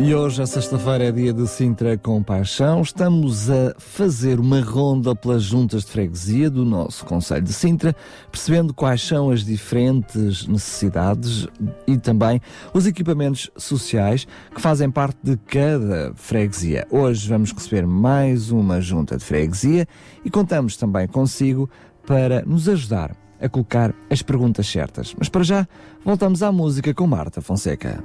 E hoje, a sexta-feira, é dia de Sintra com Paixão. Estamos a fazer uma ronda pelas juntas de freguesia do nosso Conselho de Sintra, percebendo quais são as diferentes necessidades e também os equipamentos sociais que fazem parte de cada freguesia. Hoje vamos receber mais uma junta de freguesia e contamos também consigo para nos ajudar a colocar as perguntas certas. Mas para já, voltamos à música com Marta Fonseca.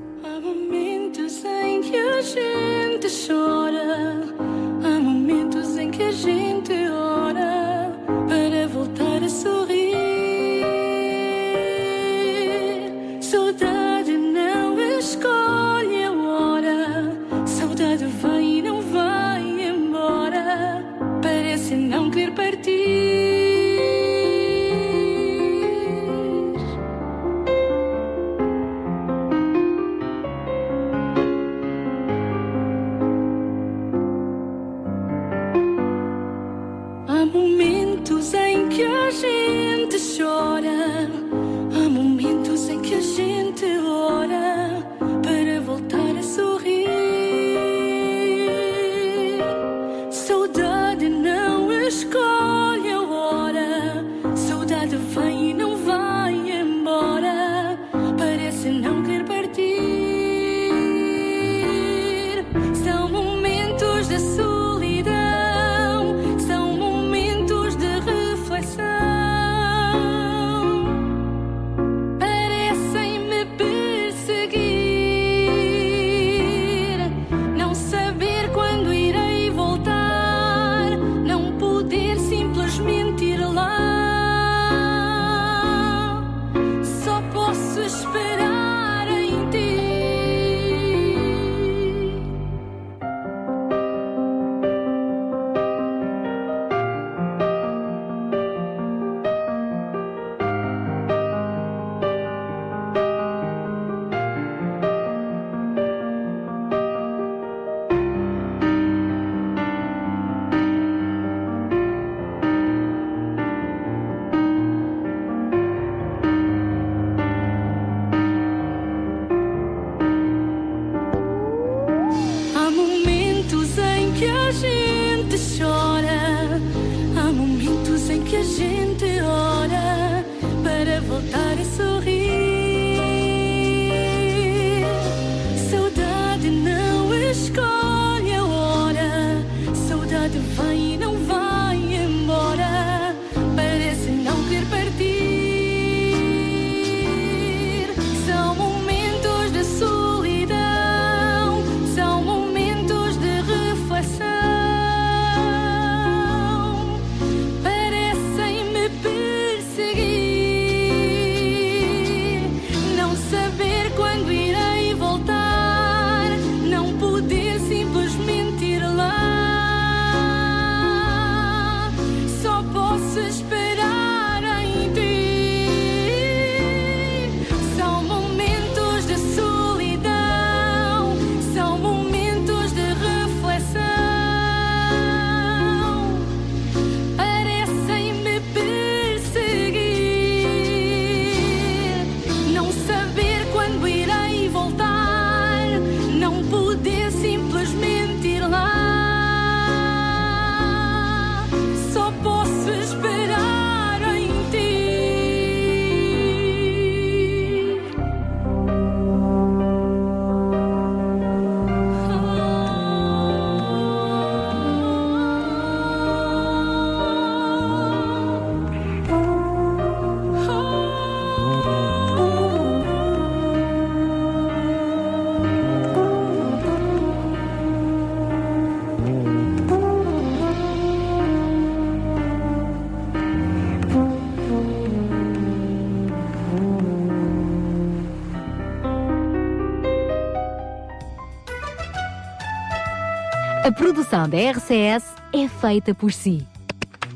Produção da RCS é feita por si.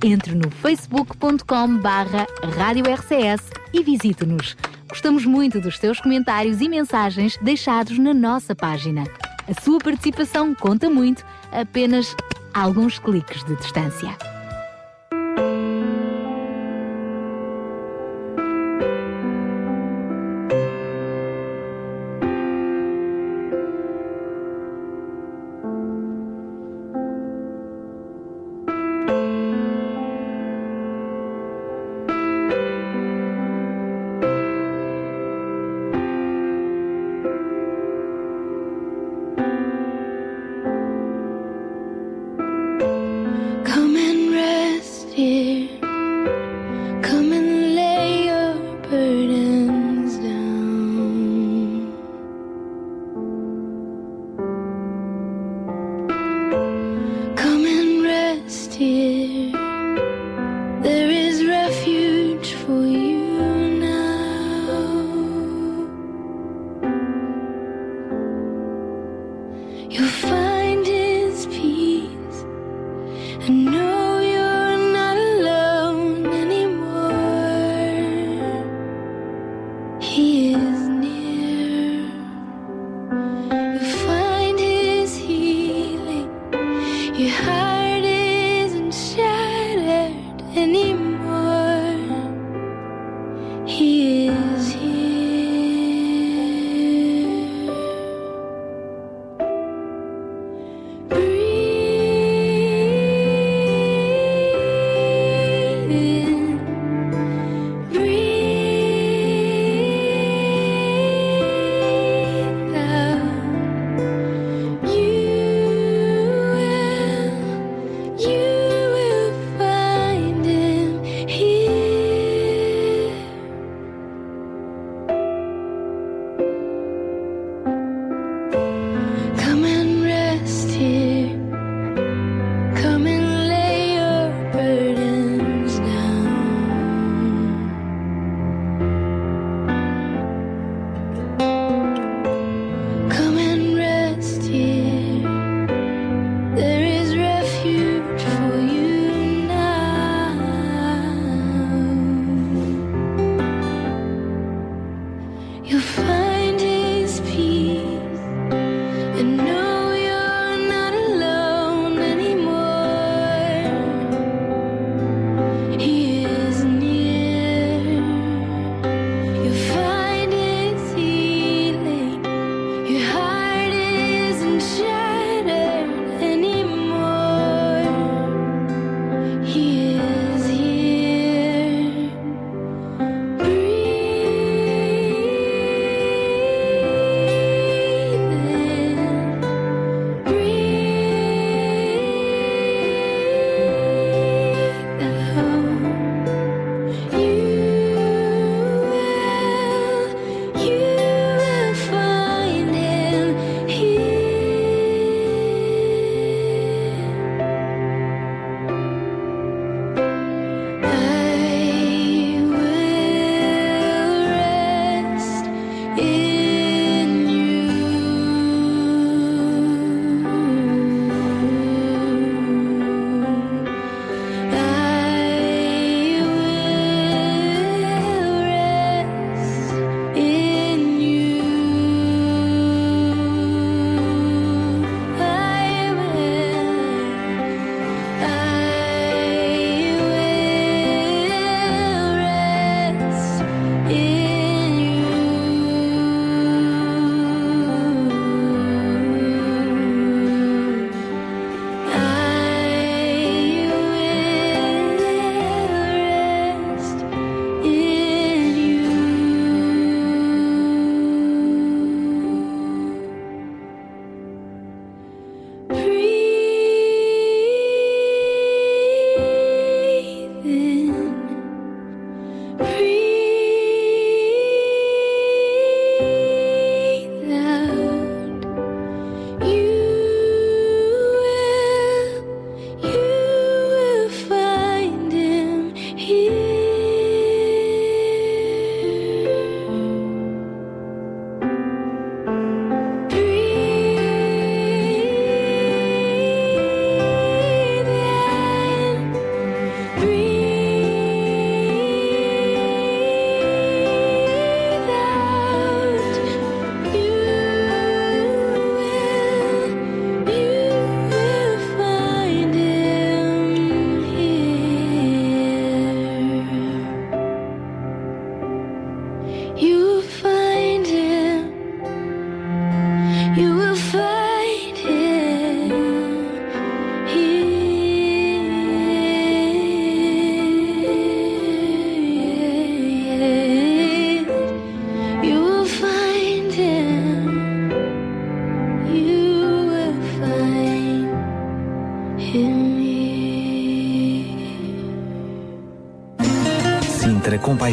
Entre no facebook.com barra Rádio RCS e visite-nos. Gostamos muito dos teus comentários e mensagens deixados na nossa página. A sua participação conta muito, apenas alguns cliques de distância.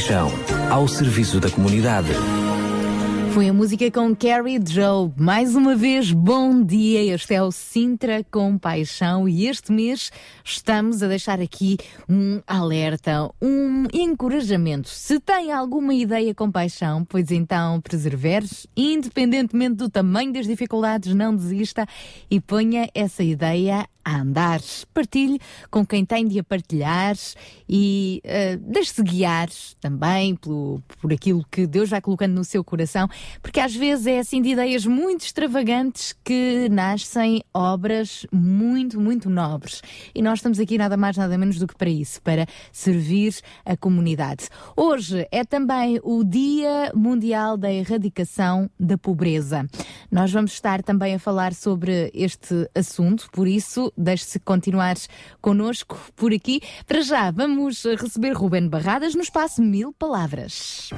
Compaixão, ao serviço da comunidade. Foi a música com Carrie Joe. Mais uma vez, bom dia. Este é o Sintra com Paixão e este mês estamos a deixar aqui um alerta, um encorajamento. Se tem alguma ideia com paixão, pois então preserveres, independentemente do tamanho das dificuldades, não desista e ponha essa ideia a andar. Partilhe com quem tem de a partilhar e uh, deixe-se guiar também pelo, por aquilo que Deus vai colocando no seu coração, porque às vezes é assim de ideias muito extravagantes que nascem obras muito, muito nobres. E nós estamos aqui nada mais, nada menos do que para isso, para servir a comunidade. Hoje é também o Dia Mundial da Erradicação da Pobreza. Nós vamos estar também a falar sobre este assunto, por isso deixe-se continuar connosco por aqui. Para já, vamos receber Ruben Barradas no espaço Mil Palavras.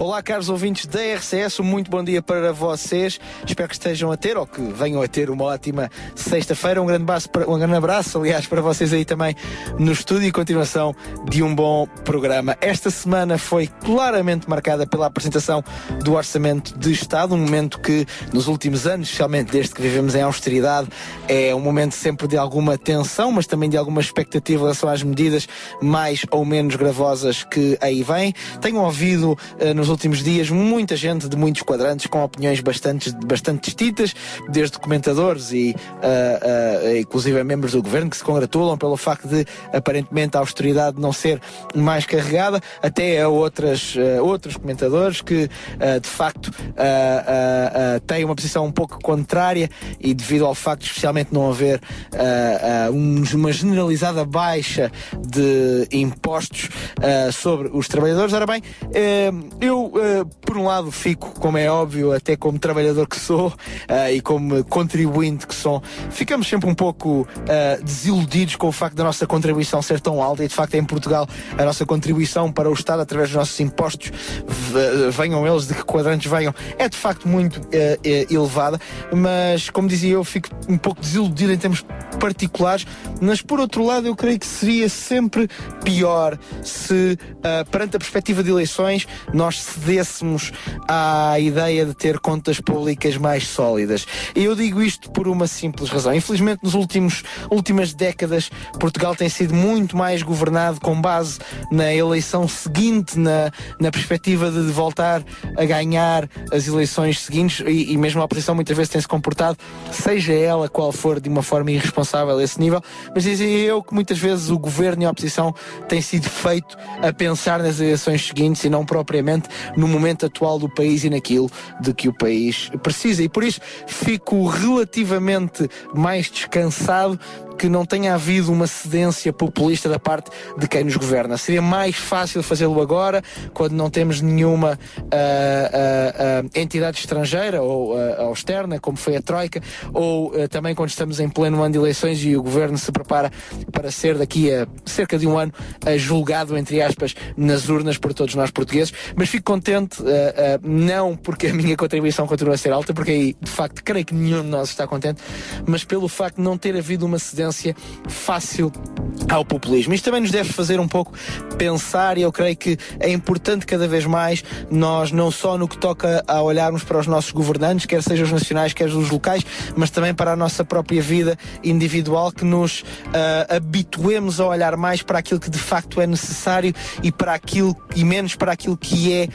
Olá, caros ouvintes da RCS, um muito bom dia para vocês. Espero que estejam a ter ou que venham a ter uma ótima sexta-feira. Um grande abraço, um grande abraço, aliás, para vocês aí também no estúdio e continuação de um bom programa. Esta semana foi claramente marcada pela apresentação do Orçamento de Estado, um momento que nos últimos anos, especialmente desde que vivemos em austeridade, é um momento sempre de alguma tensão, mas também de alguma expectativa em relação às medidas mais ou menos gravosas que aí vêm. Tenho ouvido uh, nos nos últimos dias muita gente de muitos quadrantes com opiniões bastante, bastante distintas, desde comentadores e uh, uh, inclusive membros do governo que se congratulam pelo facto de aparentemente a austeridade não ser mais carregada, até a outras, uh, outros comentadores que de facto têm uma posição um pouco contrária e devido ao facto de especialmente não haver uma generalizada baixa de impostos sobre os trabalhadores. Ora bem, eu eu, uh, por um lado, fico, como é óbvio, até como trabalhador que sou uh, e como contribuinte que sou, ficamos sempre um pouco uh, desiludidos com o facto da nossa contribuição ser tão alta e, de facto, em Portugal, a nossa contribuição para o Estado através dos nossos impostos, venham eles de que quadrantes venham, é de facto muito elevada. Mas, como dizia eu, fico um pouco desiludido em termos particulares. Mas, por outro lado, eu creio que seria sempre pior se, perante a perspectiva de eleições, nós cedêssemos à ideia de ter contas públicas mais sólidas. E eu digo isto por uma simples razão. Infelizmente, nos últimos últimas décadas, Portugal tem sido muito mais governado com base na eleição seguinte, na, na perspectiva de voltar a ganhar as eleições seguintes e, e mesmo a oposição muitas vezes tem se comportado, seja ela qual for, de uma forma irresponsável a esse nível. Mas dizia eu que muitas vezes o governo e a oposição têm sido feito a pensar nas eleições seguintes e não propriamente no momento atual do país e naquilo de que o país precisa. E por isso fico relativamente mais descansado que não tenha havido uma cedência populista da parte de quem nos governa. Seria mais fácil fazê-lo agora, quando não temos nenhuma uh, uh, uh, entidade estrangeira ou, externa, como foi a Troika, ou também quando estamos em pleno ano de eleições e o governo se prepara para ser daqui a cerca de um ano julgado, entre aspas, nas urnas por todos nós portugueses. Mas fico contente, não porque a minha contribuição continua a ser alta, porque aí de facto creio que nenhum de nós está contente, mas pelo facto de não ter havido uma cedência fácil ao populismo. Isto também nos deve fazer um pouco pensar e eu creio que é importante cada vez mais nós, não só no que toca a olharmos para os nossos governantes, quer sejam os nacionais, quer os locais, mas também para a nossa própria vida individual, que nos uh, habituemos a olhar mais para aquilo que de facto é necessário e para aquilo e menos para aquilo que é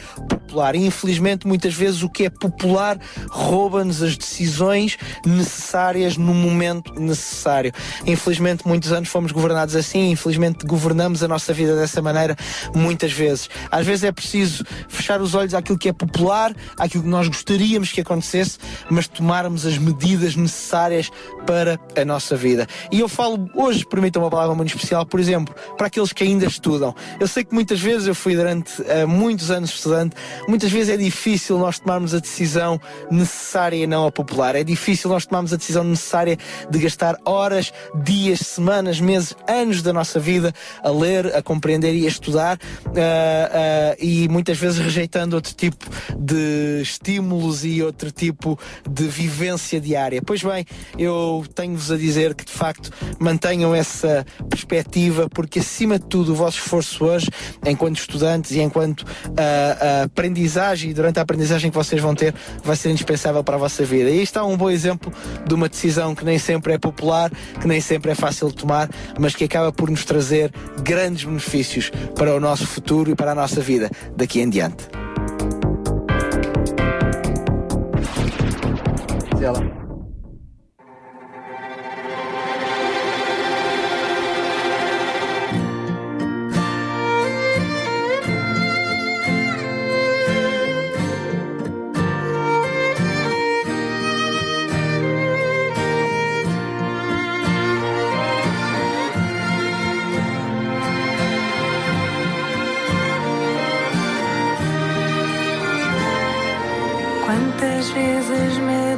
popular. E, infelizmente, muitas vezes o que é popular rouba-nos as decisões necessárias no momento necessário. Infelizmente, muitos anos fomos governados assim, infelizmente, governamos a nossa vida dessa maneira muitas vezes. Às vezes é preciso fechar os olhos àquilo que é popular, àquilo que nós gostaríamos que acontecesse, mas tomarmos as medidas necessárias para a nossa vida. E eu falo hoje, permitam uma palavra muito especial, por exemplo, para aqueles que ainda estudam. Eu sei que muitas vezes eu fui durante uh, muitos anos estudante, muitas vezes é difícil nós tomarmos a decisão necessária e não a popular. É difícil nós tomarmos a decisão necessária de gastar horas, dias, semanas, meses, anos da nossa vida a ler, a compreender e a estudar uh, uh, e muitas vezes rejeitando outro tipo de estímulos e outro tipo de vivência diária. Pois bem, eu tenho-vos a dizer que de facto mantenham essa perspectiva, porque acima de tudo o vosso esforço hoje, enquanto estudantes e enquanto uh, aprendizagem e durante a aprendizagem que vocês vão ter, vai ser indispensável para a vossa vida. E isto é um bom exemplo de uma decisão que nem sempre é popular, que nem sempre é fácil de tomar, mas que acaba por nos trazer grandes benefícios para o nosso futuro e para a nossa vida daqui em diante.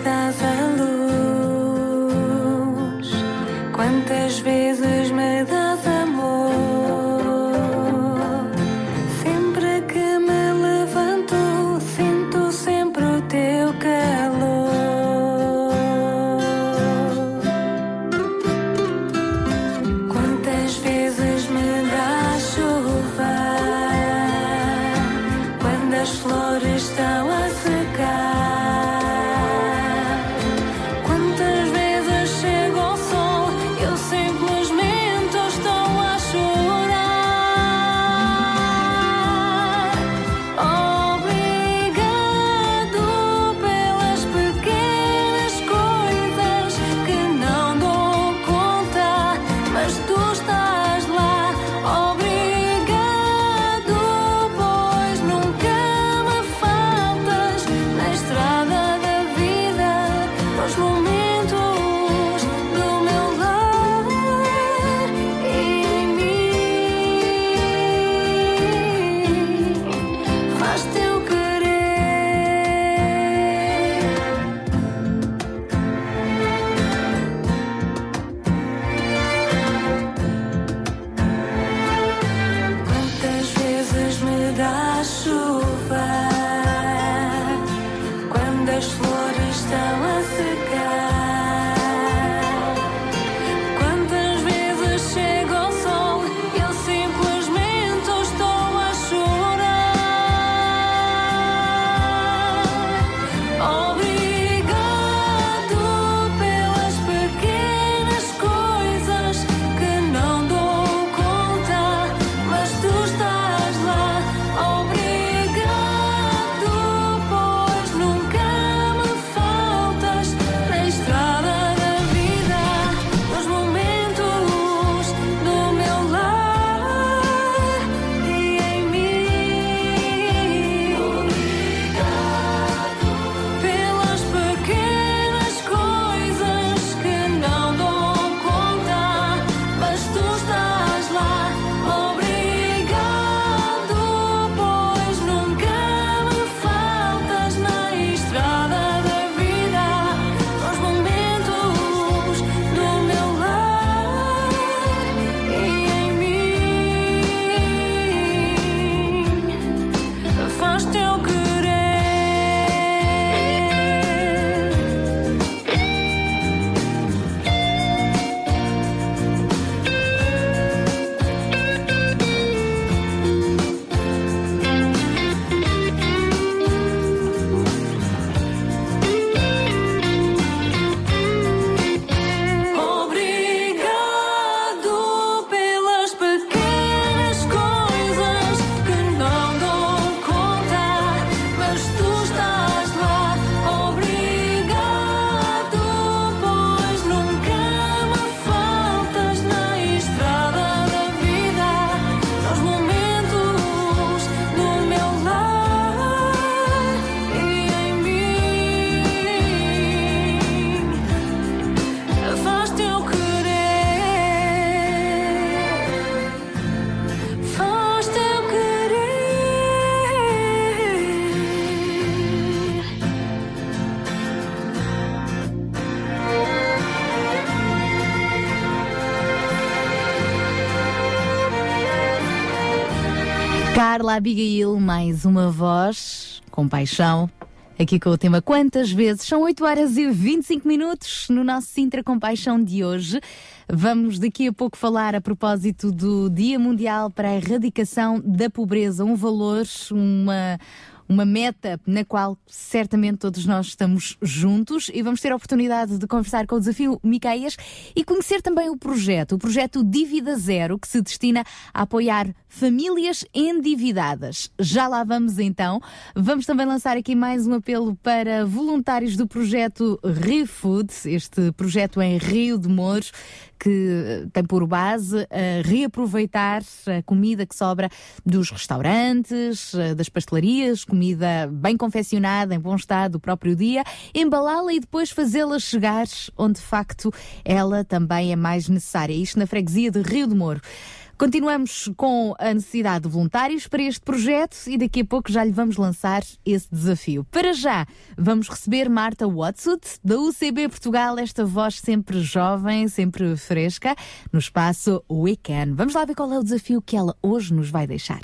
thousand Carla Abigail, mais uma voz com paixão. Aqui com o tema Quantas vezes? São 8 horas e 25 minutos no nosso Sintra Compaixão de hoje. Vamos daqui a pouco falar a propósito do Dia Mundial para a Erradicação da Pobreza, um valor, uma uma meta na qual certamente todos nós estamos juntos e vamos ter a oportunidade de conversar com o Desafio Micaías e conhecer também o projeto, o projeto Dívida Zero, que se destina a apoiar famílias endividadas. Já lá vamos então. Vamos também lançar aqui mais um apelo para voluntários do projeto ReFood, este projeto em Rio de Mouros, que tem por base reaproveitar a comida que sobra dos restaurantes, das pastelarias, comida bem confeccionada, em bom estado, do próprio dia, embalá-la e depois fazê-la chegar onde de facto ela também é mais necessária. Isto na freguesia de Rio de Moro. Continuamos com a necessidade de voluntários para este projeto e daqui a pouco já lhe vamos lançar esse desafio. Para já, vamos receber Marta Watsut, da UCB Portugal, esta voz sempre jovem, sempre fresca, no espaço Weekend. Vamos lá ver qual é o desafio que ela hoje nos vai deixar.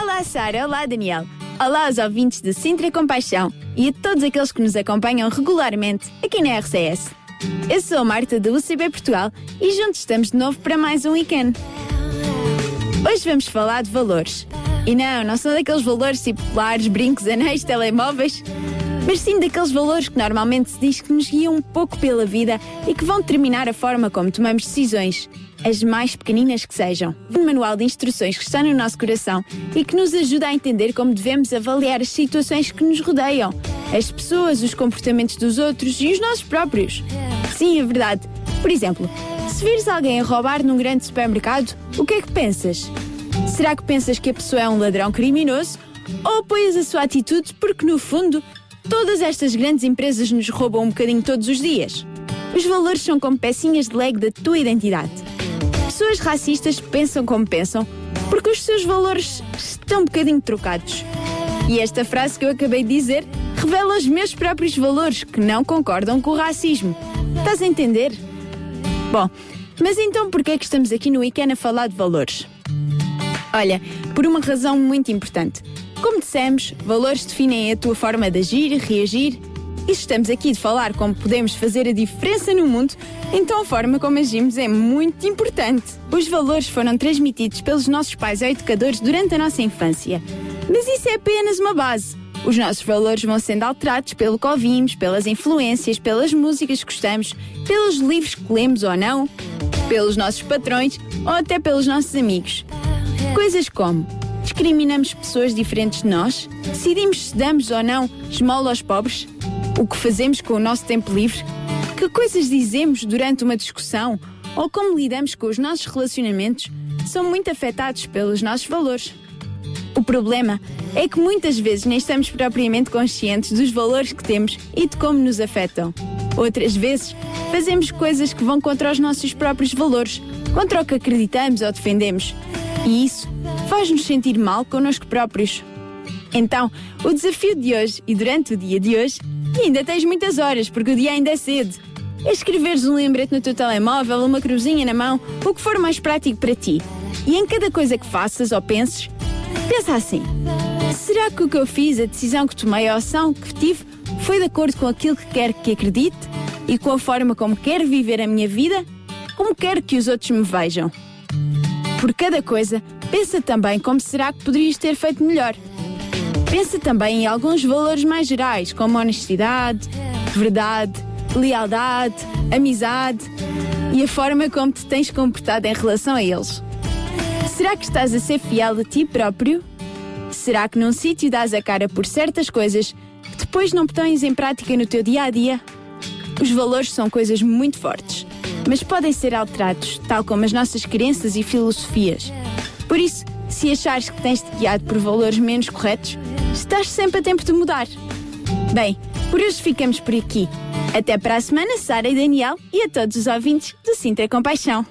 Olá, Sara. Olá, Daniel. Olá aos ouvintes de Sintra Compaixão e a todos aqueles que nos acompanham regularmente aqui na RCS. Eu sou a Marta da UCB Portugal e juntos estamos de novo para mais um weekend. Hoje vamos falar de valores. E não, não são daqueles valores tipo lares, brincos, anéis, telemóveis, mas sim daqueles valores que normalmente se diz que nos guiam um pouco pela vida e que vão determinar a forma como tomamos decisões, as mais pequeninas que sejam. Um manual de instruções que está no nosso coração e que nos ajuda a entender como devemos avaliar as situações que nos rodeiam, as pessoas, os comportamentos dos outros e os nossos próprios. Sim, é verdade. Por exemplo, se vires alguém a roubar num grande supermercado, o que é que pensas? Será que pensas que a pessoa é um ladrão criminoso? Ou apoias a sua atitude porque, no fundo, todas estas grandes empresas nos roubam um bocadinho todos os dias? Os valores são como pecinhas de leg da tua identidade. Pessoas racistas pensam como pensam porque os seus valores estão um bocadinho trocados. E esta frase que eu acabei de dizer revela os meus próprios valores que não concordam com o racismo. Estás a entender? Bom, mas então por que é que estamos aqui no weekend a falar de valores? Olha, por uma razão muito importante. Como dissemos, valores definem a tua forma de agir, reagir. E se estamos aqui de falar como podemos fazer a diferença no mundo, então a forma como agimos é muito importante. Os valores foram transmitidos pelos nossos pais ou educadores durante a nossa infância. Mas isso é apenas uma base. Os nossos valores vão sendo alterados pelo que ouvimos, pelas influências, pelas músicas que gostamos, pelos livros que lemos ou não, pelos nossos patrões ou até pelos nossos amigos. Coisas como discriminamos pessoas diferentes de nós, decidimos se damos ou não esmola aos pobres, o que fazemos com o nosso tempo livre, que coisas dizemos durante uma discussão ou como lidamos com os nossos relacionamentos são muito afetados pelos nossos valores. O problema é que muitas vezes nem estamos propriamente conscientes dos valores que temos e de como nos afetam. Outras vezes, fazemos coisas que vão contra os nossos próprios valores, contra o que acreditamos ou defendemos. E isso faz-nos sentir mal connosco próprios. Então, o desafio de hoje e durante o dia de hoje, e ainda tens muitas horas porque o dia ainda é cedo, é escreveres um lembrete no teu telemóvel, uma cruzinha na mão, o que for mais prático para ti. E em cada coisa que faças ou penses, pensa assim: será que o que eu fiz, a decisão que tomei, a ação que tive, foi de acordo com aquilo que quero que acredite e com a forma como quero viver a minha vida? Como quero que os outros me vejam? Por cada coisa, pensa também como será que poderias ter feito melhor. Pensa também em alguns valores mais gerais, como honestidade, verdade, lealdade, amizade e a forma como te tens comportado em relação a eles. Será que estás a ser fiel a ti próprio? Será que num sítio dás a cara por certas coisas que depois não pões em prática no teu dia a dia? Os valores são coisas muito fortes, mas podem ser alterados, tal como as nossas crenças e filosofias. Por isso, se achares que tens-te guiado por valores menos corretos, estás sempre a tempo de mudar. Bem, por hoje ficamos por aqui. Até para a semana, Sara e Daniel, e a todos os ouvintes do Sintra Compaixão.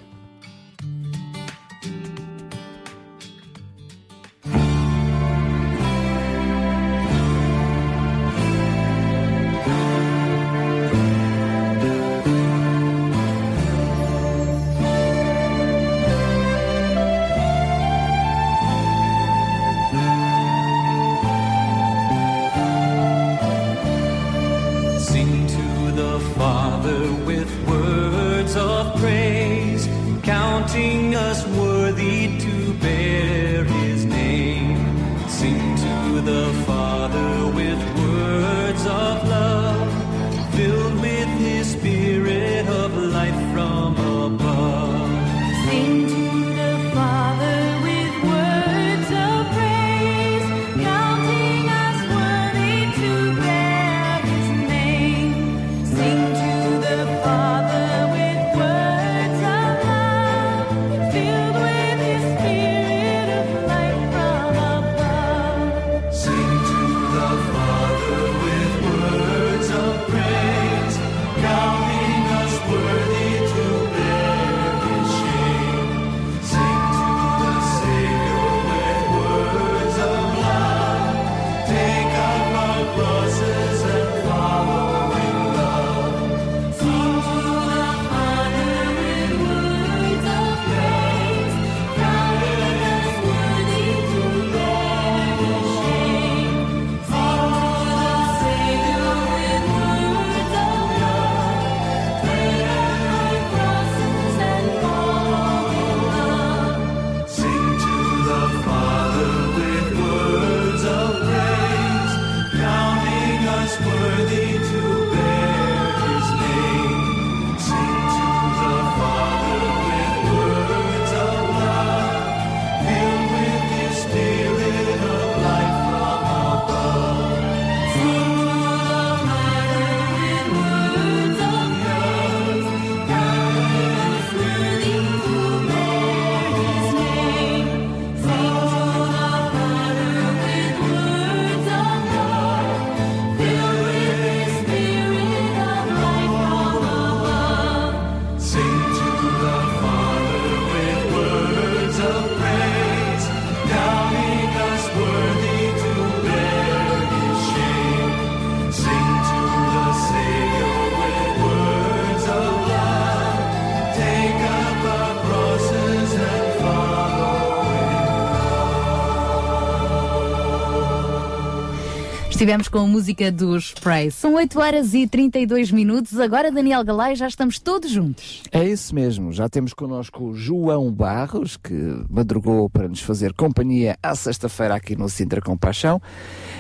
Estivemos com a música dos Spray. São 8 horas e 32 minutos. Agora, Daniel Galay, já estamos todos juntos. É isso mesmo. Já temos connosco o João Barros, que madrugou para nos fazer companhia à sexta-feira aqui no Sintra Compaixão.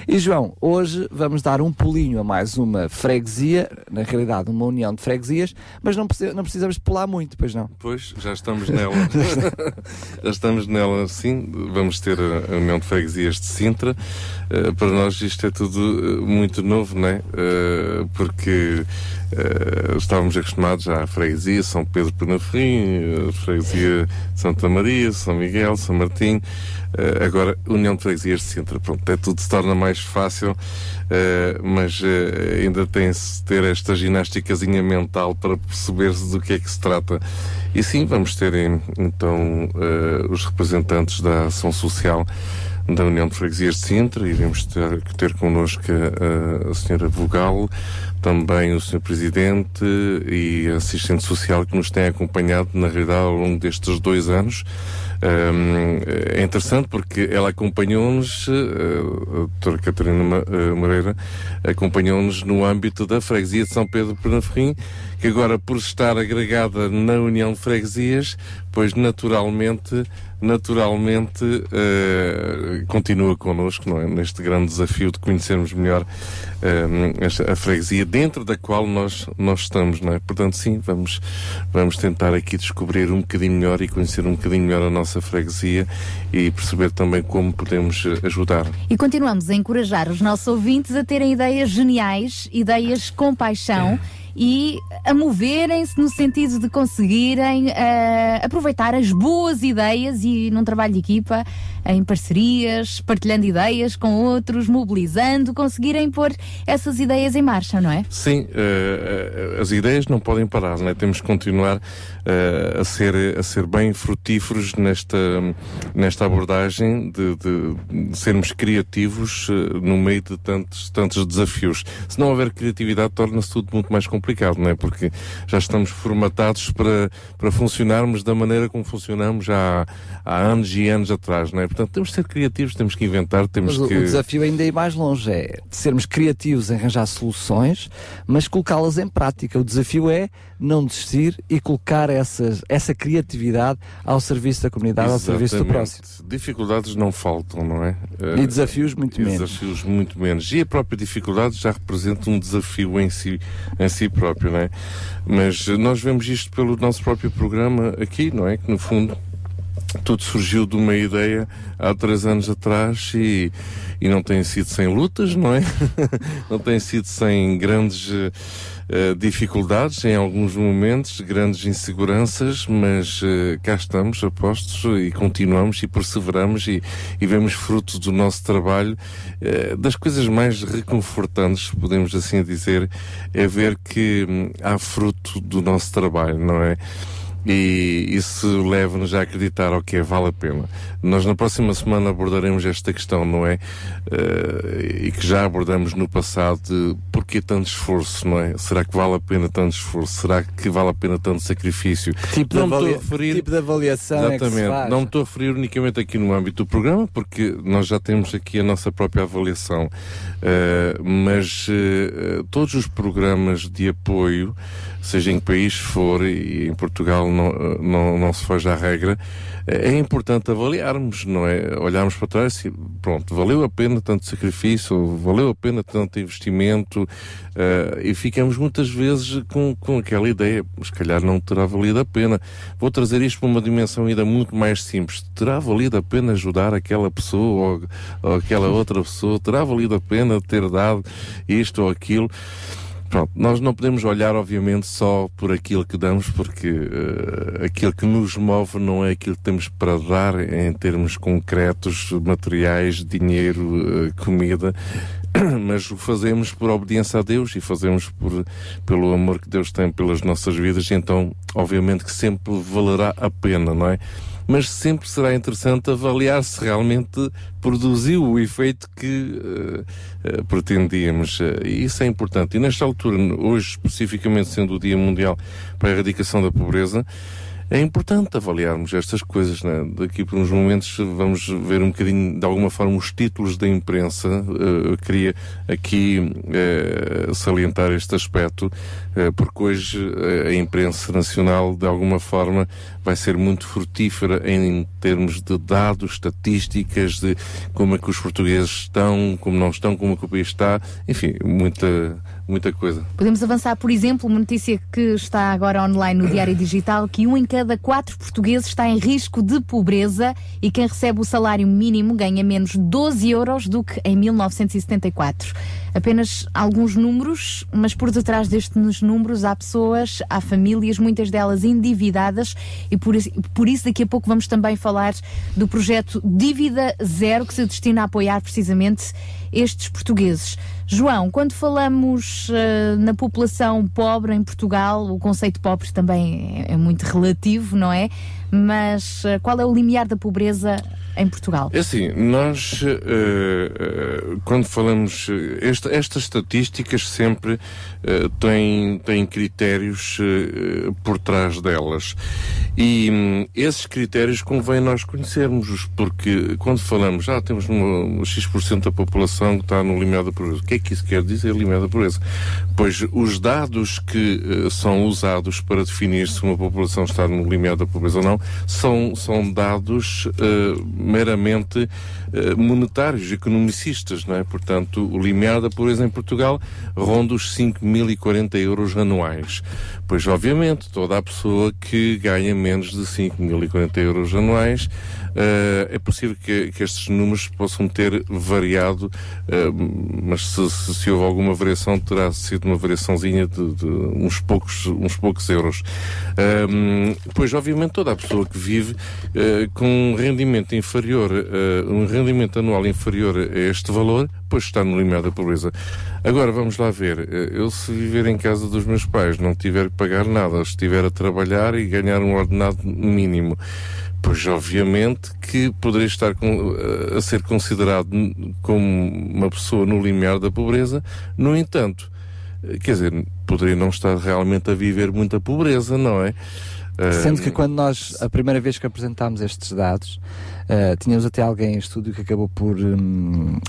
E João, hoje vamos dar um pulinho a mais uma freguesia, na realidade uma união de freguesias, mas não, não precisamos de pular muito, pois não? Pois, já estamos nela. já estamos nela, sim. Vamos ter a União de Freguesias de Sintra. Uh, para nós isto é tudo uh, muito novo, não é? Uh, porque estávamos acostumados à freguesia São Pedro Penafrim, freguesia Santa Maria, São Miguel, São Martim. Uh, agora, União de Freguesias de Sintra, pronto, é tudo se torna mais fácil, uh, mas uh, ainda tem-se ter esta ginásticazinha mental para perceber-se do que é que se trata. E sim, vamos ter então os representantes da ação social da União de Freguesias de Sintra, iremos ter, ter connosco a, a senhora Vogal, também o Sr. Presidente e assistente social que nos tem acompanhado, na realidade, ao longo destes dois anos. Um, é interessante porque ela acompanhou-nos, uh, a doutora Catarina eh, Moreira, acompanhou-nos no âmbito da freguesia de São Pedro Penaferrim, que agora, por estar agregada na União de Freguesias, pois naturalmente naturalmente uh, continua connosco é? neste grande desafio de conhecermos melhor uh, a freguesia dentro da qual nós, nós estamos, não é? Portanto, sim, vamos, vamos tentar aqui descobrir um bocadinho melhor e conhecer um bocadinho melhor a nossa freguesia e perceber também como podemos eh, ajudar. E continuamos a encorajar os nossos ouvintes a terem ideias geniais, ideias com paixão. É e a moverem-se no sentido de conseguirem uh, aproveitar as boas ideias e num trabalho de equipa, em parcerias, partilhando ideias com outros, mobilizando, conseguirem pôr essas ideias em marcha, não é? Sim, uh, as ideias não podem parar, não é? Temos que continuar uh, a, ser, a ser bem frutíferos nesta, nesta abordagem de, de, sermos criativos no meio de tantos, tantos desafios. Se não houver criatividade, torna-se tudo muito mais complicado complicado, não é? Porque já estamos formatados para, para funcionarmos da maneira como funcionamos há, há anos e anos atrás, não é? Portanto, temos de ser criativos, temos que inventar, temos mas que... O desafio ainda ir mais longe, é de sermos criativos em arranjar soluções, mas colocá-las em prática. O desafio é não desistir e colocar essas, essa criatividade ao serviço da comunidade, Exatamente. ao serviço do próximo. Dificuldades não faltam, não é? E desafios muito e menos. Desafios muito menos. E a própria dificuldade já representa um desafio em si, em si próprio, não é? Mas nós vemos isto pelo nosso próprio programa aqui, não é? Que no fundo tudo surgiu de uma ideia há três anos atrás e, e não tem sido sem lutas, não é? não tem sido sem grandes uh, dificuldades em alguns momentos, grandes inseguranças, mas uh, cá estamos, apostos, e continuamos e perseveramos e, e vemos frutos do nosso trabalho. Uh, das coisas mais reconfortantes, podemos assim dizer, é ver que hum, há fruto do nosso trabalho, não é? E isso leva-nos a acreditar, ok, vale a pena. Nós na próxima semana abordaremos esta questão, não é? Uh, e que já abordamos no passado de porquê tanto esforço, não é? Será que vale a pena tanto esforço? Será que vale a pena tanto sacrifício? Que tipo, não de, avalia... referir... tipo de avaliação Exatamente. É não me estou a referir unicamente aqui no âmbito do programa, porque nós já temos aqui a nossa própria avaliação. Uh, mas uh, todos os programas de apoio seja em que país for, e em Portugal não, não, não se foge à regra, é importante avaliarmos, não é? Olharmos para trás e pronto, valeu a pena tanto sacrifício, valeu a pena tanto investimento, uh, e ficamos muitas vezes com, com aquela ideia, se calhar não terá valido a pena. Vou trazer isto para uma dimensão ainda muito mais simples. Terá valido a pena ajudar aquela pessoa ou, ou aquela outra pessoa? Terá valido a pena ter dado isto ou aquilo? Pronto, nós não podemos olhar, obviamente, só por aquilo que damos, porque uh, aquilo que nos move não é aquilo que temos para dar em termos concretos, materiais, dinheiro, uh, comida, mas o fazemos por obediência a Deus e fazemos por, pelo amor que Deus tem pelas nossas vidas, então, obviamente, que sempre valerá a pena, não é? Mas sempre será interessante avaliar se realmente produziu o efeito que uh, uh, pretendíamos. Uh, isso é importante. E nesta altura, hoje especificamente sendo o Dia Mundial para a Erradicação da Pobreza, é importante avaliarmos estas coisas. Né? Daqui por uns momentos vamos ver um bocadinho, de alguma forma, os títulos da imprensa. Uh, eu queria aqui uh, salientar este aspecto, uh, porque hoje a imprensa nacional, de alguma forma, vai ser muito frutífera em termos de dados, estatísticas, de como é que os portugueses estão, como não estão, como é que o país está, enfim, muita muita coisa. Podemos avançar, por exemplo, uma notícia que está agora online no Diário Digital, que um em cada quatro portugueses está em risco de pobreza e quem recebe o salário mínimo ganha menos 12 euros do que em 1974. Apenas alguns números, mas por detrás destes números há pessoas, há famílias, muitas delas endividadas e por isso, por isso daqui a pouco vamos também falar do projeto Dívida Zero que se destina a apoiar precisamente estes portugueses. João, quando falamos uh, na população pobre em Portugal, o conceito pobre também é, é muito relativo, não é? Mas uh, qual é o limiar da pobreza em Portugal? É assim, nós, uh, uh, quando falamos, esta, estas estatísticas sempre uh, têm, têm critérios por trás delas. E um, esses critérios convém nós conhecermos, porque quando falamos, ah, temos um X% da população que está no limiar da pobreza, o que é que isso quer dizer, limiar da pobreza? Pois os dados que são usados para definir se uma população está no limiar da pobreza ou não, são, são dados meramente monetários, economicistas, não é? Portanto, o limiar da pobreza em Portugal ronda os 5.040 euros anuais. Pois, obviamente, toda a pessoa que ganha menos de 5.040 euros anuais Uh, é possível que, que, estes números possam ter variado, uh, mas se, se, se, houve alguma variação, terá sido uma variaçãozinha de, de uns, poucos, uns poucos euros. Uh, pois, obviamente, toda a pessoa que vive com um rendimento inferior, um rendimento anual inferior a este valor, pois está no limiar da pobreza. Agora, vamos lá ver. Eu, se viver em casa dos meus pais, não tiver que pagar nada, estiver a trabalhar e ganhar um ordenado mínimo, Pois, obviamente, que poderia estar com, a ser considerado como uma pessoa no limiar da pobreza, no entanto, quer dizer, poderia não estar realmente a viver muita pobreza, não é? Sendo que quando nós, a primeira vez que apresentámos estes dados, uh, tínhamos até alguém em estúdio que acabou por um,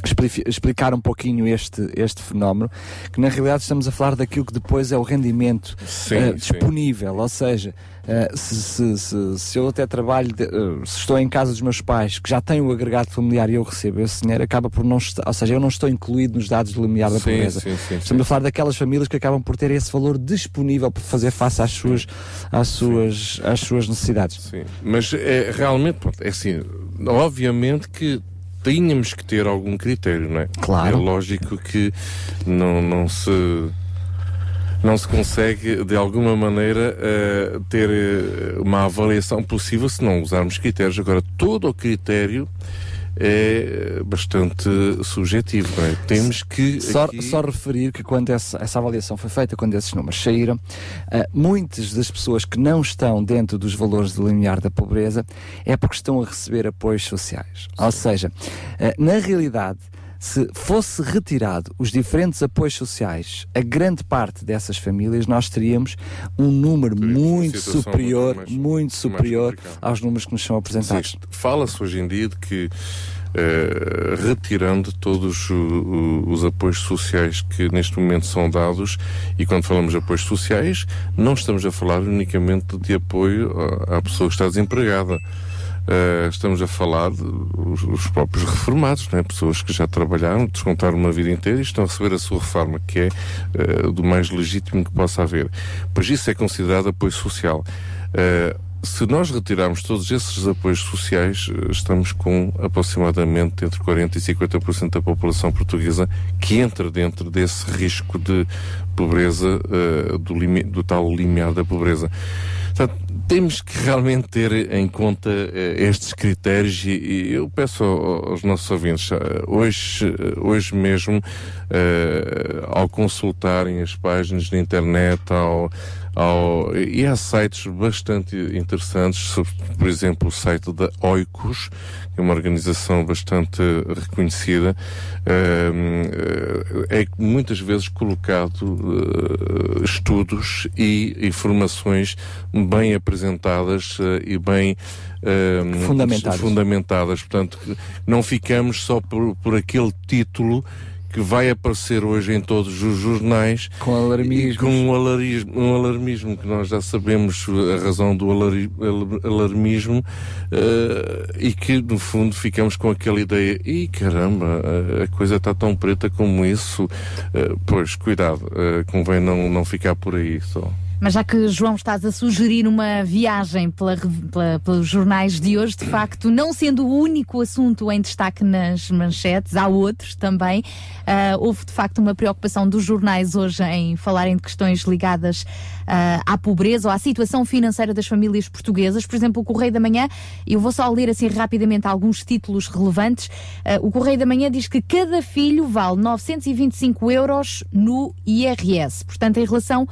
explicar um pouquinho este, este fenómeno, que na realidade estamos a falar daquilo que depois é o rendimento sim, uh, disponível, sim. ou seja, uh, se, se, se, se, eu até trabalho, de, se estou em casa dos meus pais, que já tenho o agregado familiar e eu recebo esse dinheiro, acaba por não estar, ou seja, eu não estou incluído nos dados do limiar da pobreza. Sim, estamos a falar daquelas famílias que acabam por ter esse valor disponível para fazer face às suas, às suas, às suas necessidades. Sim, mas é, realmente, pronto, é assim, obviamente que tínhamos que ter algum critério, não é? Claro. É lógico que não, não se não se consegue de alguma maneira uh, ter uh, uma avaliação possível se não usarmos critérios. Agora, todo o critério é bastante subjetivo. Não é? Temos que. Só, aqui... só referir que quando essa, essa avaliação foi feita, quando esses números saíram, uh, muitas das pessoas que não estão dentro dos valores de limiar da pobreza é porque estão a receber apoios sociais. Sim. Ou seja, uh, na realidade, se fosse retirado os diferentes apoios sociais a grande parte dessas famílias, nós teríamos um número muito superior, muito, mais, muito superior aos números que nos são apresentados. Fala-se hoje em dia de que Uh, retirando todos os apoios sociais que neste momento são dados, e quando falamos de apoios sociais, não estamos a falar unicamente de apoio à pessoa que está desempregada. Uh, estamos a falar dos próprios reformados, né? pessoas que já trabalharam, descontaram uma vida inteira e estão a receber a sua reforma, que é uh, do mais legítimo que possa haver. Pois isso é considerado apoio social. Uh, se nós retirarmos todos esses apoios sociais, estamos com aproximadamente entre 40% e 50% da população portuguesa que entra dentro desse risco de pobreza, uh, do, do, tal limiar da pobreza. Portanto, temos que realmente ter em conta uh, estes critérios e, e, eu peço aos nossos ouvintes, uh, hoje, hoje mesmo, ao consultarem as páginas na internet, ao ao, e há sites bastante interessantes, sobre, por exemplo, o site da Oikos, que é uma organização bastante reconhecida, uh, é muitas vezes colocado uh, estudos e informações bem apresentadas uh, e bem fundamentadas. fundamentadas. Portanto, não ficamos só por, por aquele título que vai aparecer hoje em todos os jornais. Com alarmismo, com um alarmismo, um alarmismo que nós já sabemos a razão do alari, alarmismo uh, e que no fundo ficamos com aquela ideia e caramba a coisa está tão preta como isso. Uh, pois cuidado uh, convém não não ficar por aí só mas já que, João, estás a sugerir uma viagem pela, pela, pelos jornais de hoje, de facto, não sendo o único assunto em destaque nas manchetes, há outros também. Uh, houve, de facto, uma preocupação dos jornais hoje em falarem de questões ligadas à pobreza ou à situação financeira das famílias portuguesas. Por exemplo, o Correio da Manhã, eu vou só ler assim rapidamente alguns títulos relevantes. Uh, o Correio da Manhã diz que cada filho vale 925 euros no IRS, portanto, em relação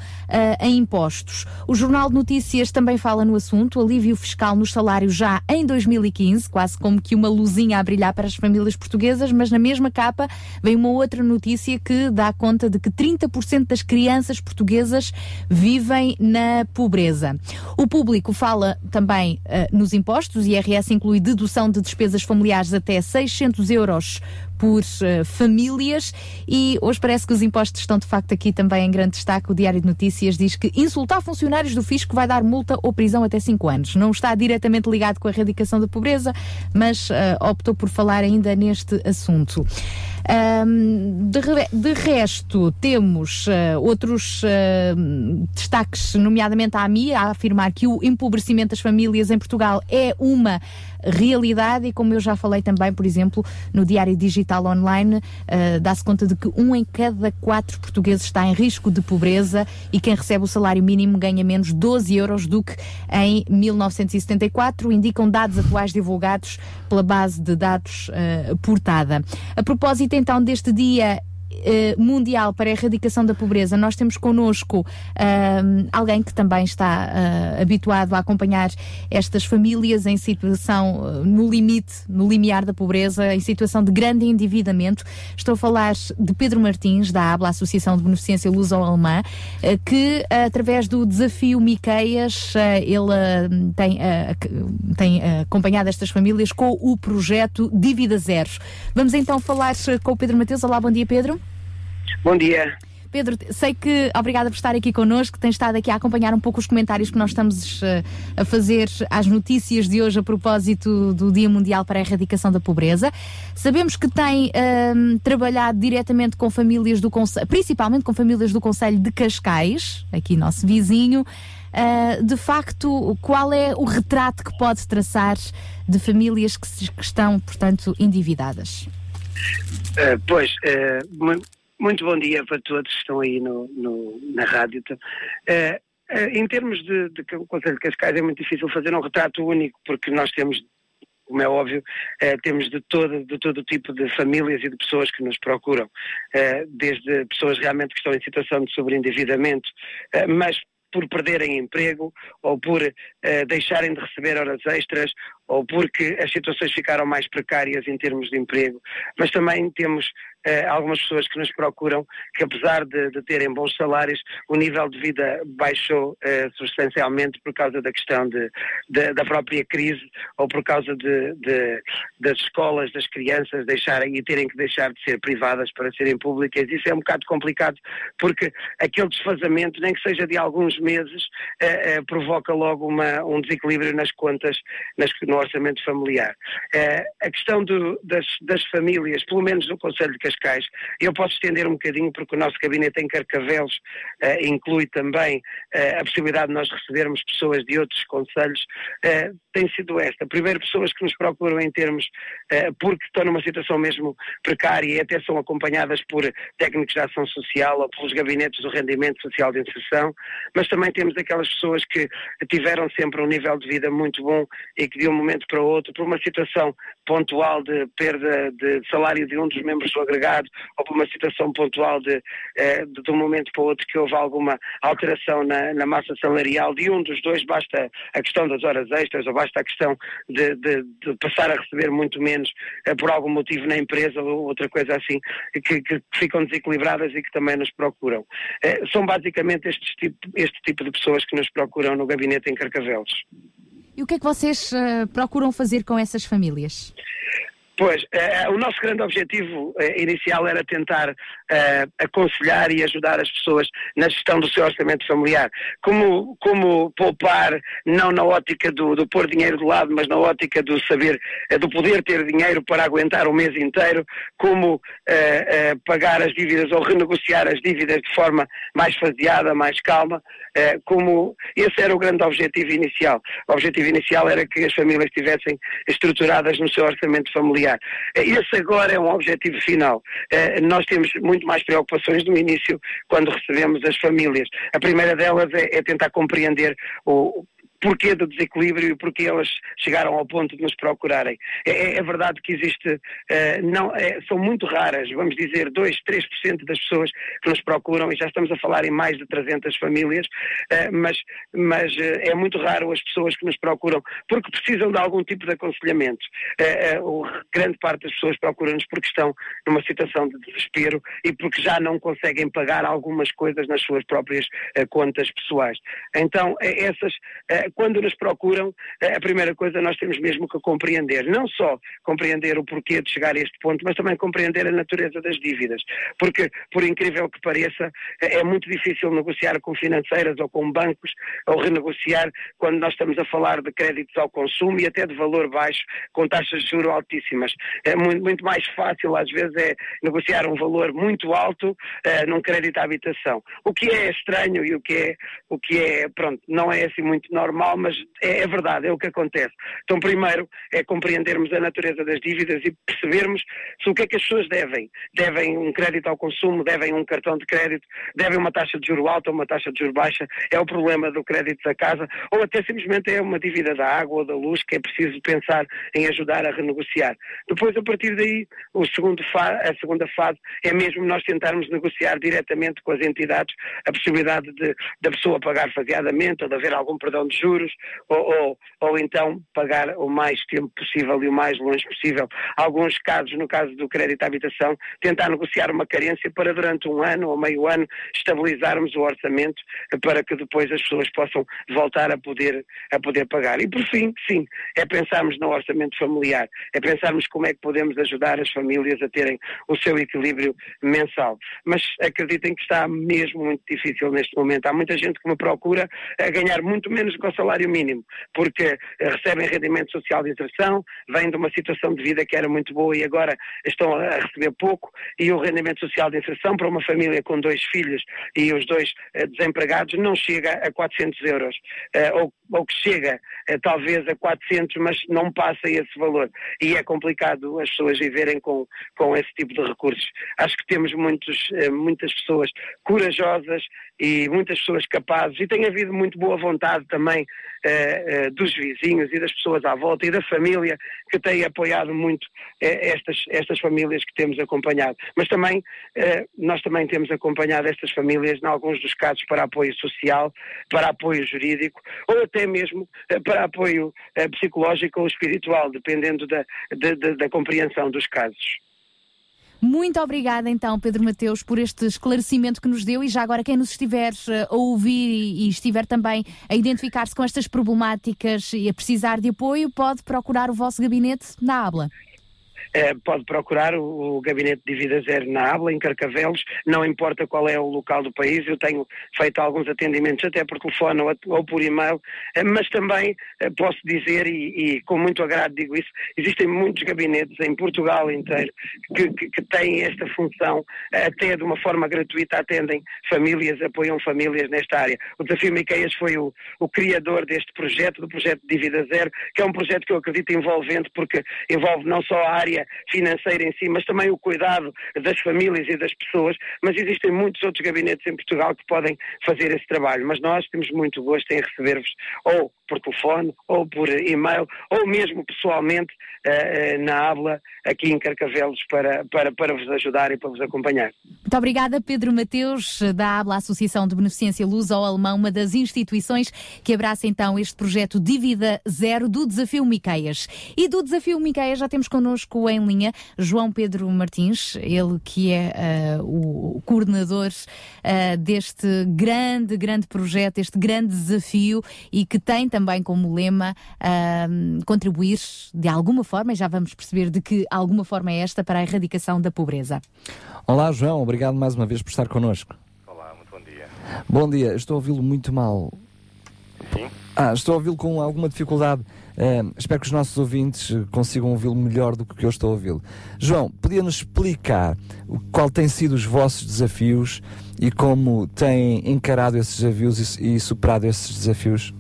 a impostos impostos. O Jornal de Notícias também fala no assunto, alívio fiscal nos salários já em 2015, quase como que uma luzinha a brilhar para as famílias portuguesas, mas na mesma capa vem uma outra notícia que dá conta de que 30% das crianças portuguesas vivem na pobreza. O público fala também uh, nos impostos, IRS inclui dedução de despesas familiares até 600 euros por uh, famílias e hoje parece que os impostos estão de facto aqui também em grande destaque. O Diário de Notícias diz que insultar funcionários do fisco vai dar multa ou prisão até 5 anos. Não está diretamente ligado com a erradicação da pobreza, mas uh, optou por falar ainda neste assunto. Um, de, de, resto, temos uh, outros uh, destaques, nomeadamente a AMI, a afirmar que o empobrecimento das famílias em Portugal é uma realidade e como eu já falei também, por exemplo, no Diário Digital Online, uh, dá-se conta de que um em cada quatro portugueses está em risco de pobreza e quem recebe o salário mínimo ganha menos 12 euros do que em 1974, indicam dados atuais divulgados pela base de dados uh, portada. A propósito então deste dia uh, mundial para a erradicação da pobreza, nós temos connosco alguém que também está uh, habituado a acompanhar estas famílias em situação no limite, no limiar da pobreza, em situação de grande endividamento. Estou a falar de Pedro Martins, da ABLA, Associação de Beneficência Luso-Alemã, que através do desafio Miqueias, ele tem, tem acompanhado estas famílias com o projeto Dívida Zero. Vamos então falar com o Pedro Mateus. Olá, bom dia, Pedro. Bom dia. Pedro, sei que, obrigada por estar aqui connosco, tem estado aqui a acompanhar um pouco os comentários que nós estamos uh, a fazer às notícias de hoje a propósito do Dia Mundial para a Erradicação da Pobreza. Sabemos que tem uh, trabalhado diretamente com famílias do Conselho, principalmente com famílias do Conselho de Cascais, aqui nosso vizinho. Uh, de facto, qual é o retrato que pode traçar de famílias que, se, que estão, portanto, endividadas? Uh, pois, muito bom dia para todos que estão aí no, no na rádio. Uh, em termos de, de, de Conselho de Cascais é muito difícil fazer um retrato único, porque nós temos como é óbvio, eh, temos de todo, de todo tipo de famílias e de pessoas que nos procuram, desde pessoas realmente que estão em situação de sobreendividamento, mas por perderem emprego ou por deixarem de receber horas extras ou porque as situações ficaram mais precárias em termos de emprego, mas também temos uh, algumas pessoas que nos procuram que apesar de, de, terem bons salários, o nível de vida baixou uh, substancialmente por causa da questão de, de, da própria crise ou por causa das escolas, das crianças deixarem e terem que deixar de ser privadas para serem públicas. Isso é um bocado complicado porque aquele desfazamento, nem que seja de alguns meses, uh, provoca logo uma, um desequilíbrio nas contas, nas, no orçamento familiar. Uh, a questão do, das, das, famílias, pelo menos no Conselho de Cascais, eu posso estender um bocadinho porque o nosso gabinete em Carcavelos uh, inclui também uh, a possibilidade de nós recebermos pessoas de outros conselhos tem sido esta. Primeiro, pessoas que nos procuram em termos, uh, porque estão numa situação mesmo precária e até são acompanhadas por técnicos de ação social ou pelos gabinetes do rendimento social de inserção, mas também temos aquelas pessoas que tiveram sempre um nível de vida muito bom e que de um momento para o outro, por uma situação pontual de perda de salário de um dos membros do agregado ou por uma situação pontual de, uh, de, um momento para o outro que houve alguma alteração na, na massa salarial de um dos dois, basta a questão das horas extras ou a questão de, de, de passar a receber muito menos uh, por algum motivo na empresa ou outra coisa assim, que, que ficam desequilibradas e que também nos procuram. Uh, são basicamente este tipo, este tipo de pessoas que nos procuram no gabinete em Carcavelos. E o que é que vocês uh, procuram fazer com essas famílias? Pois, eh, o nosso grande objetivo eh, inicial era tentar eh, aconselhar e ajudar as pessoas na gestão do seu orçamento familiar. Como, como poupar, não na ótica do, do pôr dinheiro de lado, mas na ótica do saber, eh, do poder ter dinheiro para aguentar o mês inteiro, como eh, eh, pagar as dívidas ou renegociar as dívidas de forma mais faseada, mais calma, como esse era o grande objetivo inicial. O objetivo inicial era que as famílias estivessem estruturadas no seu orçamento familiar familiar. Esse agora é um objetivo final. Eh, nós temos muito mais preocupações no início quando recebemos as famílias. A primeira delas é, é tentar compreender o, porquê do desequilíbrio e porquê elas chegaram ao ponto de nos procurarem. É, é, é verdade que existe, uh, não, é, são muito raras, vamos dizer 2, 3% das pessoas que nos procuram, e já estamos a falar em mais de 300 famílias, uh, mas, mas uh, é muito raro as pessoas que nos procuram porque precisam de algum tipo de aconselhamento. grande parte das pessoas procuram-nos porque estão numa situação de desespero e porque já não conseguem pagar algumas coisas nas suas próprias contas pessoais. Então, essas quando nos procuram, eh, a primeira coisa nós temos mesmo que compreender, não só compreender o porquê de chegar a este ponto, mas também compreender a natureza das dívidas. Porque, por incrível que pareça, eh, é muito difícil negociar com financeiras ou com bancos, ou renegociar quando nós estamos a falar de créditos ao consumo e até de valor baixo, com taxas de juros altíssimas. É muito, muito mais fácil, às vezes, é negociar um valor muito alto uh, num crédito à habitação. O que é estranho e o que é, o que é, pronto, não é assim muito normal normal, mas é, é, verdade, é o que acontece. Então, primeiro é compreendermos a natureza das dívidas e percebermos se o que é que as pessoas devem. Devem um crédito ao consumo, devem um cartão de crédito, devem uma taxa de juro alta ou uma taxa de juro baixa, é o problema do crédito da casa, ou até simplesmente é uma dívida da água ou da luz que é preciso pensar em ajudar a renegociar. Depois, a partir daí, o segundo a segunda fase é mesmo nós tentarmos negociar diretamente com as entidades a possibilidade de, da pessoa pagar faseadamente ou de haver algum perdão de juros juros ou, ou, ou, então pagar o mais tempo possível e o mais longe possível. Alguns casos, no caso do crédito à habitação, tentar negociar uma carência para durante um ano ou meio ano estabilizarmos o orçamento para que depois as pessoas possam voltar a poder, a poder pagar. E por fim, sim, é pensarmos no orçamento familiar, é pensarmos como é que podemos ajudar as famílias a terem o seu equilíbrio mensal. Mas acreditem que está mesmo muito difícil neste momento. Há muita gente que me procura a ganhar muito menos que salário mínimo, porque eh, recebem rendimento social de inserção, vêm de uma situação de vida que era muito boa e agora estão a receber pouco, e o rendimento social de inserção para uma família com dois filhos e os dois uh, desempregados não chega a 400 euros, uh, ou, ou, que chega talvez a 400, mas não passa esse valor. E é complicado as pessoas viverem com, com esse tipo de recursos. Acho que temos muitos, muitas pessoas corajosas e muitas pessoas capazes, e tem havido muito boa vontade também uh, uh, dos vizinhos e das pessoas à volta e da família que têm apoiado muito uh, estas, estas famílias que temos acompanhado. Mas também, nós também temos acompanhado estas famílias, em alguns dos casos, para apoio social, para apoio jurídico ou até mesmo para apoio psicológico ou espiritual, dependendo da, da, da, da compreensão dos casos. Muito obrigada então, Pedro Mateus, por este esclarecimento que nos deu e já agora quem nos estiver eh, a ouvir e, estiver também a identificar-se com estas problemáticas e a precisar de apoio, pode procurar o vosso gabinete na Habla. Eh, pode procurar o, Gabinete de Dívida Zero na Abla, em Carcavelos, não importa qual é o local do país, eu tenho feito alguns atendimentos até por telefone ou, ou por e-mail, eh, mas também eh, posso dizer, e, e, com muito agrado digo isso, existem muitos gabinetes em Portugal inteiro que, que, que têm esta função, até de uma forma gratuita atendem famílias, apoiam famílias nesta área. O Desafio Miqueias foi o, o criador deste projeto, do projeto de Dívida Zero, que é um projeto que eu acredito envolvente, porque envolve não só a área financeira em si, mas também o cuidado das famílias e das pessoas, mas existem muitos outros gabinetes em Portugal que podem fazer esse trabalho, mas nós temos muito gosto em receber-vos ou por telefone, ou por e-mail, ou mesmo pessoalmente uh, na Abla, aqui em Carcavelos, para, para, para vos ajudar e para vos acompanhar. Muito obrigada, Pedro Mateus, da Abla Associação de Beneficência Luso-Alemão, uma das instituições que abraça então este projeto Dívida Zero do Desafio Miqueias. E do Desafio Miqueias já temos connosco em linha João Pedro Martins, ele que é uh, o coordenador uh, deste grande, grande projeto, este grande desafio e que tem também como lema uh, contribuir de alguma forma, e já vamos perceber de que alguma forma é esta, para a erradicação da pobreza. Olá, João, obrigado mais uma vez por estar connosco. Olá, muito bom dia. Bom dia, estou a ouvi-lo muito mal. Sim? Ah, estou a ouvi-lo com alguma dificuldade. Espero que os nossos ouvintes consigam ouvi-lo melhor do que eu estou a ouvi-lo. João, podia-nos explicar qual têm sido os vossos desafios e como têm encarado esses desafios e, e superado esses desafios?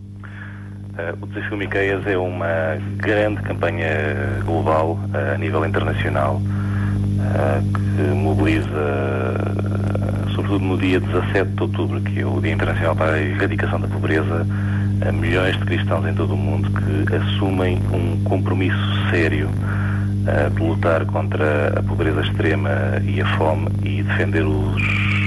Uh, o Desafio Miqueias é uma grande campanha global uh, a nível internacional que mobiliza, sobretudo no dia 17 de outubro, que é o Dia Internacional para a Erradicação da Pobreza, a milhões de cristãos em todo o mundo que assumem um compromisso sério de lutar contra a pobreza extrema e a fome e defender os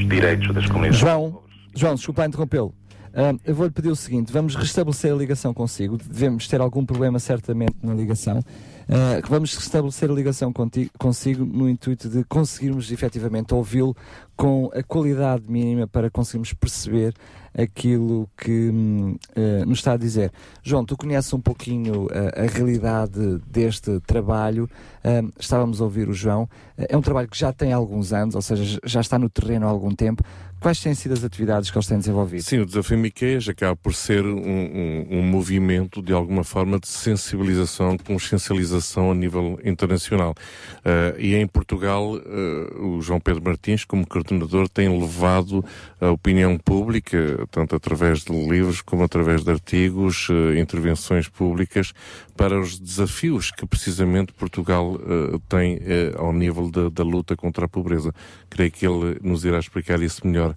direitos das comunidades. João, João, desculpa interrompê-lo. Uh, eu vou-lhe pedir o seguinte: vamos restabelecer a ligação consigo. Devemos ter algum problema, certamente, na ligação. Uh, vamos restabelecer a ligação contigo, consigo no intuito de conseguirmos efetivamente ouvi-lo com a qualidade mínima para conseguirmos perceber aquilo que uh, nos está a dizer. João, tu conheces um pouquinho uh, a realidade deste trabalho, uh, estávamos a ouvir o João, é um trabalho que já tem alguns anos, ou seja, já está no terreno há algum tempo. Quais têm sido as atividades que eles têm desenvolvido? Sim, o Desafio Miqueias acaba por ser um, um, um, movimento, de alguma forma, de sensibilização, consciencialização a nível internacional. e em Portugal, o João Pedro Martins, como coordenador, tem levado a opinião pública, tanto através de livros como através de artigos, uh, intervenções públicas, para os desafios que precisamente Portugal uh, tem uh, ao nível da, da, luta contra a pobreza. Creio que ele nos irá explicar isso melhor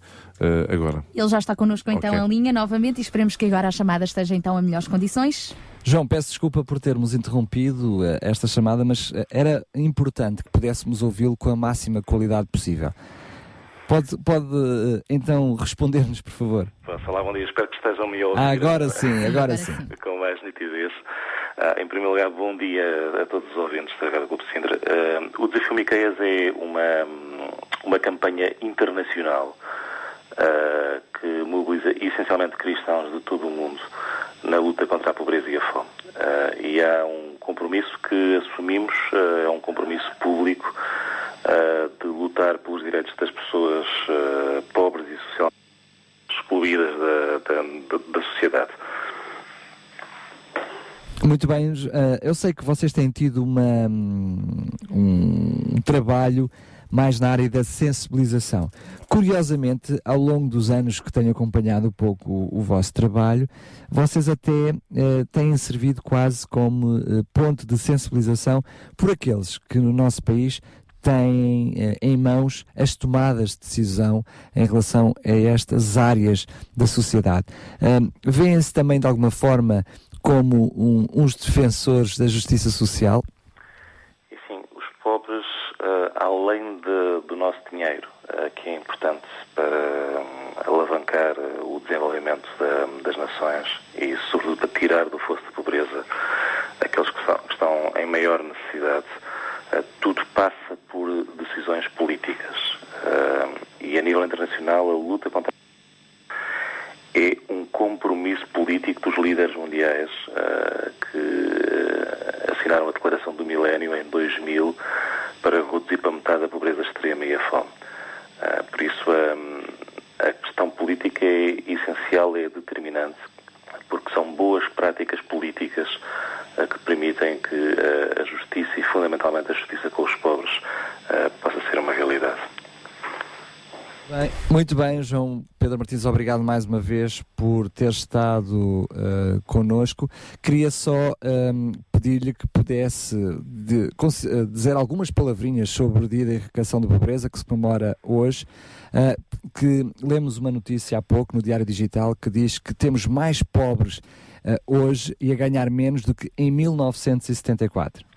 agora. Ele já está connosco então okay. em linha novamente e esperemos que agora a chamada esteja então em melhores condições. João, peço desculpa por termos interrompido esta chamada, mas era importante que pudéssemos ouvi-lo com a máxima qualidade possível. Pode, pode então responder-nos, por favor. Falar bom dia, espero que estejam me ouvir. Ah, agora sim, agora sim. Com mais nitidez. Ah, em primeiro lugar, bom dia a todos os ouvintes da Rádio Clube Sintra. Ah, o Desafio Miqueias é uma, uma campanha internacional ah, que mobiliza essencialmente cristãos de todo o mundo na luta contra a pobreza e a fome. e há um compromisso que assumimos, é um compromisso público uh, de lutar pelos direitos das pessoas uh, pobres e socialmente excluídas da, da, da, sociedade. Muito bem, uh, eu sei que vocês têm tido uma, um, um trabalho mais na área da sensibilização. Curiosamente, ao longo dos anos que tenho acompanhado um pouco o, o vosso trabalho, vocês até eh, têm servido quase como eh, ponto de sensibilização por aqueles que no nosso país têm eh, em mãos as tomadas de decisão em relação a estas áreas da sociedade. Um, Vêem-se também de alguma forma como um, uns defensores da justiça social? Sim, os pobres, uh, além de, do nosso dinheiro, uh, que é importante para um, alavancar uh, o desenvolvimento da, das nações e, sobretudo, para tirar do fosso de pobreza aqueles que, são, que estão em maior necessidade, tudo passa por decisões políticas. e a nível internacional, a luta contra é um compromisso político dos líderes mundiais que assinaram a Declaração do Milénio em 2000 para reduzir para metade a pobreza extrema e a fome. Uh, por isso, um, a questão política é essencial, é determinante, porque são boas práticas políticas uh, que permitem que uh, a justiça e, fundamentalmente, a justiça com os pobres possa ser uma realidade. Bem, muito bem, João Pedro Martins, obrigado mais uma vez por ter estado uh, connosco. Queria só um, ehm, pedir-lhe que pudesse de, uh, dizer algumas palavrinhas sobre o Dia da Erradicação da Pobreza que se comemora hoje. Uh, que lemos uma notícia há pouco no Diário Digital que diz que temos mais pobres hoje e a ganhar menos do que em 1974.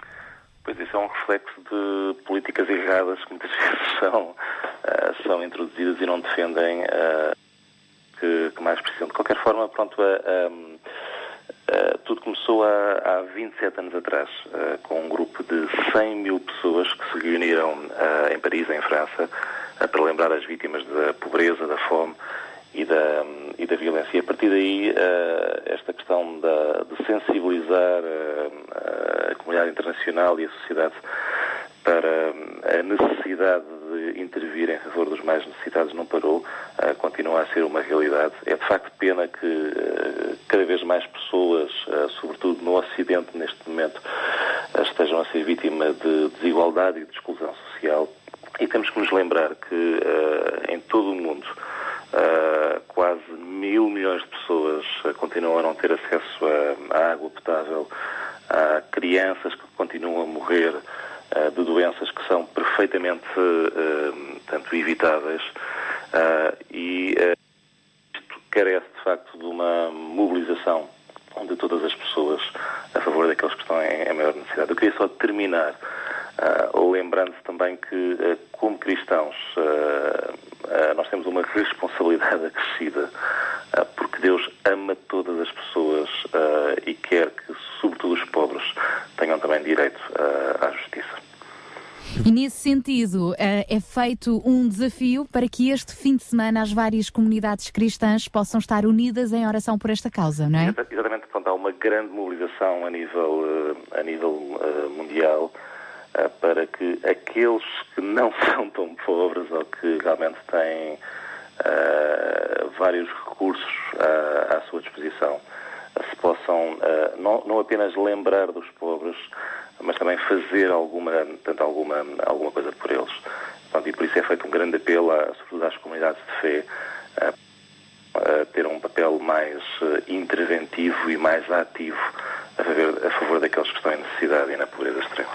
Pois isso é um reflexo de políticas erradas que muitas vezes são, uh, são introduzidas e não defendem uh, que, que, mais precisam. De qualquer forma, pronto, uh, tudo começou há, há 27 anos atrás, com um grupo de 100 mil pessoas que se reuniram em Paris, em França, para lembrar as vítimas da pobreza, da fome e da, e da violência. E a partir daí, uh, esta questão de sensibilizar uh, a comunidade internacional e a sociedade para a necessidade de intervir em favor dos mais necessitados não parou, continua a ser uma realidade. É de facto pena que cada vez mais pessoas, sobretudo no Ocidente neste momento, estejam a ser vítimas de desigualdade e de exclusão social. E temos que nos lembrar que em todo o mundo Uh, quase mil milhões de pessoas uh, continuam a não ter acesso à água potável. Há crianças que continuam a morrer uh, de doenças que são perfeitamente tanto evitáveis. e isto carece, de facto, de uma mobilização de todas as pessoas a favor daqueles que estão em, em maior necessidade. Eu queria só terminar Uh, lembrando também que, uh, como cristãos, uh, nós temos uma responsabilidade acrescida, porque Deus ama todas as pessoas e quer que, sobretudo, os pobres tenham também direito à justiça. E nesse sentido, é feito um desafio para que este fim de semana as várias comunidades cristãs possam estar unidas em oração por esta causa, não é? Exatamente, portanto, há uma grande mobilização a nível, a nível mundial para que aqueles que não são tão pobres ou que realmente têm uh, vários recursos uh, à sua disposição se possam não, não, apenas lembrar dos pobres, mas também fazer alguma, tanto alguma, alguma coisa por eles. Portanto, e por isso é feito um grande apelo, a, sobretudo às comunidades de fé, a ter um papel mais interventivo e mais ativo a favor, a favor daqueles que estão em necessidade e na pobreza extrema.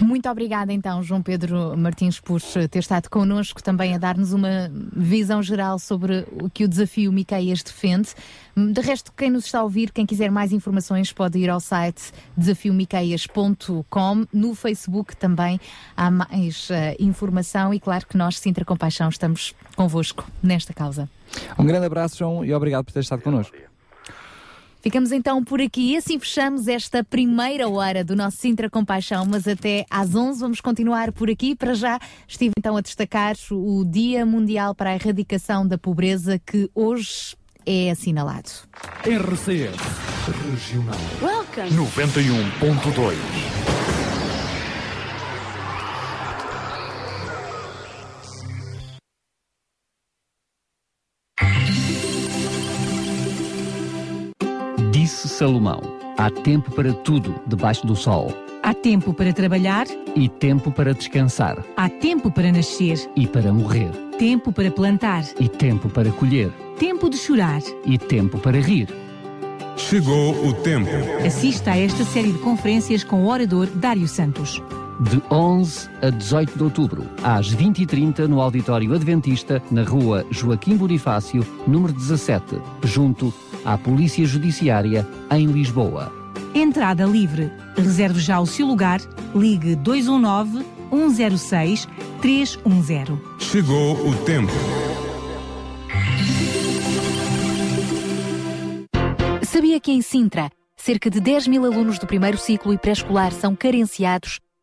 Muito obrigada então, João Pedro Martins, por ter estado connosco também a dar-nos uma visão geral sobre o que o desafio Miqueias defende. De resto, quem nos está a ouvir, quem quiser mais informações, pode ir ao site desafiomiqueias.com. No Facebook também há mais uh, informação e claro que nós, Sintra Compaixão, estamos convosco nesta causa. Um grande abraço, João, e obrigado por ter estado connosco. Ficamos então por aqui e assim fechamos esta primeira hora do nosso Sintra Compaixão, mas até às 11 vamos continuar por aqui. Para já estive então a destacar o Dia Mundial para a Erradicação da Pobreza que hoje é assinalado. RCS Regional Welcome. 91.2 Disse Salomão: Há tempo para tudo debaixo do sol. Há tempo para trabalhar e tempo para descansar. Há tempo para nascer e para morrer. Tempo para plantar e tempo para colher. Tempo de chorar e tempo para rir. Chegou o tempo. Assista a esta série de conferências com o orador Dário Santos. De 11 a 18 de outubro, às 20h30, no Auditório Adventista, na rua Joaquim Bonifácio, número 17, junto à Polícia Judiciária em Lisboa. Entrada livre. Reserve já o seu lugar. Ligue 219 106 310. Chegou o tempo. Sabia que em Sintra, cerca de 10 mil alunos do primeiro ciclo e pré-escolar são carenciados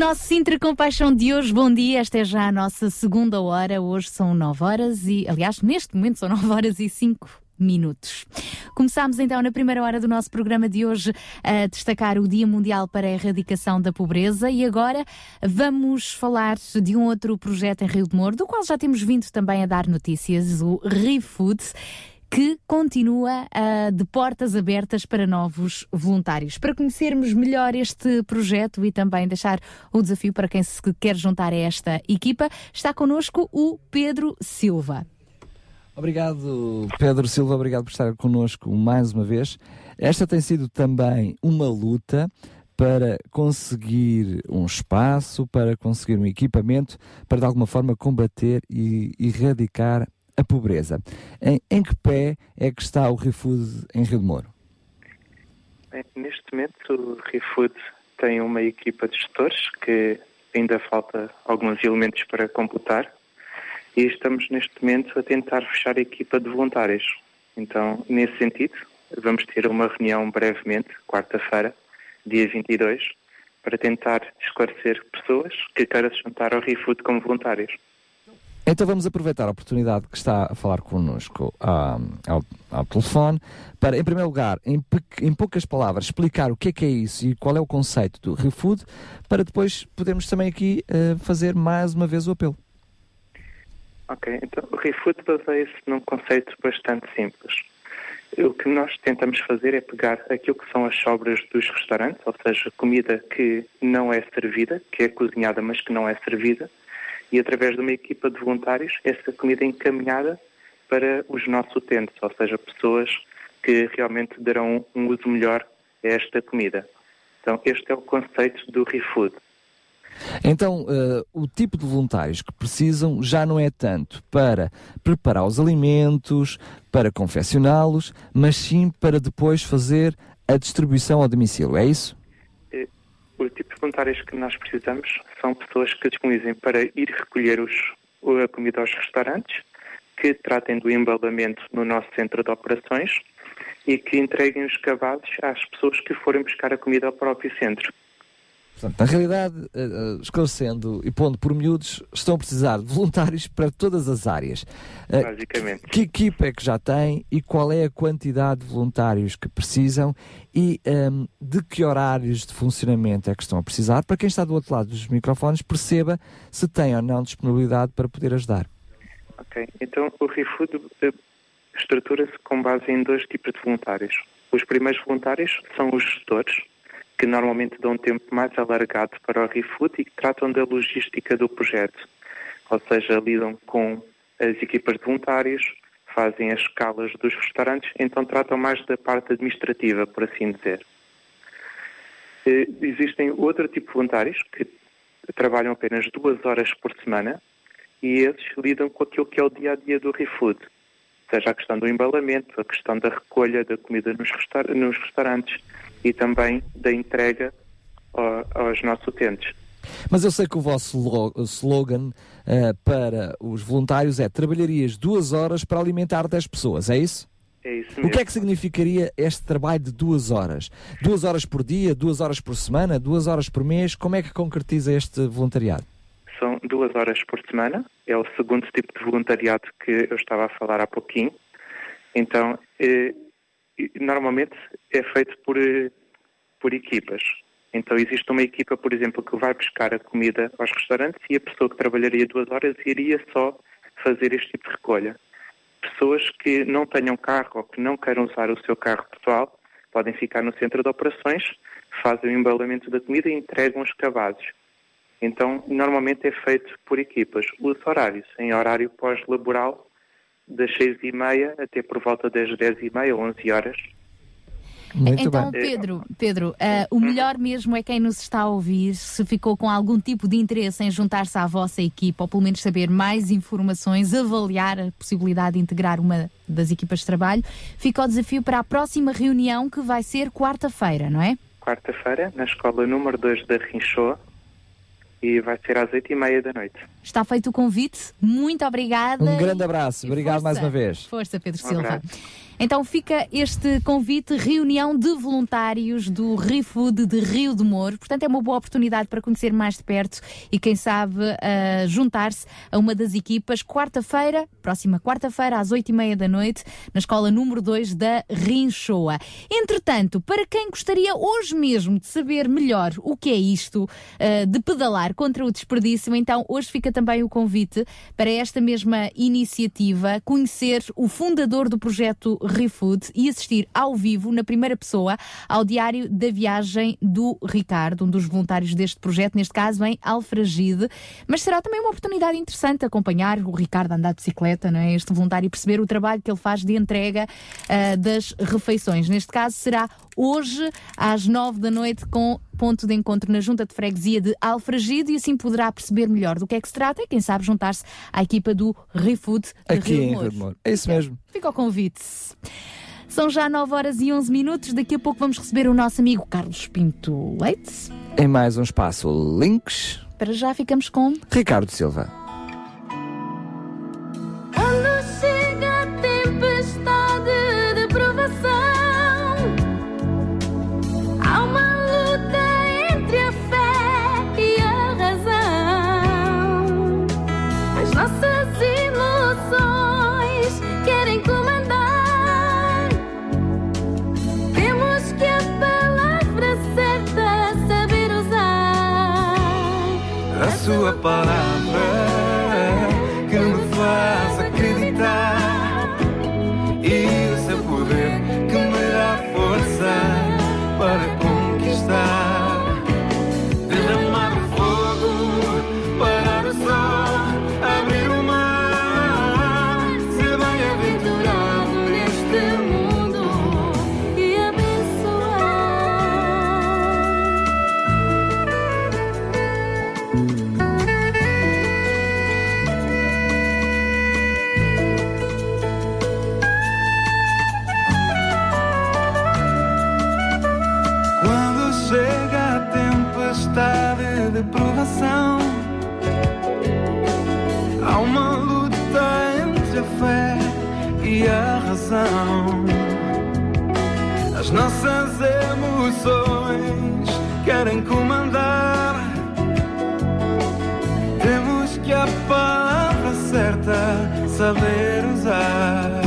No nosso Sintra Compaixão de hoje, bom dia, esta é já a nossa segunda hora, hoje são 9 horas e, aliás, neste momento são 9 horas e 5 minutos. Começámos então na primeira hora do nosso programa de hoje a destacar o Dia Mundial para a Erradicação da Pobreza. E agora vamos falar de um outro projeto em Rio de Moro, do qual já temos vindo também a dar notícias, o ReFood que continua uh, de portas abertas para novos voluntários. Para conhecermos melhor este projeto e também deixar o desafio para quem se quer juntar a esta equipa, está connosco o Pedro Silva. Obrigado, Pedro Silva, obrigado por estar connosco mais uma vez. Esta tem sido também uma luta para conseguir um espaço, para conseguir um equipamento, para de alguma forma combater e erradicar a pobreza. Em, em que pé é que está o ReFood em Rio de Moro? Bem, neste momento o ReFood tem uma equipa de gestores que ainda falta alguns elementos para computar e estamos neste momento a tentar fechar a equipa de voluntários. Então, nesse sentido, vamos ter uma reunião brevemente, quarta-feira, dia 22, para tentar esclarecer pessoas que queiram se juntar ao ReFood como voluntários. Então vamos aproveitar a oportunidade que está a falar connosco ao, ao, telefone para, em primeiro lugar, em, em, poucas palavras, explicar o que é que é isso e qual é o conceito do ReFood, para depois podermos também aqui uh, fazer mais uma vez o apelo. Ok, então o ReFood baseia-se num conceito bastante simples. O que nós tentamos fazer é pegar aquilo que são as sobras dos restaurantes, ou seja, comida que não é servida, que é cozinhada, mas que não é servida, e através de uma equipa de voluntários, essa comida é encaminhada para os nossos utentes, ou seja, pessoas que realmente darão um uso melhor a esta comida. Então, este é o conceito do ReFood. Então, uh, o tipo de voluntários que precisam já não é tanto para preparar os alimentos, para confeccioná-los, mas sim para depois fazer a distribuição ao domicílio, é isso? O tipo de voluntários que nós precisamos são pessoas que disponibilizem para ir recolher os, a comida aos restaurantes, que tratem do embalamento no nosso centro de operações e que entreguem os cavalos às pessoas que forem buscar a comida ao próprio centro. Portanto, na realidade, uh, esclarecendo e pondo por miúdos, estão a precisar de voluntários para todas as áreas. Uh, Basicamente. Que equipa é que já tem e qual é a quantidade de voluntários que precisam e um, ehm, de que horários de funcionamento é que estão a precisar, para quem está do outro lado dos microfones perceba se tem ou não disponibilidade para poder ajudar. Ok, então o ReFood estrutura-se com base em dois tipos de voluntários. Os primeiros voluntários são os gestores, que normalmente dão um tempo mais alargado para o ReFood e que tratam da logística do projeto. Ou seja, lidam com as equipas de voluntários, fazem as escalas dos restaurantes, então tratam mais da parte administrativa, por assim dizer. Eh, existem outro tipo de voluntários que trabalham apenas duas horas por semana e esses lidam com aquilo que é o dia a dia do ReFood, seja a questão do embalamento, a questão da recolha da comida nos, restaurantes, e também da entrega aos nossos utentes. Mas eu sei que o vosso slogan uh, para os voluntários é trabalharias duas horas para alimentar 10 pessoas, é isso? É isso mesmo. O que é que significaria este trabalho de duas horas? Duas horas por dia, duas horas por semana, duas horas por mês? Como é que concretiza este voluntariado? São duas horas por semana. É o segundo tipo de voluntariado que eu estava a falar há pouquinho. Então, eh, normalmente é feito por, eh, por equipas. Então existe uma equipa, por exemplo, que vai buscar a comida aos restaurantes e a pessoa que trabalharia duas horas iria só fazer este tipo de recolha. Pessoas que não tenham carro ou que não queiram usar o seu carro pessoal podem ficar no centro de operações, fazem o embalamento da comida e entregam os cabazes. Então, normalmente é feito por equipas. Os horários, em horário pós-laboral, das seis e meia até por volta das dez e meia, onze horas. Muito então, bem. Pedro, Pedro uh, o melhor mesmo é quem nos está a ouvir, se ficou com algum tipo de interesse em juntar-se à vossa equipa, ou pelo menos saber mais informações, avaliar a possibilidade de integrar uma das equipas de trabalho, fica o desafio para a próxima reunião que vai ser quarta-feira, não é? Quarta-feira, na escola número 2 da Rinchô, e vai ser às oito e meia da noite. Está feito o convite. Muito obrigada. Um grande abraço. Obrigado força, mais uma vez. Força, Pedro um Silva. Abraço. Então fica este convite, reunião de voluntários do ReFood de Rio de Moro. Portanto, é uma boa oportunidade para conhecer mais de perto e, quem sabe, uh, juntar-se a uma das equipas quarta-feira, próxima quarta-feira, às oito e meia da noite, na escola número 2 da Rinchoa. Entretanto, para quem gostaria hoje mesmo de saber melhor o que é isto uh, de pedalar contra o desperdício, então hoje fica também o convite para esta mesma iniciativa, conhecer o fundador do projeto ReFood e assistir ao vivo, na primeira pessoa, ao diário da viagem do Ricardo, um dos voluntários deste projeto, neste caso em Alfragide. Mas será também uma oportunidade interessante acompanhar o Ricardo a andar de bicicleta, não é? este voluntário, e perceber o trabalho que ele faz de entrega uh, das refeições. Neste caso será hoje às nove da noite com ponto de encontro na Junta de Freguesia de Alfragido e assim poderá perceber melhor do que é que se trata e quem sabe juntar-se à equipa do ReFood de Aqui Rio em. Rio. É isso mesmo. Fica o convite. São já 9 horas e 11 minutos. Daqui a pouco vamos receber o nosso amigo Carlos Pinto Leite. Em mais um espaço Links, Para já ficamos com. Ricardo Silva. Sua palavra saber usar.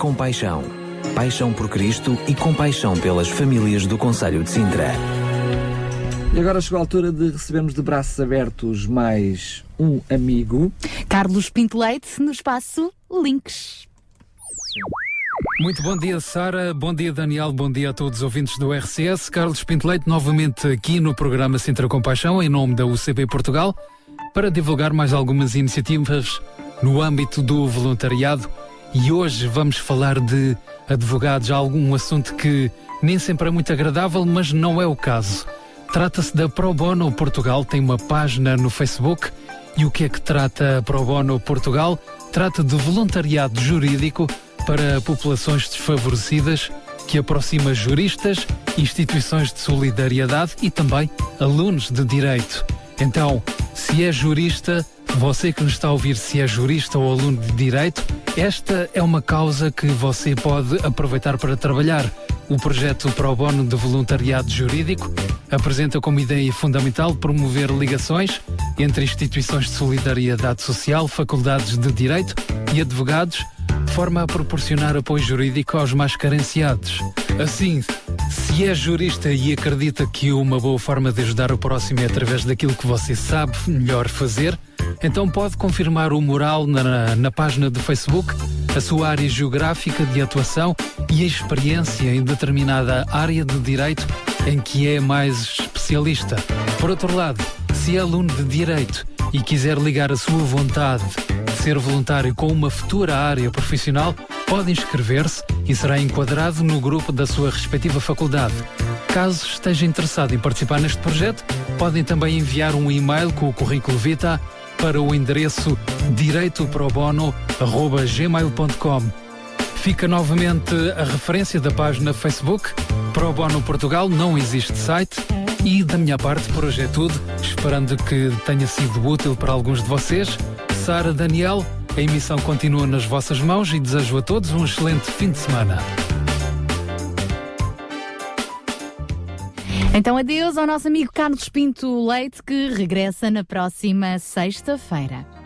Compaixão. Paixão por Cristo e compaixão pelas famílias do Conselho de Sintra. E agora chegou a altura de recebermos de braços abertos mais um amigo. Carlos Pinto Leite, no espaço Links. Muito bom dia, Sara. Bom dia, Daniel. Bom dia a todos os ouvintes do RCS. Carlos Pinto Leite, novamente aqui no programa Sintra Compaixão, em nome da UCB Portugal, para divulgar mais algumas iniciativas no âmbito do voluntariado e hoje vamos falar de advogados, algum assunto que nem sempre é muito agradável, mas não é o caso. Trata-se da Pro Bono Portugal, tem uma página no Facebook. E o que é que trata a Pro Bono Portugal? Trata de voluntariado jurídico para populações desfavorecidas que aproxima juristas, instituições de solidariedade e também alunos de direito. Então, se é jurista, você que nos está a ouvir, se é jurista ou aluno de direito, esta é uma causa que você pode aproveitar para trabalhar. O projeto Pro Bono de Voluntariado Jurídico apresenta como ideia fundamental promover ligações entre instituições de solidariedade social, faculdades de direito e advogados de forma a proporcionar apoio jurídico aos mais carenciados. Assim, se é jurista e acredita que uma boa forma de ajudar o próximo é através daquilo que você sabe melhor fazer, então pode confirmar o mural na, na página do Facebook, a sua área geográfica de atuação e a experiência em determinada área de direito em que é mais especialista. Por outro lado, se é aluno de direito e quiser ligar a sua vontade de ser voluntário com uma futura área profissional, pode inscrever-se e será enquadrado no grupo da sua respectiva faculdade. Caso esteja interessado em participar neste projeto, podem também enviar um e-mail com o currículo Vita para o endereço direitoprobono.gmail.com. Fica novamente a referência da página Facebook Pro Bono Portugal, não existe site. E da minha parte por hoje é tudo, esperando que tenha sido útil para alguns de vocês. Sara, Daniel, a emissão continua nas vossas mãos e desejo a todos um excelente fim de semana. Então adeus ao nosso amigo Carlos Pinto Leite que regressa na próxima sexta-feira.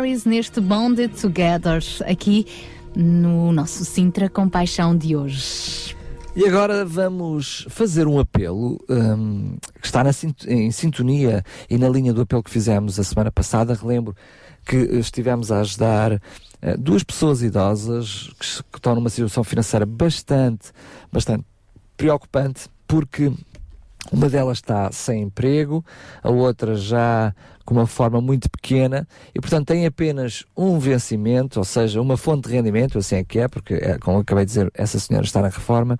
Paris neste Bonded Together, aqui no nosso Sintra Compaixão de hoje. E agora vamos fazer um apelo um, que está na, em sintonia e na linha do apelo que fizemos a semana passada. Relembro que estivemos a ajudar uh, duas pessoas idosas que, que estão numa situação financeira bastante, bastante preocupante, porque uma delas está sem emprego, a outra já com uma forma muito pequena e, portanto, tem apenas um vencimento, ou seja, uma fonte de rendimento, assim é que é, porque, é, como acabei de dizer, essa senhora está na reforma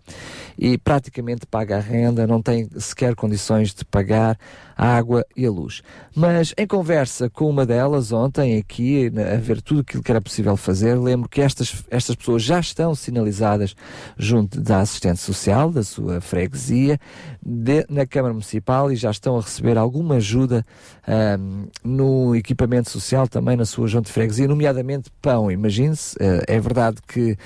e praticamente paga a renda, não tem sequer condições de pagar a água e a luz. Mas em conversa com uma delas ontem, aqui, a ver tudo aquilo que era possível fazer, lembro que estas, estas pessoas já estão sinalizadas junto da assistente social, da sua freguesia, de, na Câmara Municipal e já estão a receber alguma ajuda um, no equipamento social, também na sua junta de freguesia, nomeadamente pão. Imagine-se, uh, é verdade que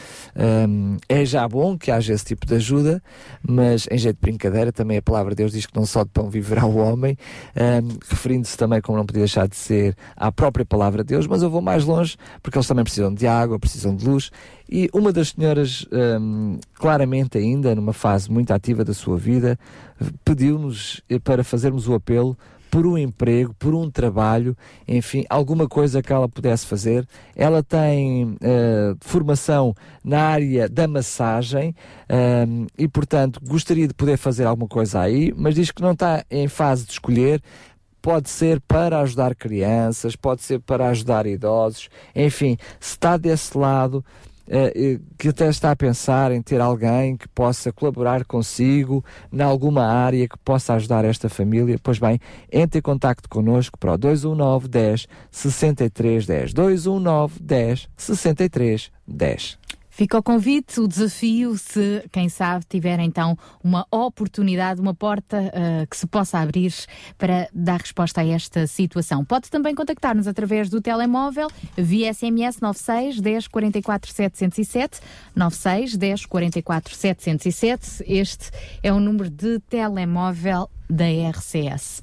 um, é já bom que haja esse tipo de ajuda, mas em jeito de brincadeira, também a palavra de Deus diz que não só de pão viverá o homem, um, referindo-se também, como não podia deixar de ser, à própria palavra de Deus, mas eu vou mais longe, porque eles também precisam de água, precisam de luz, e uma das senhoras, um, claramente ainda numa fase muito ativa da sua vida, pediu-nos para fazermos o apelo por um emprego, por um trabalho, enfim, alguma coisa que ela pudesse fazer. Ela tem uh, formação na área da massagem uh, e, portanto, gostaria de poder fazer alguma coisa aí, mas diz que não está em fase de escolher. Pode ser para ajudar crianças, pode ser para ajudar idosos, enfim, se está desse lado, que até está a pensar em ter alguém que possa colaborar consigo em alguma área que possa ajudar esta família, pois bem, entre em contato connosco para o 219 10 63 10. 219 10 63 10. Fica o convite, o desafio, se quem sabe tiver então uma oportunidade, uma porta uh, que se possa abrir para dar resposta a esta situação. Pode também contactar-nos através do telemóvel via SMS 96 10 44 707, 96 10 44 707. Este é o número de telemóvel da RCS.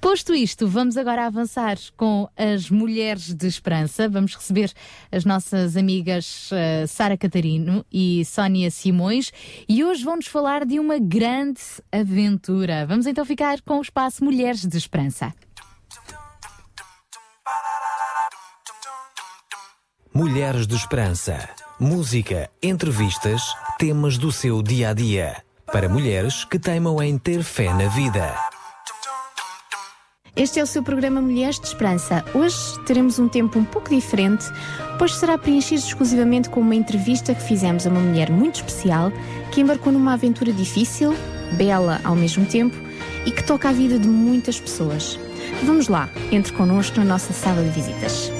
Posto isto, vamos agora avançar com as Mulheres de Esperança. Vamos receber as nossas amigas uh, Sara Catarino e Sónia Simões e hoje vão-nos falar de uma grande aventura. Vamos então ficar com o espaço Mulheres de Esperança. Mulheres de Esperança. Música, entrevistas, temas do seu dia a dia para mulheres que teimam em ter fé na vida. Este é o seu programa Mulheres de Esperança. Hoje teremos um tempo um pouco diferente, pois será preenchido exclusivamente com uma entrevista que fizemos a uma mulher muito especial que embarcou numa aventura difícil, bela ao mesmo tempo e que toca a vida de muitas pessoas. Vamos lá, entre connosco na nossa sala de visitas.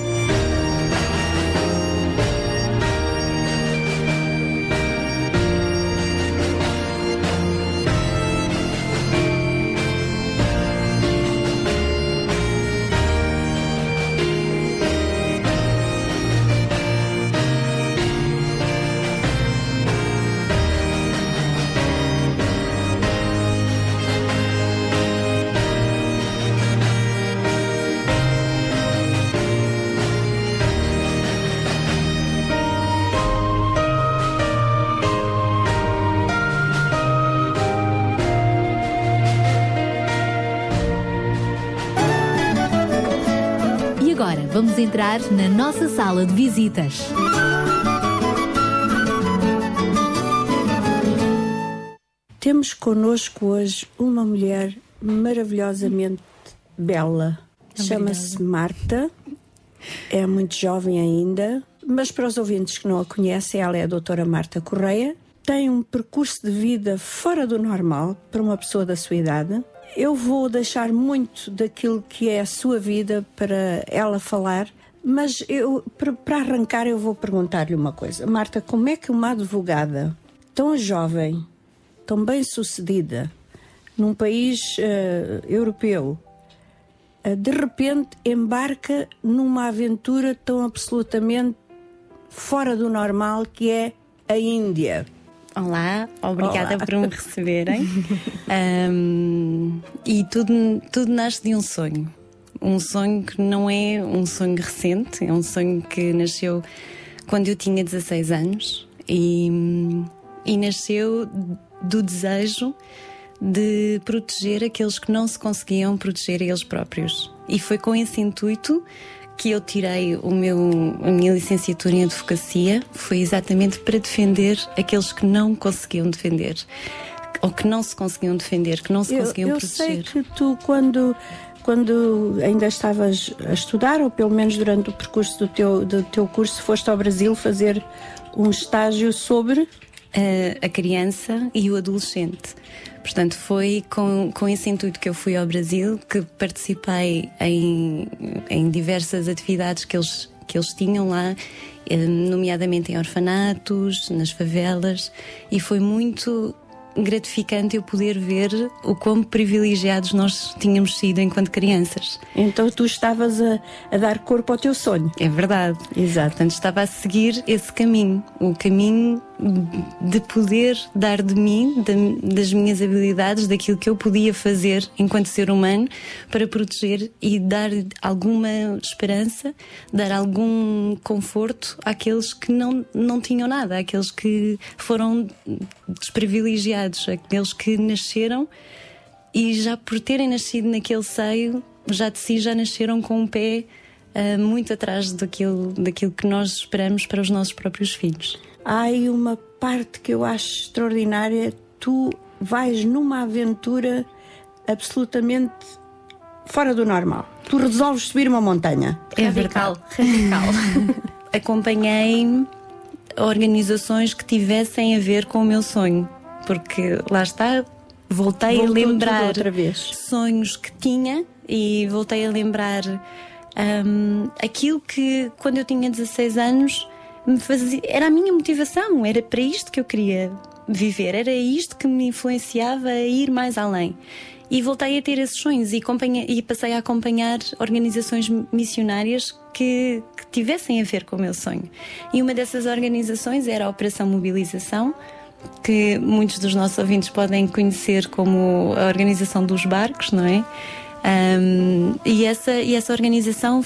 Entrar na nossa sala de visitas. Temos connosco hoje uma mulher maravilhosamente bela. Chama-se Marta, é muito jovem ainda, mas para os ouvintes que não a conhecem, ela é a doutora Marta Correia. Tem um percurso de vida fora do normal para uma pessoa da sua idade eu vou deixar muito daquilo que é a sua vida para ela falar, mas eu, para arrancar, eu vou perguntar-lhe uma coisa. Marta, como é que uma advogada tão jovem, tão bem sucedida, num país uh, europeu, uh, de repente embarca numa aventura tão absolutamente fora do normal que é a Índia? Olá, obrigada Olá. por me receberem. um, e tudo, tudo nasce de um sonho. Um sonho que não é um sonho recente, é um sonho que nasceu quando eu tinha 16 anos e, e nasceu do desejo de proteger aqueles que não se conseguiam proteger eles próprios. E foi com esse intuito que eu tirei o meu, a minha licenciatura em advocacia, foi exatamente para defender aqueles que não conseguiam defender. Ou que não se conseguiam defender, que não se eu, conseguiam eu proteger. Eu sei que tu, quando, quando ainda estavas a estudar, ou pelo menos durante o percurso do teu, do teu curso, foste ao Brasil fazer um estágio sobre a, a criança e o adolescente. Portanto, foi com, com esse intuito que eu fui ao Brasil, que participei em, em diversas atividades que eles, que eles tinham lá, eh, nomeadamente em orfanatos, nas favelas, e foi muito gratificante eu poder ver o quão privilegiados nós tínhamos sido enquanto crianças. Então tu estavas a, a dar corpo ao teu sonho. É verdade. Exato. Portanto, estava a seguir esse caminho, o caminho de poder dar de mim, de, das minhas habilidades, daquilo que eu podia fazer enquanto ser humano para proteger e dar alguma esperança, dar algum conforto àqueles que não, não tinham nada, àqueles que foram desprivilegiados, aqueles que nasceram e já por terem nascido naquele seio, já de si já nasceram com um pé uh, muito atrás daquilo, daquilo que nós esperamos para os nossos próprios filhos há aí uma parte que eu acho extraordinária. Tu vais numa aventura absolutamente fora do normal. Tu resolves subir uma montanha. É radical, radical. Acompanhei organizações que tivessem a ver com o meu sonho, porque lá está, voltei Voltou a lembrar sonhos que tinha e voltei a lembrar um, aquilo que quando eu tinha 16 anos me fazia, era a minha motivação, era para isto que eu queria viver, era isto que me influenciava a ir mais além. E voltei a ter esses sonhos e, e passei a acompanhar organizações missionárias que, que tivessem a ver com o meu sonho. E uma dessas organizações era a Operação Mobilização, que muitos dos nossos ouvintes podem conhecer como a organização dos barcos, não é? Um, e, essa, e essa organização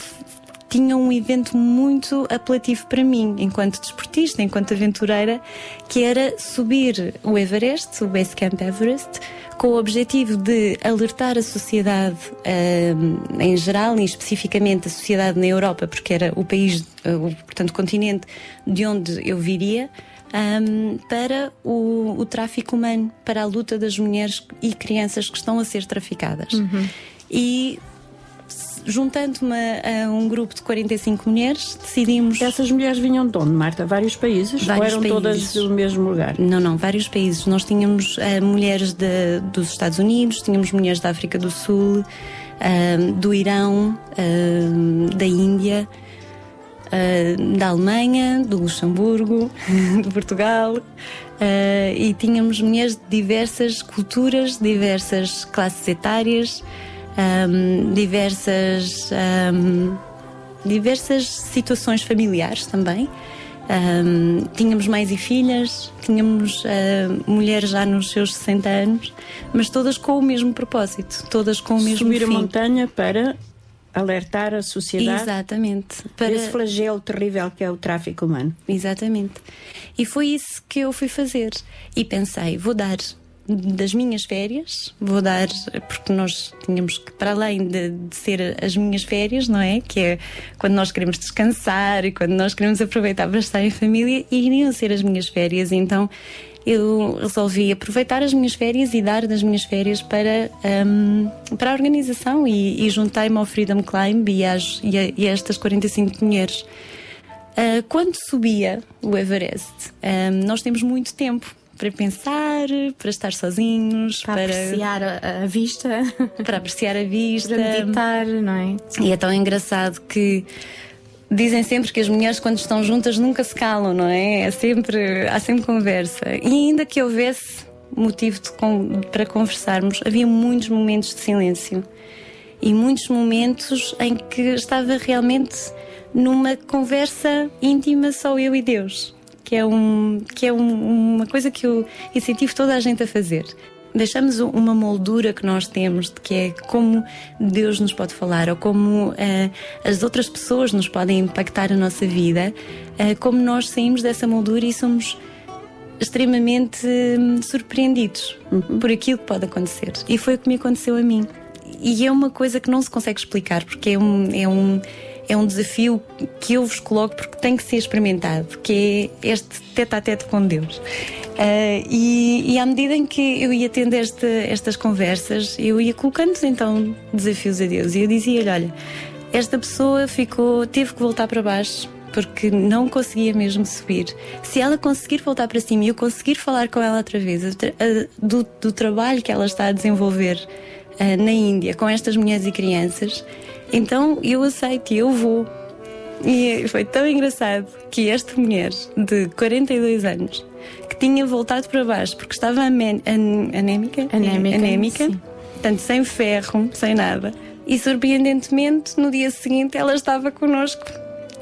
tinha um evento muito apelativo para mim, enquanto desportista, enquanto aventureira, que era subir o Everest, o Base Camp Everest, com o objetivo de alertar a sociedade um, em geral e especificamente a sociedade na Europa, porque era o país, o, portanto, o continente de onde eu viria. Um, para o, o, tráfico humano, para a luta das mulheres e crianças que estão a ser traficadas. Uhum. E juntando-me a, um grupo de 45 mulheres, decidimos. Essas mulheres vinham de onde, Marta? Vários países? Vários ou eram países. todas do mesmo lugar? Não, não, vários países. Nós tínhamos uh, mulheres de, dos Estados Unidos, tínhamos mulheres da África do Sul, uh, do Irão, uh, da Índia. da Alemanha, do Luxemburgo, de Portugal, e tínhamos mulheres de diversas culturas, diversas classes etárias, um, diversas, um, diversas situações familiares também. Um, tínhamos mães e filhas, tínhamos uh, mulheres já nos seus 60 anos, mas todas com o mesmo propósito, todas com o mesmo Subir fim. a montanha para alertar a sociedade Exatamente. Para esse flagelo terrível que é o tráfico humano. Exatamente. E foi isso que eu fui fazer. E pensei, vou dar das minhas férias, vou dar, porque nós tínhamos que, para além de, de, ser as minhas férias, não é? Que é quando nós queremos descansar e quando nós queremos aproveitar para estar em família, iriam ser as minhas férias. Então eu resolvi aproveitar as minhas férias e dar das minhas férias para, um, para a organização e, e juntei-me ao Freedom Climb e, às, e, a, e a estas 45 mulheres. Uh, quando subia o Everest, um, nós temos muito tempo para pensar, para estar sozinhos, para, para apreciar a, a, vista, para apreciar a vista, para meditar, não é? E é tão engraçado que dizem sempre que as mulheres quando estão juntas nunca se calam, não é? É sempre há sempre conversa. E ainda que houvesse motivo de, para conversarmos, havia muitos momentos de silêncio e muitos momentos em que estava realmente numa conversa íntima só eu e Deus que é, um, que é um, uma coisa que eu incentivo toda a gente a fazer. deixamos uma moldura que nós temos de que é como Deus nos pode falar ou como uh, as outras pessoas nos podem impactar a nossa vida, uh, como nós saímos dessa moldura e somos extremamente hum, surpreendidos uhum. por aquilo que pode acontecer. E foi o que me aconteceu a mim. E é uma coisa que não se consegue explicar, porque é um, é um, é um desafio que eu vos coloco porque tem que ser experimentado, que é este tete a tete com Deus. Uh, e, e, à medida em que eu ia tendo esta, estas conversas, eu ia colocando então desafios a Deus. E eu dizia-lhe: olha, esta pessoa ficou, teve que voltar para baixo porque não conseguia mesmo subir. Se ela conseguir voltar para cima e eu conseguir falar com ela outra vez do, do trabalho que ela está a desenvolver uh, na Índia com estas mulheres e crianças, então eu aceito e eu vou. E foi tão engraçado que esta mulher de 42 anos, que tinha voltado para baixo porque estava anémica, anémica, anémica? portanto sem ferro, sem nada, e surpreendentemente no dia seguinte ela estava connosco.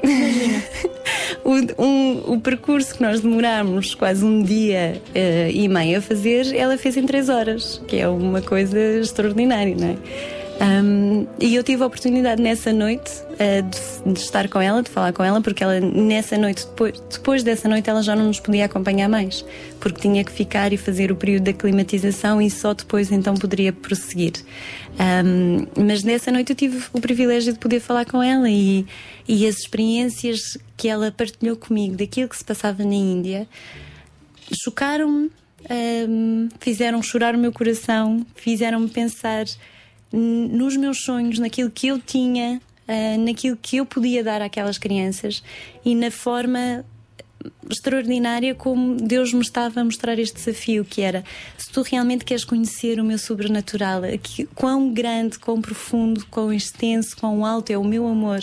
O, um, o percurso que nós demorámos quase um dia uh, e meio a fazer, ela fez em três horas, que é uma coisa extraordinária, não é? Um, e eu tive a oportunidade nessa noite uh, de, de, estar com ela, de falar com ela, porque ela nessa noite, depois, depois dessa noite, ela já não nos podia acompanhar mais, porque tinha que ficar e fazer o período da climatização e só depois então poderia prosseguir. Um, mas nessa noite eu tive o privilégio de poder falar com ela e, e as experiências que ela partilhou comigo daquilo que se passava na Índia chocaram-me, um, fizeram chorar o meu coração, fizeram-me pensar nos meus sonhos, naquilo que eu tinha, uh, naquilo que eu podia dar àquelas crianças e na forma extraordinária como Deus me estava a mostrar este desafio que era se tu realmente queres conhecer o meu sobrenatural que, quão grande, quão profundo quão extenso, quão alto é o meu amor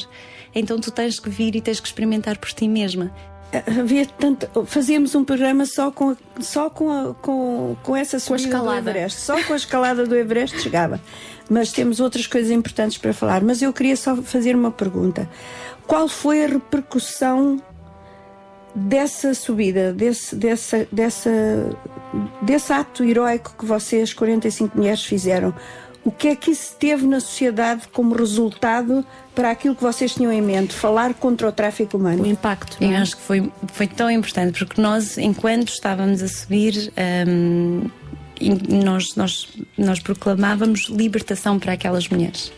então tu tens que vir e tens que experimentar por ti mesma havia tanto fazíamos um programa só com a, só com a, com, com essa subida com a do Everest só com a escalada do Everest chegava mas temos outras coisas importantes para falar. Mas eu queria só fazer uma pergunta: qual foi a repercussão dessa subida, desse, dessa, dessa, desse ato heroico que vocês, 45 mulheres, fizeram? O que é que isso teve na sociedade como resultado para aquilo que vocês tinham em mente, falar contra o tráfico humano? O impacto. É? Eu acho que foi, foi tão importante, porque nós, enquanto estávamos a subir, um, nós, nós, nós proclamávamos libertação para aquelas mulheres.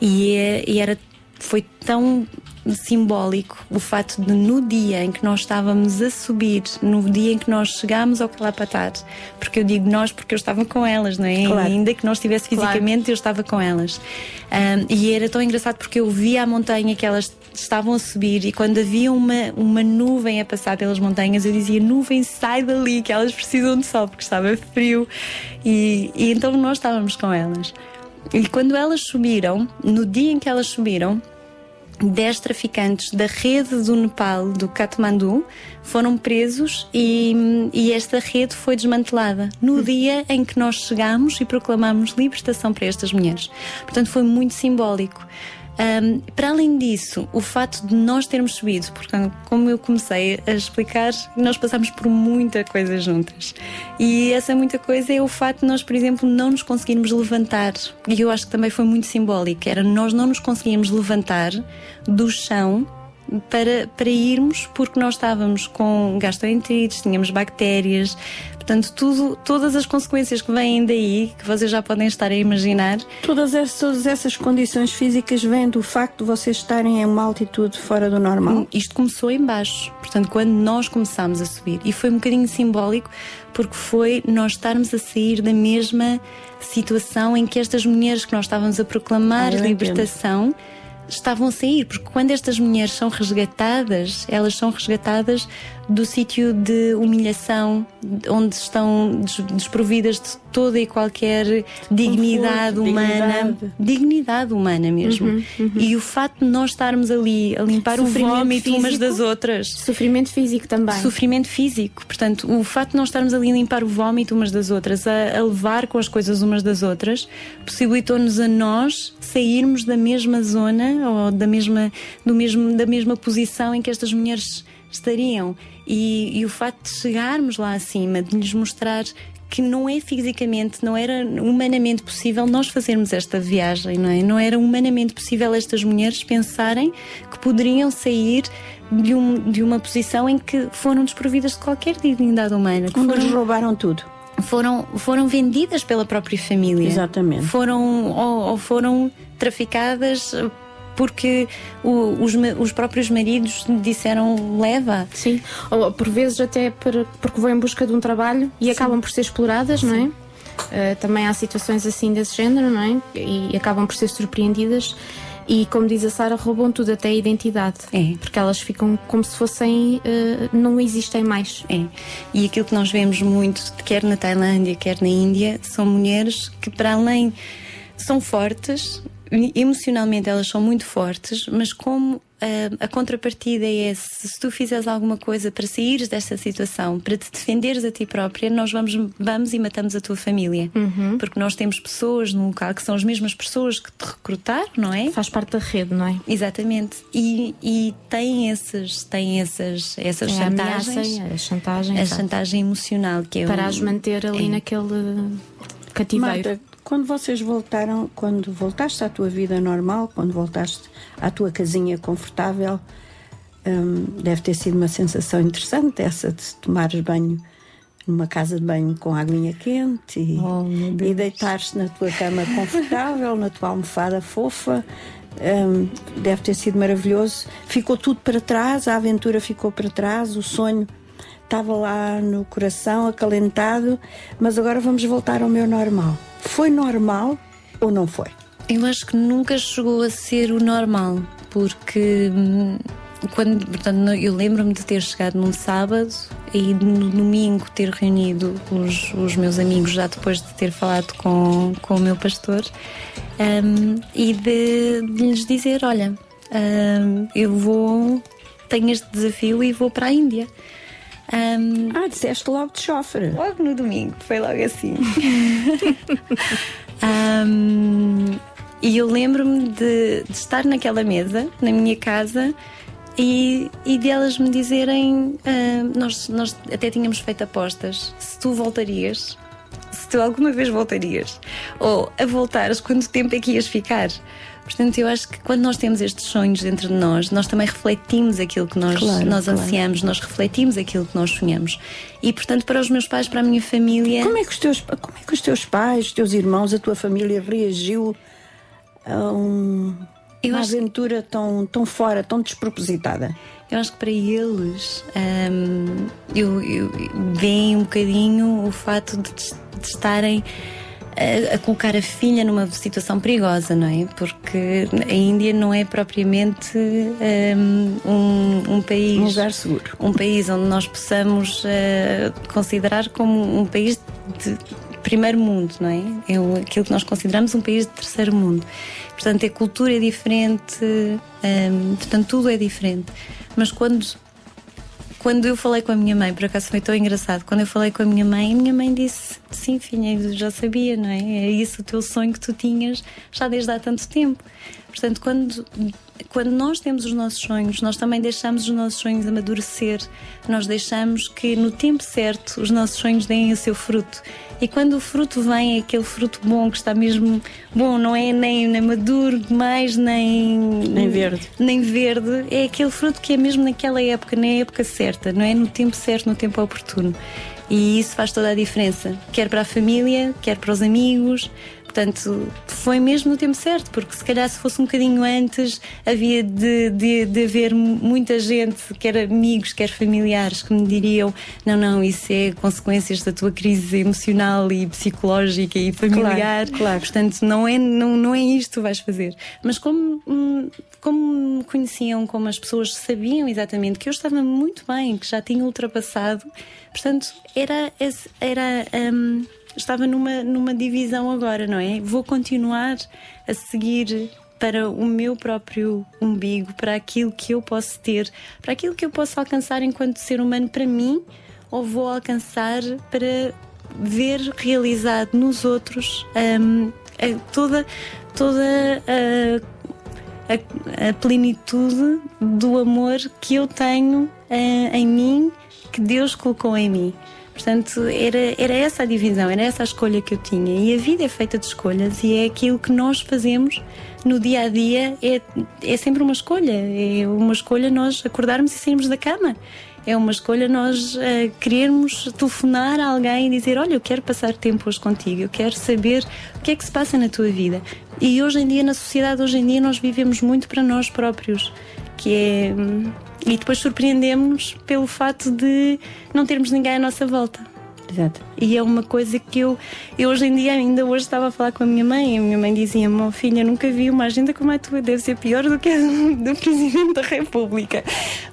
E, é, e era, foi tão simbólico o fato de no dia em que nós estávamos a subir, no dia em que nós chegámos ao Calapatar, porque eu digo nós porque eu estava com elas, não é? Claro. Ainda que não estivesse fisicamente, claro. eu estava com elas. Um, e era tão engraçado porque eu via a montanha que elas estavam a subir e quando havia uma, uma nuvem a passar pelas montanhas, eu dizia: nuvem, sai dali, que elas precisam de sol, porque estava frio. E, e então nós estávamos com elas. E quando elas subiram, no dia em que elas subiram, 10 traficantes da rede do Nepal, do Katmandu, foram presos e, e, esta rede foi desmantelada no dia em que nós chegamos e proclamamos libertação para estas mulheres. Portanto, foi muito simbólico. Um, para além disso, o fato de nós termos subido, porque como eu comecei a explicar, nós passamos por muita coisa juntas. E essa muita coisa é o fato de nós, por exemplo, não nos conseguirmos levantar. E eu acho que também foi muito simbólico. Era nós não nos conseguíamos levantar do chão para, para irmos, porque nós estávamos com gastroenterites, tínhamos bactérias, portanto, tudo, todas as consequências que vêm daí, que vocês já podem estar a imaginar. Todas, essas, todas essas condições físicas vêm do facto de vocês estarem em uma altitude fora do normal? Hum, isto começou em baixo, portanto, quando nós começámos a subir, e foi um bocadinho simbólico, porque foi nós estarmos a sair da mesma situação em que estas mulheres que nós estávamos a proclamar ah, libertação. Entendo estavam a sair, porque quando estas mulheres são resgatadas, elas são resgatadas do sítio de humilhação, onde estão desprovidas de toda e qualquer dignidade Conforto, humana, dignidade. dignidade. humana mesmo. Uhum, uhum. E o facto de nós estarmos ali a limpar o vómito físico, umas das outras, sofrimento físico também. Sofrimento físico, portanto, o facto de nós estarmos ali a limpar o vómito umas das outras, a, a levar com as coisas umas das outras, possibilitou-nos a nós sairmos da mesma zona ou da mesma, do mesmo, da mesma posição em que estas mulheres estariam. E, e o facto de chegarmos lá acima, de lhes mostrar que não é fisicamente, não era humanamente possível nós fazermos esta viagem, não é? Não era humanamente possível estas mulheres pensarem que poderiam sair de, um, de uma posição em que foram desprovidas de qualquer dignidade humana. Que foram, roubaram tudo. Foram, foram vendidas pela própria família. Exatamente. Foram, ou, ou foram traficadas porque o, os, os, próprios maridos disseram leva. Sim, ou por vezes até por, porque vão em busca de um trabalho e Sim. acabam por ser exploradas, Sim. não é? Uh, também há situações assim desse género, não é? E acabam por ser surpreendidas. E como diz a Sara, roubam tudo, até a identidade. É. Porque elas ficam como se fossem. Uh, não existem mais. É. E aquilo que nós vemos muito, quer na Tailândia, quer na Índia, são mulheres que, para além. São fortes, emocionalmente elas são muito fortes, mas como uh, a contrapartida é se, se tu fizeres alguma coisa para saíres desta situação, para te defenderes a ti própria, nós vamos, vamos e matamos a tua família. Uhum. Porque nós temos pessoas no local que são as mesmas pessoas que te recrutaram, não é? Faz parte da rede, não é? Exatamente. E, e têm esses, têm essas, essas Tem chantagens. A, ameaça, a chantagem. A chantagem emocional que é Para as manter ali é. naquele cativeiro. Marta, quando vocês voltaram, quando voltaste à tua vida normal, quando voltaste à tua casinha confortável, hum, deve ter sido uma sensação interessante essa de tomares banho numa casa de banho com aguinha quente e, oh, e deitar-te na tua cama confortável, na tua almofada fofa. Hum, deve ter sido maravilhoso. Ficou tudo para trás, a aventura ficou para trás, o sonho estava lá no coração, acalentado, mas agora vamos voltar ao meu normal. Foi normal ou não foi? Eu acho que nunca chegou a ser o normal, porque hum, quando, portanto, eu lembro-me de ter chegado num sábado e no domingo ter reunido os, os meus amigos já depois de ter falado com, com o meu pastor um, e de, de, lhes dizer: Olha, um, eu vou, tenho este desafio e vou para a Índia. Um, ah, disseste logo de chofre. Logo no domingo, foi logo assim. um, e eu lembro-me de, de, estar naquela mesa, na minha casa, e, e de elas me dizerem: uh, nós, nós até tínhamos feito apostas, se tu voltarias, se tu alguma vez voltarias, ou a voltares, quanto tempo é que ias ficar? Portanto, eu acho que quando nós temos estes sonhos dentro de nós, nós também refletimos aquilo que nós, claro, nós claro. ansiamos, nós refletimos aquilo que nós sonhamos. E, portanto, para os meus pais, para a minha família. Como é que os teus, como é que os teus pais, os teus irmãos, a tua família reagiu a um, uma aventura tão, tão fora, tão despropositada? Eu acho que para eles um, eu, eu, vem um bocadinho o fato de, de estarem a, a, colocar a filha numa situação perigosa, não é? Porque a Índia não é propriamente um, um, um país. Um lugar seguro. Um país onde nós possamos uh, considerar como um país de primeiro mundo, não é? É aquilo que nós consideramos um país de terceiro mundo. Portanto, a cultura é diferente, um, portanto, tudo é diferente. Mas quando quando eu falei com a minha mãe, por acaso foi tão engraçado, quando eu falei com a minha mãe, a minha mãe disse: Sim, filha, já sabia, não é? É isso o teu sonho que tu tinhas já desde há tanto tempo. Portanto, quando, quando nós temos os nossos sonhos, nós também deixamos os nossos sonhos amadurecer, nós deixamos que no tempo certo os nossos sonhos deem o seu fruto. E quando o fruto vem, é aquele fruto bom que está mesmo bom, não é nem, nem maduro demais, nem, nem verde. Nem verde. É aquele fruto que é mesmo naquela época, na época certa, não é? No tempo certo, no tempo oportuno. E isso faz toda a diferença, quer para a família, quer para os amigos, Portanto, foi mesmo no tempo certo, porque se calhar se fosse um bocadinho antes, havia de, de, de haver muita gente, quer amigos, quer familiares, que me diriam: não, não, isso é consequências da tua crise emocional e psicológica e familiar. Claro, claro. Portanto, não é, não, não é isto que tu vais fazer. Mas como, hum, como me conheciam, como as pessoas sabiam exatamente que eu estava muito bem, que já tinha ultrapassado, portanto, era. era um, estava numa, numa divisão agora, não é? Vou continuar a seguir para o meu próprio umbigo, para aquilo que eu posso ter, para aquilo que eu posso alcançar enquanto ser humano para mim, ou vou alcançar para ver realizado nos outros um, a, toda, toda a, a, a, plenitude do amor que eu tenho uh, em mim, que Deus colocou em mim. Portanto, era, era essa a divisão, era essa a escolha que eu tinha. E a vida é feita de escolhas e é aquilo que nós fazemos no dia a dia, é, é sempre uma escolha. É uma escolha nós acordarmos e sairmos da cama. É uma escolha nós uh, querermos telefonar a alguém e dizer: Olha, eu quero passar tempo hoje contigo, eu quero saber o que é que se passa na tua vida. E hoje em dia, na sociedade, hoje em dia, nós vivemos muito para nós próprios, que é. E depois surpreendemos pelo fato de não termos ninguém à nossa volta. Exato. E é uma coisa que eu, eu hoje em dia, ainda hoje estava a falar com a minha mãe, e a minha mãe dizia-me: oh, filha, nunca vi uma agenda como a tua, deve ser pior do que a do Presidente da República.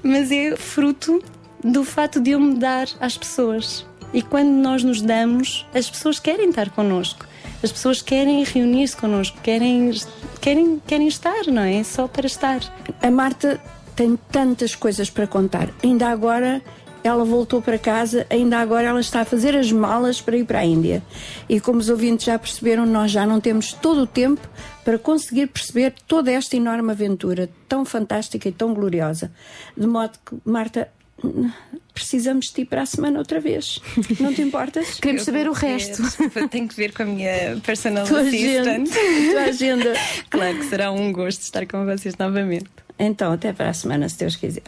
Mas é fruto do fato de eu me dar às pessoas. E quando nós nos damos, as pessoas querem estar connosco. As pessoas querem reunir-se connosco, querem, querem, querem estar, não é? Só para estar. A Marta tem tantas coisas para contar. Ainda agora ela voltou para casa, ainda agora ela está a fazer as malas para ir para a Índia. E como os ouvintes já perceberam, nós já não temos todo o tempo para conseguir perceber toda esta enorme aventura, tão fantástica e tão gloriosa. De modo que, Marta, precisamos de ti para a semana outra vez. Não te importas? Queremos saber o resto. Tenho que ver com a minha personal tua assistant. Agenda, tua agenda. claro que será um gosto estar com vocês novamente. Então, até para a semana, se Deus quiser.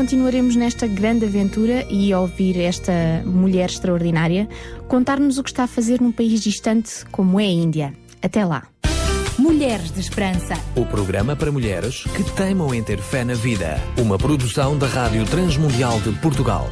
Continuaremos nesta grande aventura e ouvir esta mulher extraordinária contar-nos o que está a fazer num país distante como é a Índia. Até lá. Mulheres de Esperança. O programa para mulheres que teimam em ter fé na vida. Uma produção da Rádio Transmundial de Portugal.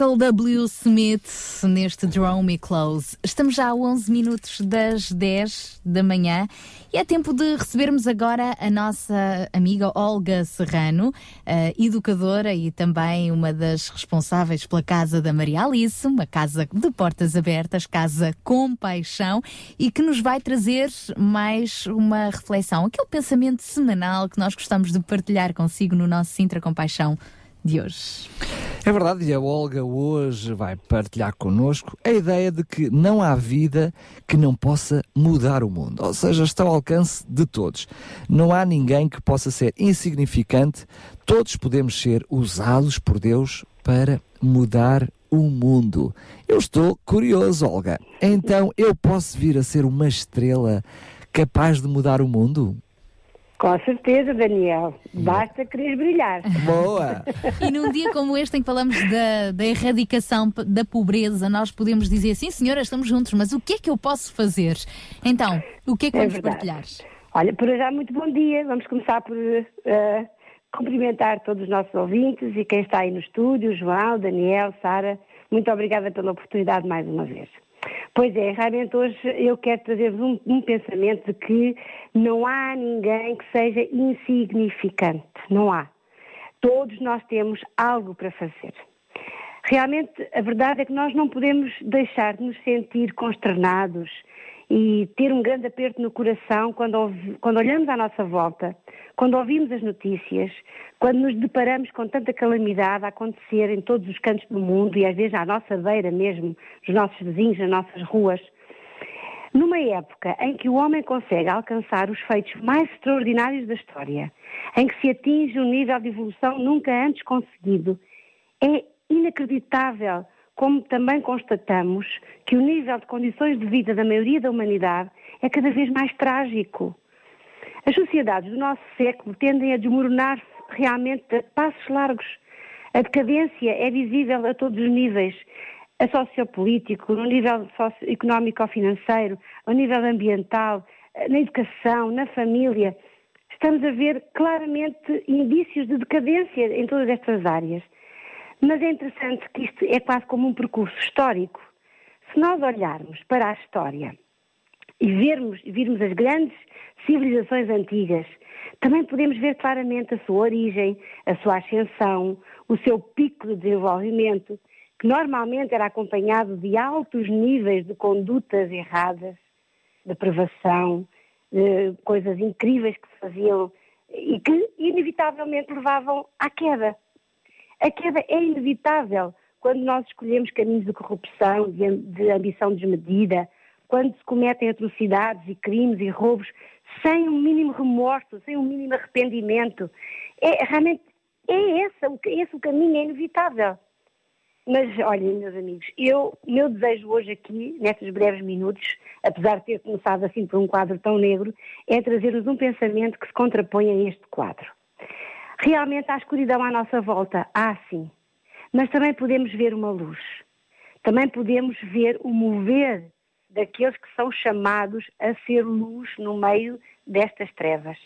Michael W. Smith neste Draw Me Close. Estamos já a 11 minutos das 10 da manhã e é tempo de recebermos agora a nossa amiga Olga Serrano, educadora e também uma das responsáveis pela Casa da Maria Alice, uma casa de portas abertas, casa com paixão e que nos vai trazer mais uma reflexão, aquele pensamento semanal que nós gostamos de partilhar consigo no nosso Sintra Compaixão de hoje. É verdade, e a Olga hoje vai partilhar connosco a ideia de que não há vida que não possa mudar o mundo, ou seja, está ao alcance de todos. Não há ninguém que possa ser insignificante, todos podemos ser usados por Deus para mudar o mundo. Eu estou curioso, Olga. Então eu posso vir a ser uma estrela capaz de mudar o mundo? Com certeza, Daniel. Basta querer brilhar. Boa! e num dia como este em que falamos da, da erradicação da pobreza, nós podemos dizer, sim senhora, estamos juntos, mas o que é que eu posso fazer? Então, o que é que É vamos verdade. partilhar? Olha, por já muito bom dia. Vamos começar por eh, cumprimentar todos os nossos ouvintes e quem está aí no estúdio, João, Daniel, Sara. Muito obrigada pela oportunidade mais uma vez. Pois é, realmente hoje eu quero trazer-vos um, um pensamento de que não há ninguém que seja insignificante. Não há. Todos nós temos algo para fazer. Realmente, a verdade é que nós não podemos deixar de nos sentir consternados e ter um grande aperto no coração quando, quando olhamos à nossa volta, quando ouvimos as notícias, quando nos deparamos com tanta calamidade a acontecer em todos os cantos do mundo e às vezes à nossa beira mesmo, nos nossos vizinhos, nas nossas ruas. Numa época em que o homem consegue alcançar os feitos mais extraordinários da história, em que se atinge um nível de evolução nunca antes conseguido, é inacreditável como também constatamos que o nível de condições de vida da maioria da humanidade é cada vez mais trágico. As sociedades do nosso século tendem a desmoronar-se realmente a passos largos. A decadência é visível a todos os níveis, a sociopolítico, no nível socioeconómico ou financeiro, ao nível ambiental, na educação, na família. Estamos a ver claramente indícios de decadência em todas estas áreas. Mas é interessante que isto é quase como um percurso histórico. Se nós olharmos para a história e vermos, virmos as grandes civilizações antigas, também podemos ver claramente a sua origem, a sua ascensão, o seu pico de desenvolvimento, que normalmente era acompanhado de altos níveis de condutas erradas, de privação, de coisas incríveis que se faziam e que inevitavelmente levavam à queda. A queda é inevitável quando nós escolhemos caminhos de corrupção, de, ambição desmedida, quando se cometem atrocidades e crimes e roubos sem um mínimo remorso, sem um mínimo arrependimento. É, realmente é esse, esse o caminho, é inevitável. Mas olhem, meus amigos, eu, meu desejo hoje aqui, nestes breves minutos, apesar de ter começado assim por um quadro tão negro, é trazer-vos um pensamento que se contrapõe a este quadro. Realmente há escuridão à nossa volta, há sim. Mas também podemos ver uma luz. Também podemos ver o mover daqueles que são chamados a ser luz no meio destas trevas.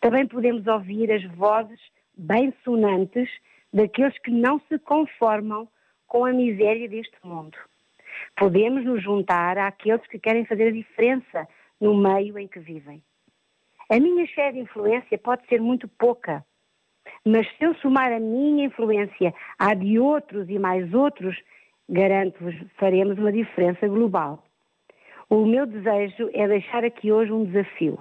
Também podemos ouvir as vozes bem sonantes daqueles que não se conformam com a miséria deste mundo. Podemos nos juntar àqueles que querem fazer a diferença no meio em que vivem. A minha esfera de influência pode ser muito pouca, mas se eu somar a minha influência à de outros e mais outros, garanto-vos, faremos uma diferença global. O meu desejo é deixar aqui hoje um desafio,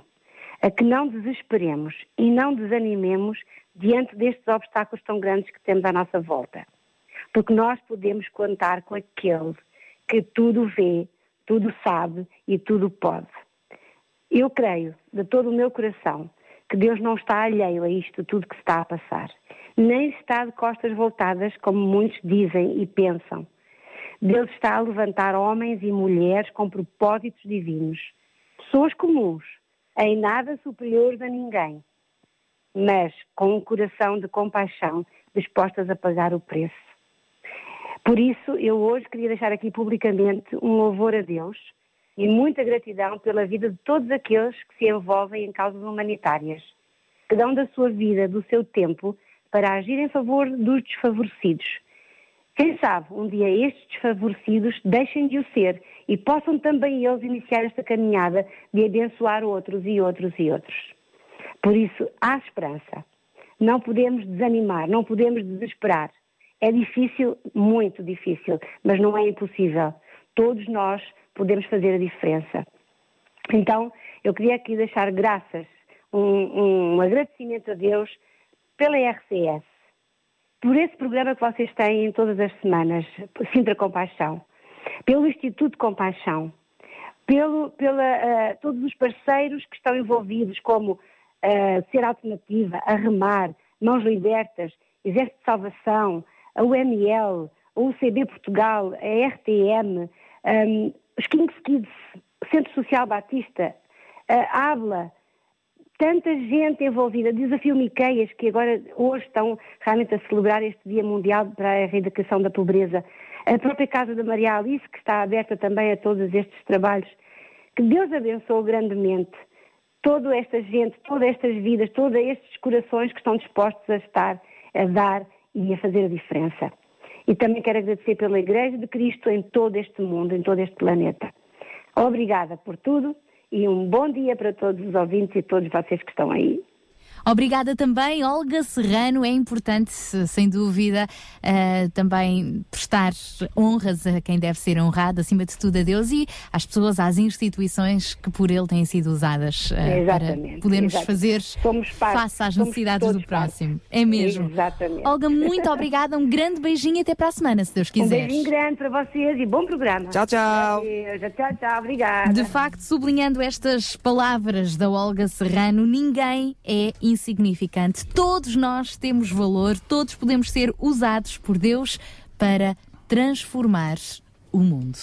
a que não desesperemos e não desanimemos diante destes obstáculos tão grandes que temos à nossa volta. Porque nós podemos contar com aquele que tudo vê, tudo sabe e tudo pode. Eu creio, de todo o meu coração, que Deus não está alheio a isto tudo que se está a passar. Nem está de costas voltadas, como muitos dizem e pensam. Deus está a levantar homens e mulheres com propósitos divinos. Pessoas comuns, em nada superiores a ninguém, mas com um coração de compaixão, dispostas a pagar o preço. Por isso, eu hoje queria deixar aqui publicamente um louvor a Deus e muita gratidão pela vida de todos aqueles que se envolvem em causas humanitárias, que dão da sua vida, do seu tempo, para agir em favor dos desfavorecidos, Quem sabe um dia estes desfavorecidos deixem de o ser e possam também eles iniciar esta caminhada de abençoar outros e outros e outros. Por isso, há esperança. Não podemos desanimar, não podemos desesperar. É difícil, muito difícil, mas não é impossível. Todos nós podemos fazer a diferença. Então, eu queria aqui deixar graças, um, um agradecimento a Deus pela RCS, por esse programa que vocês têm todas as semanas, Sintra Compaixão, pelo Instituto Compaixão, pelo, pela, uh, todos os parceiros que estão envolvidos, como uh, Ser Alternativa, a Remar, Mãos Libertas, Exército de Salvação, a UML, a UCB Portugal, a RTM, um, os Kings Kids, Centro Social Batista, a ABLA, tanta gente envolvida, Desafio Miqueias, que agora hoje estão realmente a celebrar este Dia Mundial para a Erradicação da Pobreza, a própria Casa da Maria Alice, que está aberta também a todos estes trabalhos. Que Deus abençoe grandemente toda esta gente, todas estas vidas, todos estes corações que estão dispostos a estar, a dar e a fazer a diferença. E também quero agradecer pela Igreja de Cristo em todo este mundo, em todo este planeta. Obrigada por tudo e um bom dia para todos os ouvintes e todos vocês que estão aí. Obrigada também, Olga Serrano. É importante, sem dúvida, uh, também prestar honras a quem deve ser honrado, acima de tudo a Deus e às pessoas, às instituições que por ele têm sido usadas uh, para podermos exatamente. fazer face às necessidades do próximo. É mesmo. Exatamente. Olga, muito obrigada. Um grande beijinho e até para a semana, se Deus quiser. Um beijinho grande para vocês e bom programa. Tchau, tchau. Tchau, tchau. Obrigada. De facto, sublinhando estas palavras da Olga Serrano, ninguém é insignificante. Todos nós temos valor, todos podemos ser usados por Deus para transformar o mundo.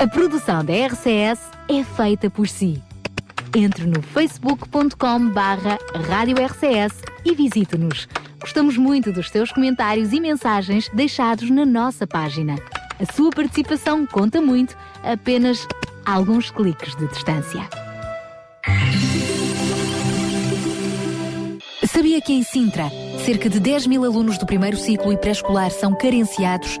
A produção da RCS é feita por si. Entre no facebook.com barra Rádio RCS e visite-nos. Gostamos muito dos teus comentários e mensagens deixados na nossa página. A sua participação conta muito, apenas alguns cliques de distância. Sabia que em Sintra, cerca de 10 mil alunos do primeiro ciclo e pré-escolar são carenciados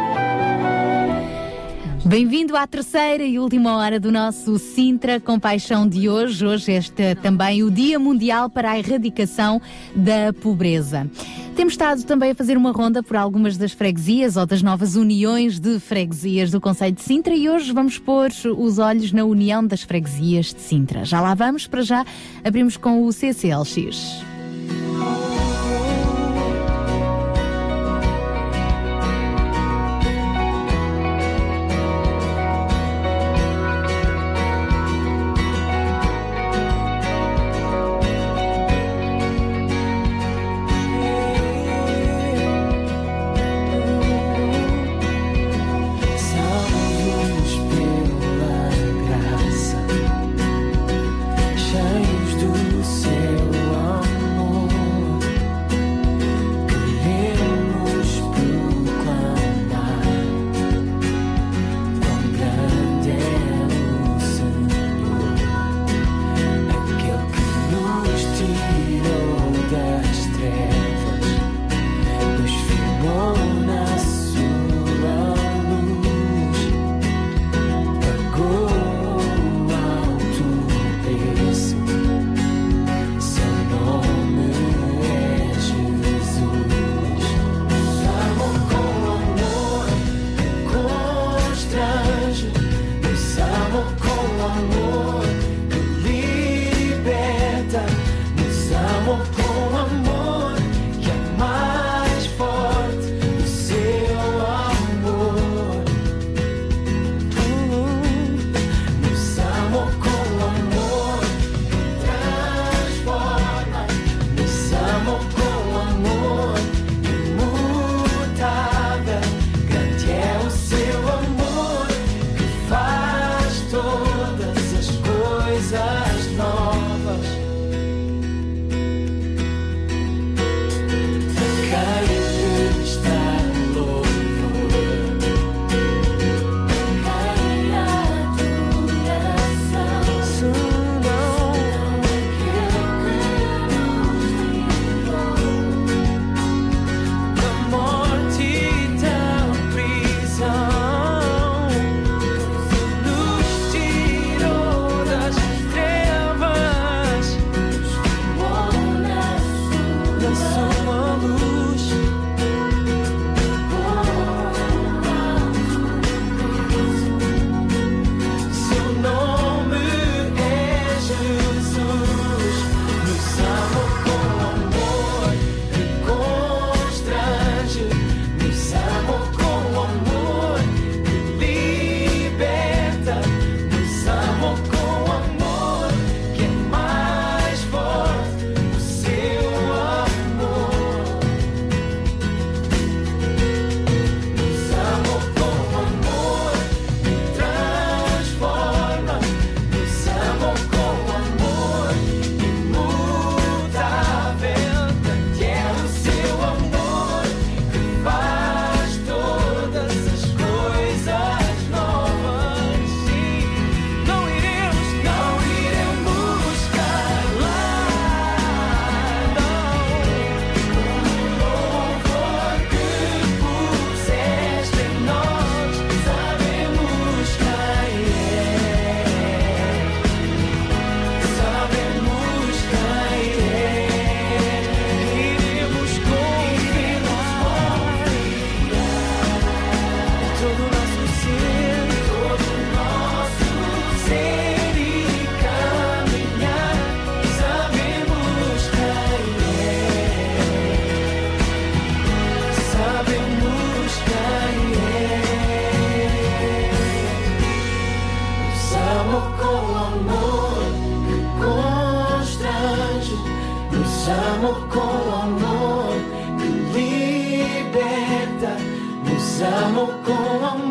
Bem-vindo à terceira e última hora do nosso Sintra Compaixão de hoje. Hoje este é também o Dia Mundial para a Erradicação da Pobreza. Temos estado também a fazer uma ronda por algumas das freguesias ou das novas uniões de freguesias do Conselho de Sintra e hoje vamos pôr os olhos na União das Freguesias de Sintra. Já lá vamos, para já abrimos com o CCLX. Nos amou com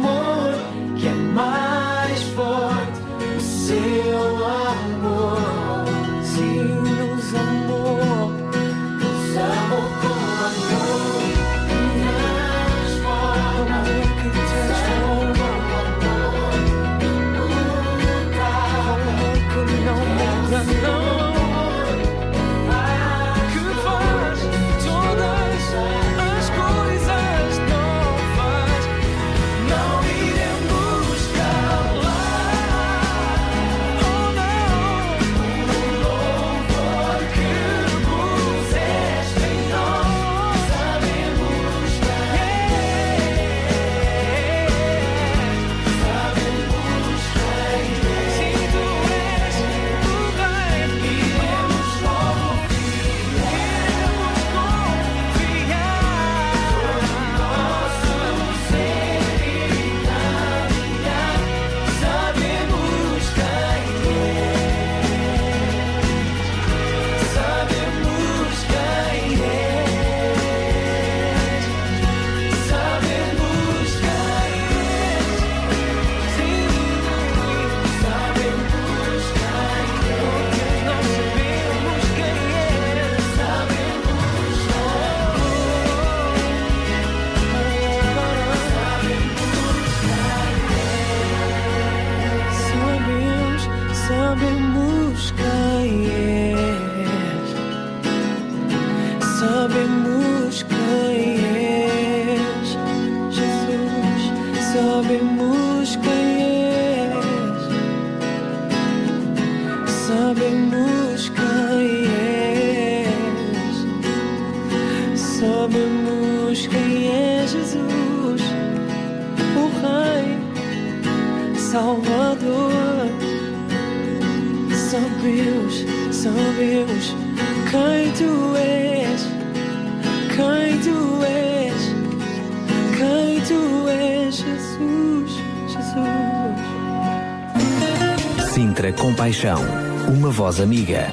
Sintra Compaixão, uma voz amiga.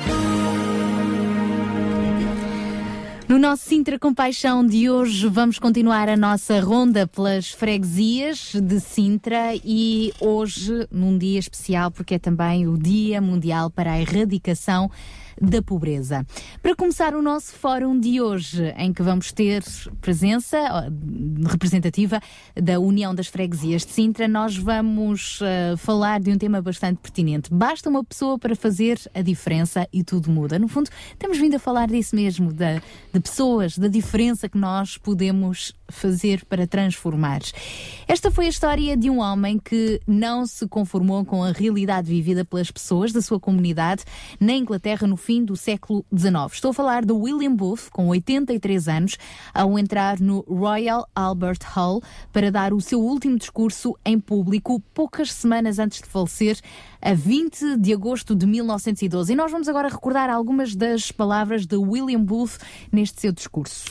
No nosso Sintra Compaixão de hoje vamos continuar a nossa ronda pelas freguesias de Sintra e hoje num dia especial porque é também o Dia Mundial para a Erradicação da Pobreza. Para começar o nosso fórum de hoje, em que vamos ter presença representativa da União das Freguesias de Sintra, nós vamos uh, falar de um tema bastante pertinente. Basta uma pessoa para fazer a diferença e tudo muda. No fundo, temos vindo a falar disso mesmo, da, de pessoas, da diferença que nós podemos fazer para transformar. Esta foi a história de um homem que não se conformou com a realidade vivida pelas pessoas da sua comunidade na Inglaterra no fim do século XIX. Estou a falar de William Booth, com 83 anos, ao entrar no Royal Albert Hall para dar o seu último discurso em público, poucas semanas antes de falecer, a 20 de agosto de 1912. E nós vamos agora recordar algumas das palavras de William Booth neste seu discurso.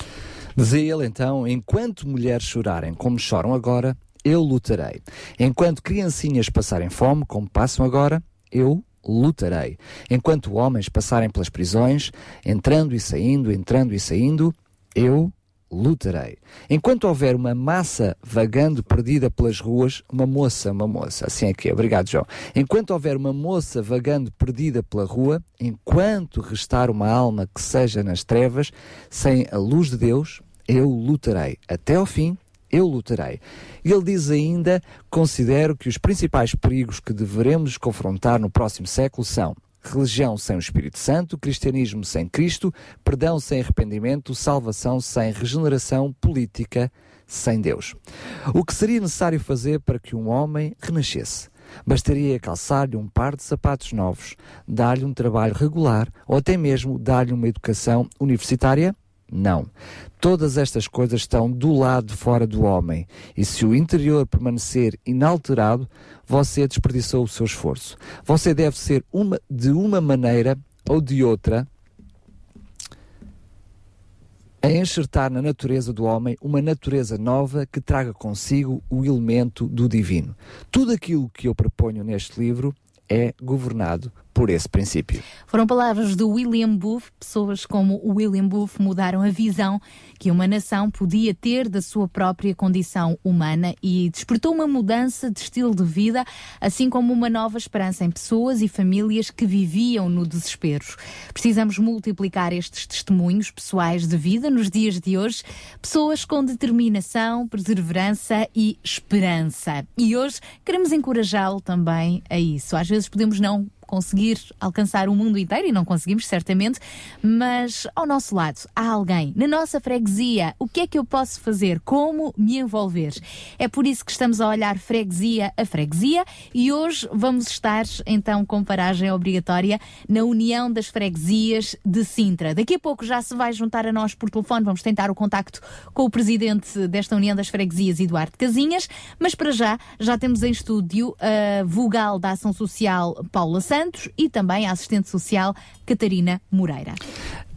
Dizia ele então: enquanto mulheres chorarem como choram agora, eu lutarei. Enquanto criancinhas passarem fome como passam agora, eu lutarei. Enquanto homens passarem pelas prisões, entrando e saindo, entrando e saindo, eu lutarei. Enquanto houver uma massa vagando perdida pelas ruas, uma moça, uma moça, assim é que é, obrigado João. Enquanto houver uma moça vagando perdida pela rua, enquanto restar uma alma que seja nas trevas, sem a luz de Deus, eu lutarei. Até ao fim, eu lutarei. Ele diz ainda: considero que os principais perigos que devemos confrontar no próximo século são religião sem o Espírito Santo, cristianismo sem Cristo, perdão sem arrependimento, salvação sem regeneração, política sem Deus. O que seria necessário fazer para que um homem renascesse? Bastaria calçar-lhe um par de sapatos novos, dar-lhe um trabalho regular ou até mesmo dar-lhe uma educação universitária? Não. Todas estas coisas estão do lado de fora do homem, e se o interior permanecer inalterado, você desperdiçou o seu esforço. Você deve ser uma, de uma maneira ou de outra a enxertar na natureza do homem uma natureza nova que traga consigo o elemento do divino. Tudo aquilo que eu proponho neste livro é governado por esse princípio. Foram palavras do William Booth. Pessoas como William Booth mudaram a visão que uma nação podia ter da sua própria condição humana e despertou uma mudança de estilo de vida, assim como uma nova esperança em pessoas e famílias que viviam no desespero. Precisamos multiplicar estes testemunhos pessoais de vida nos dias de hoje, pessoas com determinação, perseverança e esperança. E hoje queremos encorajá-lo também a isso. Às vezes podemos não conseguir alcançar o mundo inteiro e não conseguimos, certamente, mas ao nosso lado há alguém, na nossa freguesia. O que é que eu posso fazer? Como me envolver? É por isso que estamos a olhar freguesia a freguesia e hoje vamos estar então com paragem obrigatória na União das Freguesias de Sintra. Daqui a pouco já se vai juntar a nós por telefone, vamos tentar o contacto com o presidente desta União das Freguesias, Eduardo Casinhas, mas para já já temos em estúdio a vogal da Ação Social Paula Santos Santos e também a assistente social Catarina Moreira.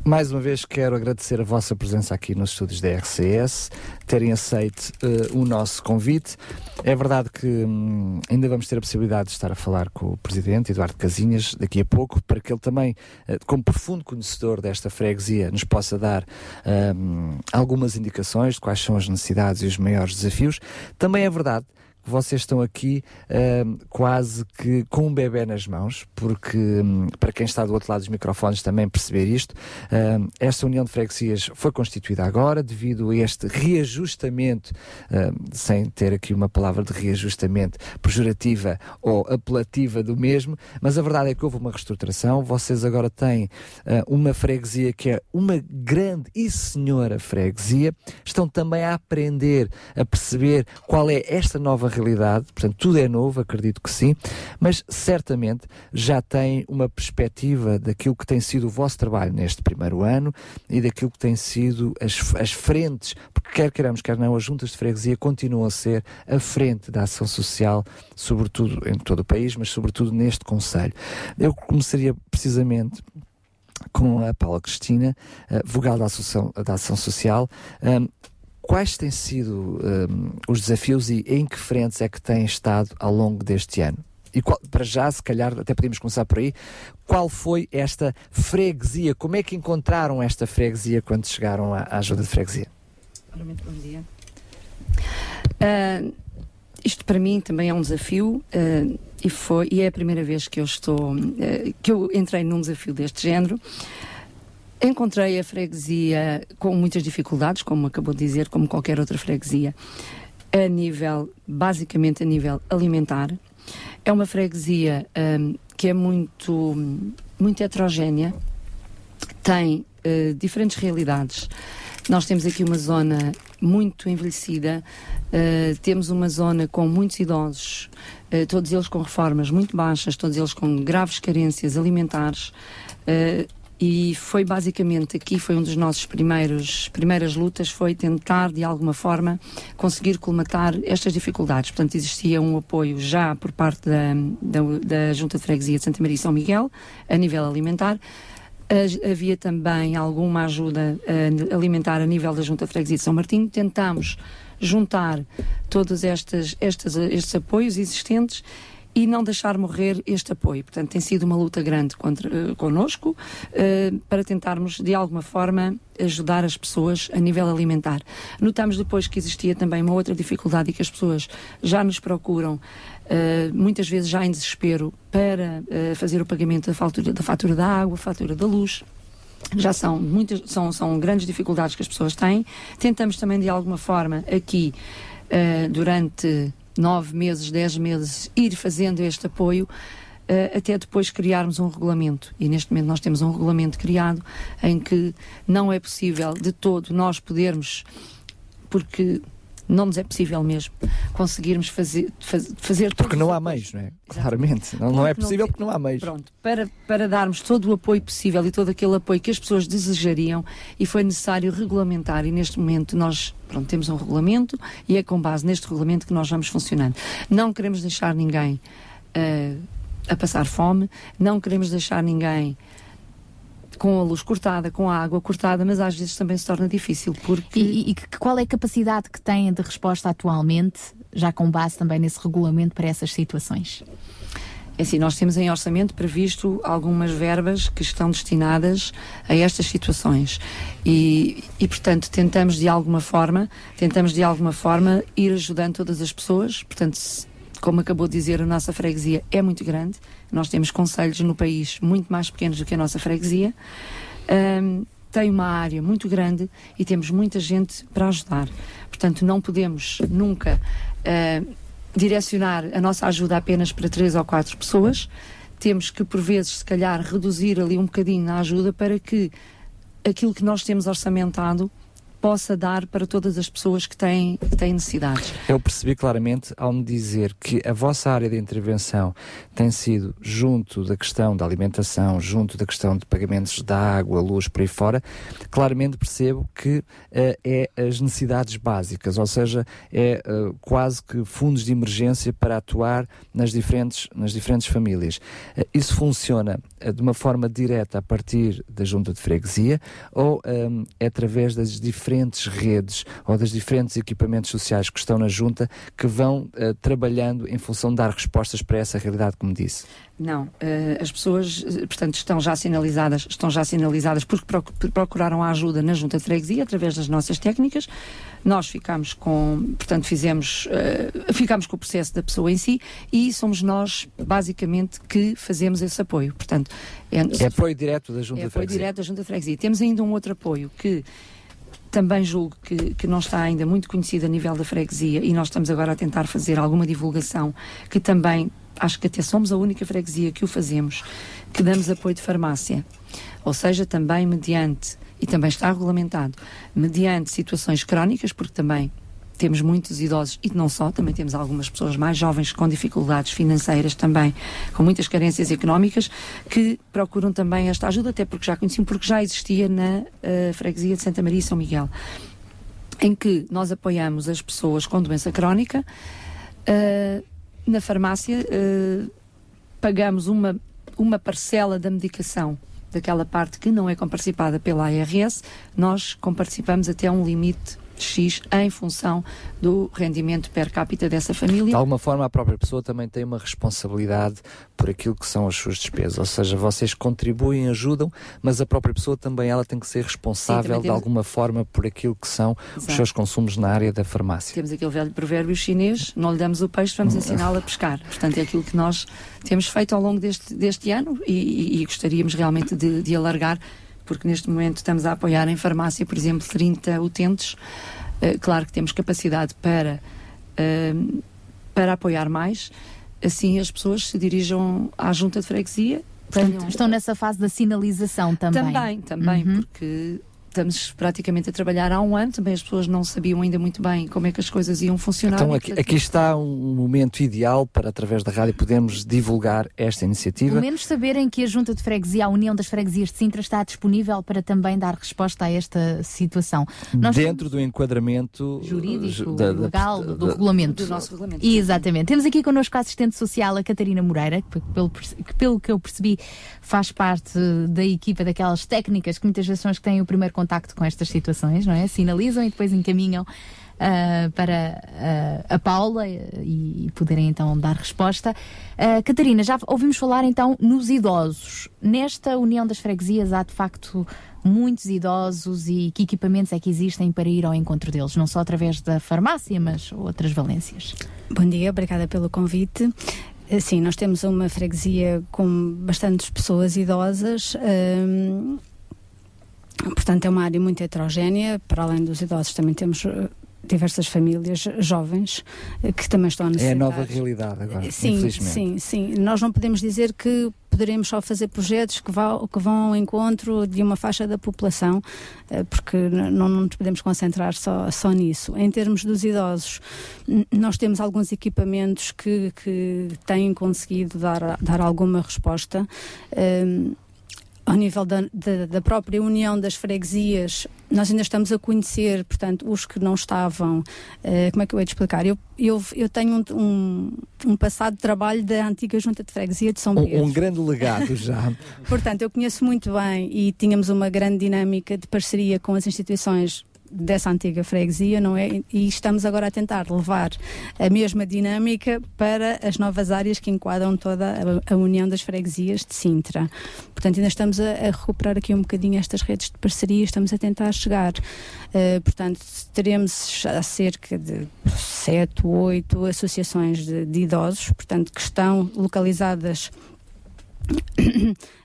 Mais uma vez quero agradecer a vossa presença aqui nos estúdios da RCS, terem aceito uh, o nosso convite. É verdade que hum, ainda vamos ter a possibilidade de estar a falar com o Presidente Eduardo Casinhas daqui a pouco, para que ele também, uh, como profundo conhecedor desta freguesia, nos possa dar hum, algumas indicações de quais são as necessidades e os maiores desafios. Também é verdade vocês estão aqui uh, quase que com um bebê nas mãos, porque um, para quem está do outro lado dos microfones também perceber isto, uh, esta União de Freguesias foi constituída agora devido a este reajustamento, uh, sem ter aqui uma palavra de reajustamento pejorativa ou apelativa do mesmo, mas a verdade é que houve uma reestruturação, vocês agora têm uma freguesia que é uma grande e senhora freguesia, estão também a aprender, a perceber qual é esta nova realidade, portanto, tudo é novo, acredito que sim, mas certamente já tem uma perspectiva daquilo que tem sido o vosso trabalho neste primeiro ano e daquilo que tem sido as, as frentes, porque quer queiramos, quer não, as juntas de freguesia continuam a ser a frente da ação social, sobretudo em todo o país, mas sobretudo neste Conselho. Eu começaria precisamente com a Paula Cristina, uh, vogal da, Associação, da Ação Social. Um, quais têm sido um, os desafios e em que frentes é que têm estado ao longo deste ano? E qual, para já, se calhar, até podemos começar por aí, qual foi esta freguesia? Como é que encontraram esta freguesia quando chegaram à, à ajuda de freguesia? Muito bom dia. Uh, isto para mim também é um desafio uh, e foi e é a primeira vez que eu estou uh, que eu entrei num desafio deste género. Encontrei a freguesia com muitas dificuldades, como acabou de dizer, como qualquer outra freguesia, a nível, basicamente a nível alimentar. É uma freguesia um, que é muito, muito heterogénea, tem uh, diferentes realidades. Nós temos aqui uma zona muito envelhecida, uh, temos uma zona com muitos idosos, uh, todos eles com reformas muito baixas, todos eles com graves carências alimentares. Uh, e foi basicamente aqui foi um dos nossos primeiros primeiras lutas foi tentar de alguma forma conseguir colmatar estas dificuldades. Portanto existia um apoio já por parte da, da, da Junta de Freguesia de Santa Maria e São Miguel a nível alimentar. Havia também alguma ajuda uh, alimentar a nível da Junta de Freguesia de São Martinho. Tentámos juntar todos estas, estas, estes apoios existentes e não deixar morrer este apoio. Portanto, tem sido uma luta grande contra, uh, connosco uh, para tentarmos, de alguma forma, ajudar as pessoas a nível alimentar. Notamos depois que existia também uma outra dificuldade e que as pessoas já nos procuram, uh, muitas vezes já em desespero, para fazer o pagamento da fatura, da fatura da água, fatura da luz já são muitas são, são grandes dificuldades que as pessoas têm. Tentamos também de alguma forma aqui uh, durante nove meses, dez meses, ir fazendo este apoio uh, até depois criarmos um regulamento. E neste momento nós temos um regulamento criado em que não é possível de todo nós podermos, porque não nos é possível mesmo conseguirmos fazer, faz, fazer Porque não há meios, não é? Claramente. Não, não é possível porque não há meios. Pronto, para, para darmos todo o apoio possível e todo aquele apoio que as pessoas desejariam e foi necessário regulamentar e neste momento nós pronto, temos um regulamento e é com base neste regulamento que nós vamos funcionando. Não queremos deixar ninguém uh, a passar fome, não queremos deixar ninguém com a luz cortada, com a água cortada, mas às vezes também se torna difícil. Porque... E, e, e qual é a capacidade que têm de resposta atualmente, já com base também nesse regulamento para essas situações? É assim, nós temos em orçamento previsto algumas verbas que estão destinadas a estas situações e, e, portanto, tentamos de alguma forma, tentamos de alguma forma ir ajudando todas as pessoas, portanto, como acabou de dizer, a nossa freguesia é muito grande, nós temos conselhos no país muito mais pequenos do que a nossa freguesia, um, tem uma área muito grande e temos muita gente para ajudar. Portanto, não podemos nunca uh, direcionar a nossa ajuda apenas para três ou quatro pessoas. Temos que, por vezes, se calhar, reduzir ali um bocadinho na ajuda para que aquilo que nós temos orçamentado possa dar para todas as pessoas que têm, que têm necessidades. Eu percebi claramente ao me dizer que a vossa área de intervenção tem sido junto da questão da alimentação, junto da questão de pagamentos da água, luz, por aí fora, claramente percebo que uh, é as necessidades básicas, ou seja, é uh, quase que fundos de emergência para atuar nas diferentes, nas diferentes famílias. Uh, isso funciona de uma forma direta a partir da junta de freguesia ou um, é através das diferentes diferentes redes ou dos diferentes equipamentos sociais que estão na junta que vão uh, trabalhando em função de dar respostas para essa realidade, como disse? Não, uh, as pessoas, eh, portanto, estão já sinalizadas, estão já sinalizadas porque procuraram a ajuda na junta de freguesia através das nossas técnicas. Nós ficamos com, portanto, fizemos, uh, ficamos com o processo da pessoa em si e somos nós, basicamente, que fazemos esse apoio. Portanto, é, é apoio direto da junta é de freguesia. apoio direto da junta de freguesia. Temos ainda um outro apoio que também julgo que, que não está ainda muito conhecido a nível da freguesia e nós estamos agora a tentar fazer alguma divulgação que também acho que até somos a única freguesia que o fazemos, que damos apoio de farmácia. Ou seja, também mediante, e também está regulamentado, mediante situações crónicas, porque também temos muitos idosos e não só, também temos algumas pessoas mais jovens com dificuldades financeiras também, com muitas carências económicas, que procuram também esta ajuda, até porque já conheciam, porque já existia na uh, freguesia de Santa Maria e São Miguel, em que nós apoiamos as pessoas com doença crónica. Uh, na farmácia uh, pagamos uma, uma parcela da medicação daquela parte que não é comparticipada pela ARS, nós comparticipamos até um limite X em função do rendimento per capita dessa família. De alguma forma, a própria pessoa também tem uma responsabilidade por aquilo que são as suas despesas, ou seja, vocês contribuem, ajudam, mas a própria pessoa também ela tem que ser responsável Sim, de alguma forma por aquilo que são Exato. os seus consumos na área da farmácia. Temos aquele velho provérbio chinês, não lhe damos o peixe, vamos hum. ensiná-lo a pescar. Portanto, é aquilo que nós temos feito ao longo deste, deste ano e, e, e gostaríamos realmente de, de alargar porque neste momento estamos a apoiar em farmácia, por exemplo, 30 utentes. Uh, claro que temos capacidade para, uh, para apoiar mais. Assim as pessoas se dirijam à junta de freguesia. Tenham... Estão nessa fase da sinalização também. Também, também, uhum. porque estamos praticamente a trabalhar há um ano, também as pessoas não sabiam ainda muito bem como é que as coisas iam funcionar. Então aqui, aqui está um momento ideal para, através da rádio, podermos divulgar esta iniciativa. Pelo menos saberem que a Junta de Freguesia, a União das Freguesias de Sintra, está disponível para também dar resposta a esta situação. Nós Dentro do enquadramento jurídico, da, legal, da, do da, regulamento. Do nosso regulamento. Exatamente. Temos aqui connosco a assistente social, a Catarina Moreira, que pelo, que pelo que eu percebi faz parte da equipa daquelas técnicas que muitas vezes são as que têm o primeiro contacto com estas situações, não é? Sinalizam e depois encaminham uh, para uh, a Paula e, e, poderem então dar resposta. Uh, Catarina, já ouvimos falar então nos idosos. Nesta União das Freguesias há de facto muitos idosos e que equipamentos é que existem para ir ao encontro deles, não só através da farmácia, mas outras valências? Bom dia, obrigada pelo convite. Sim, nós temos uma freguesia com bastantes pessoas idosas. Portanto, é uma área muito heterogénea. Para além dos idosos, também temos eh, diversas famílias jovens eh, que também estão a necessitar. É a nova realidade agora, sim, infelizmente. Sim, sim. Nós não podemos dizer que poderemos só fazer projetos que vão, que vão ao encontro de uma faixa da população, eh, porque não, não nos podemos concentrar só, só nisso. Em termos dos idosos, nós temos alguns equipamentos que, que têm conseguido dar, dar alguma resposta. Um, ao nível da, da, da, própria união das freguesias, nós ainda estamos a conhecer, portanto, os que não estavam. Uh, como é que eu ia te explicar? Eu, eu, eu tenho um, um, um, passado de trabalho da antiga Junta de Freguesia de São Pedro. Um, um grande legado já. portanto, eu conheço muito bem e tínhamos uma grande dinâmica de parceria com as instituições dessa antiga freguesia, não é? E estamos agora a tentar levar a mesma dinâmica para as novas áreas que enquadram toda a, união das freguesias de Sintra. Portanto, ainda estamos a, a, recuperar aqui um bocadinho estas redes de parceria, estamos a tentar chegar. Uh, portanto, teremos cerca de sete, oito associações de, de idosos, portanto, que estão localizadas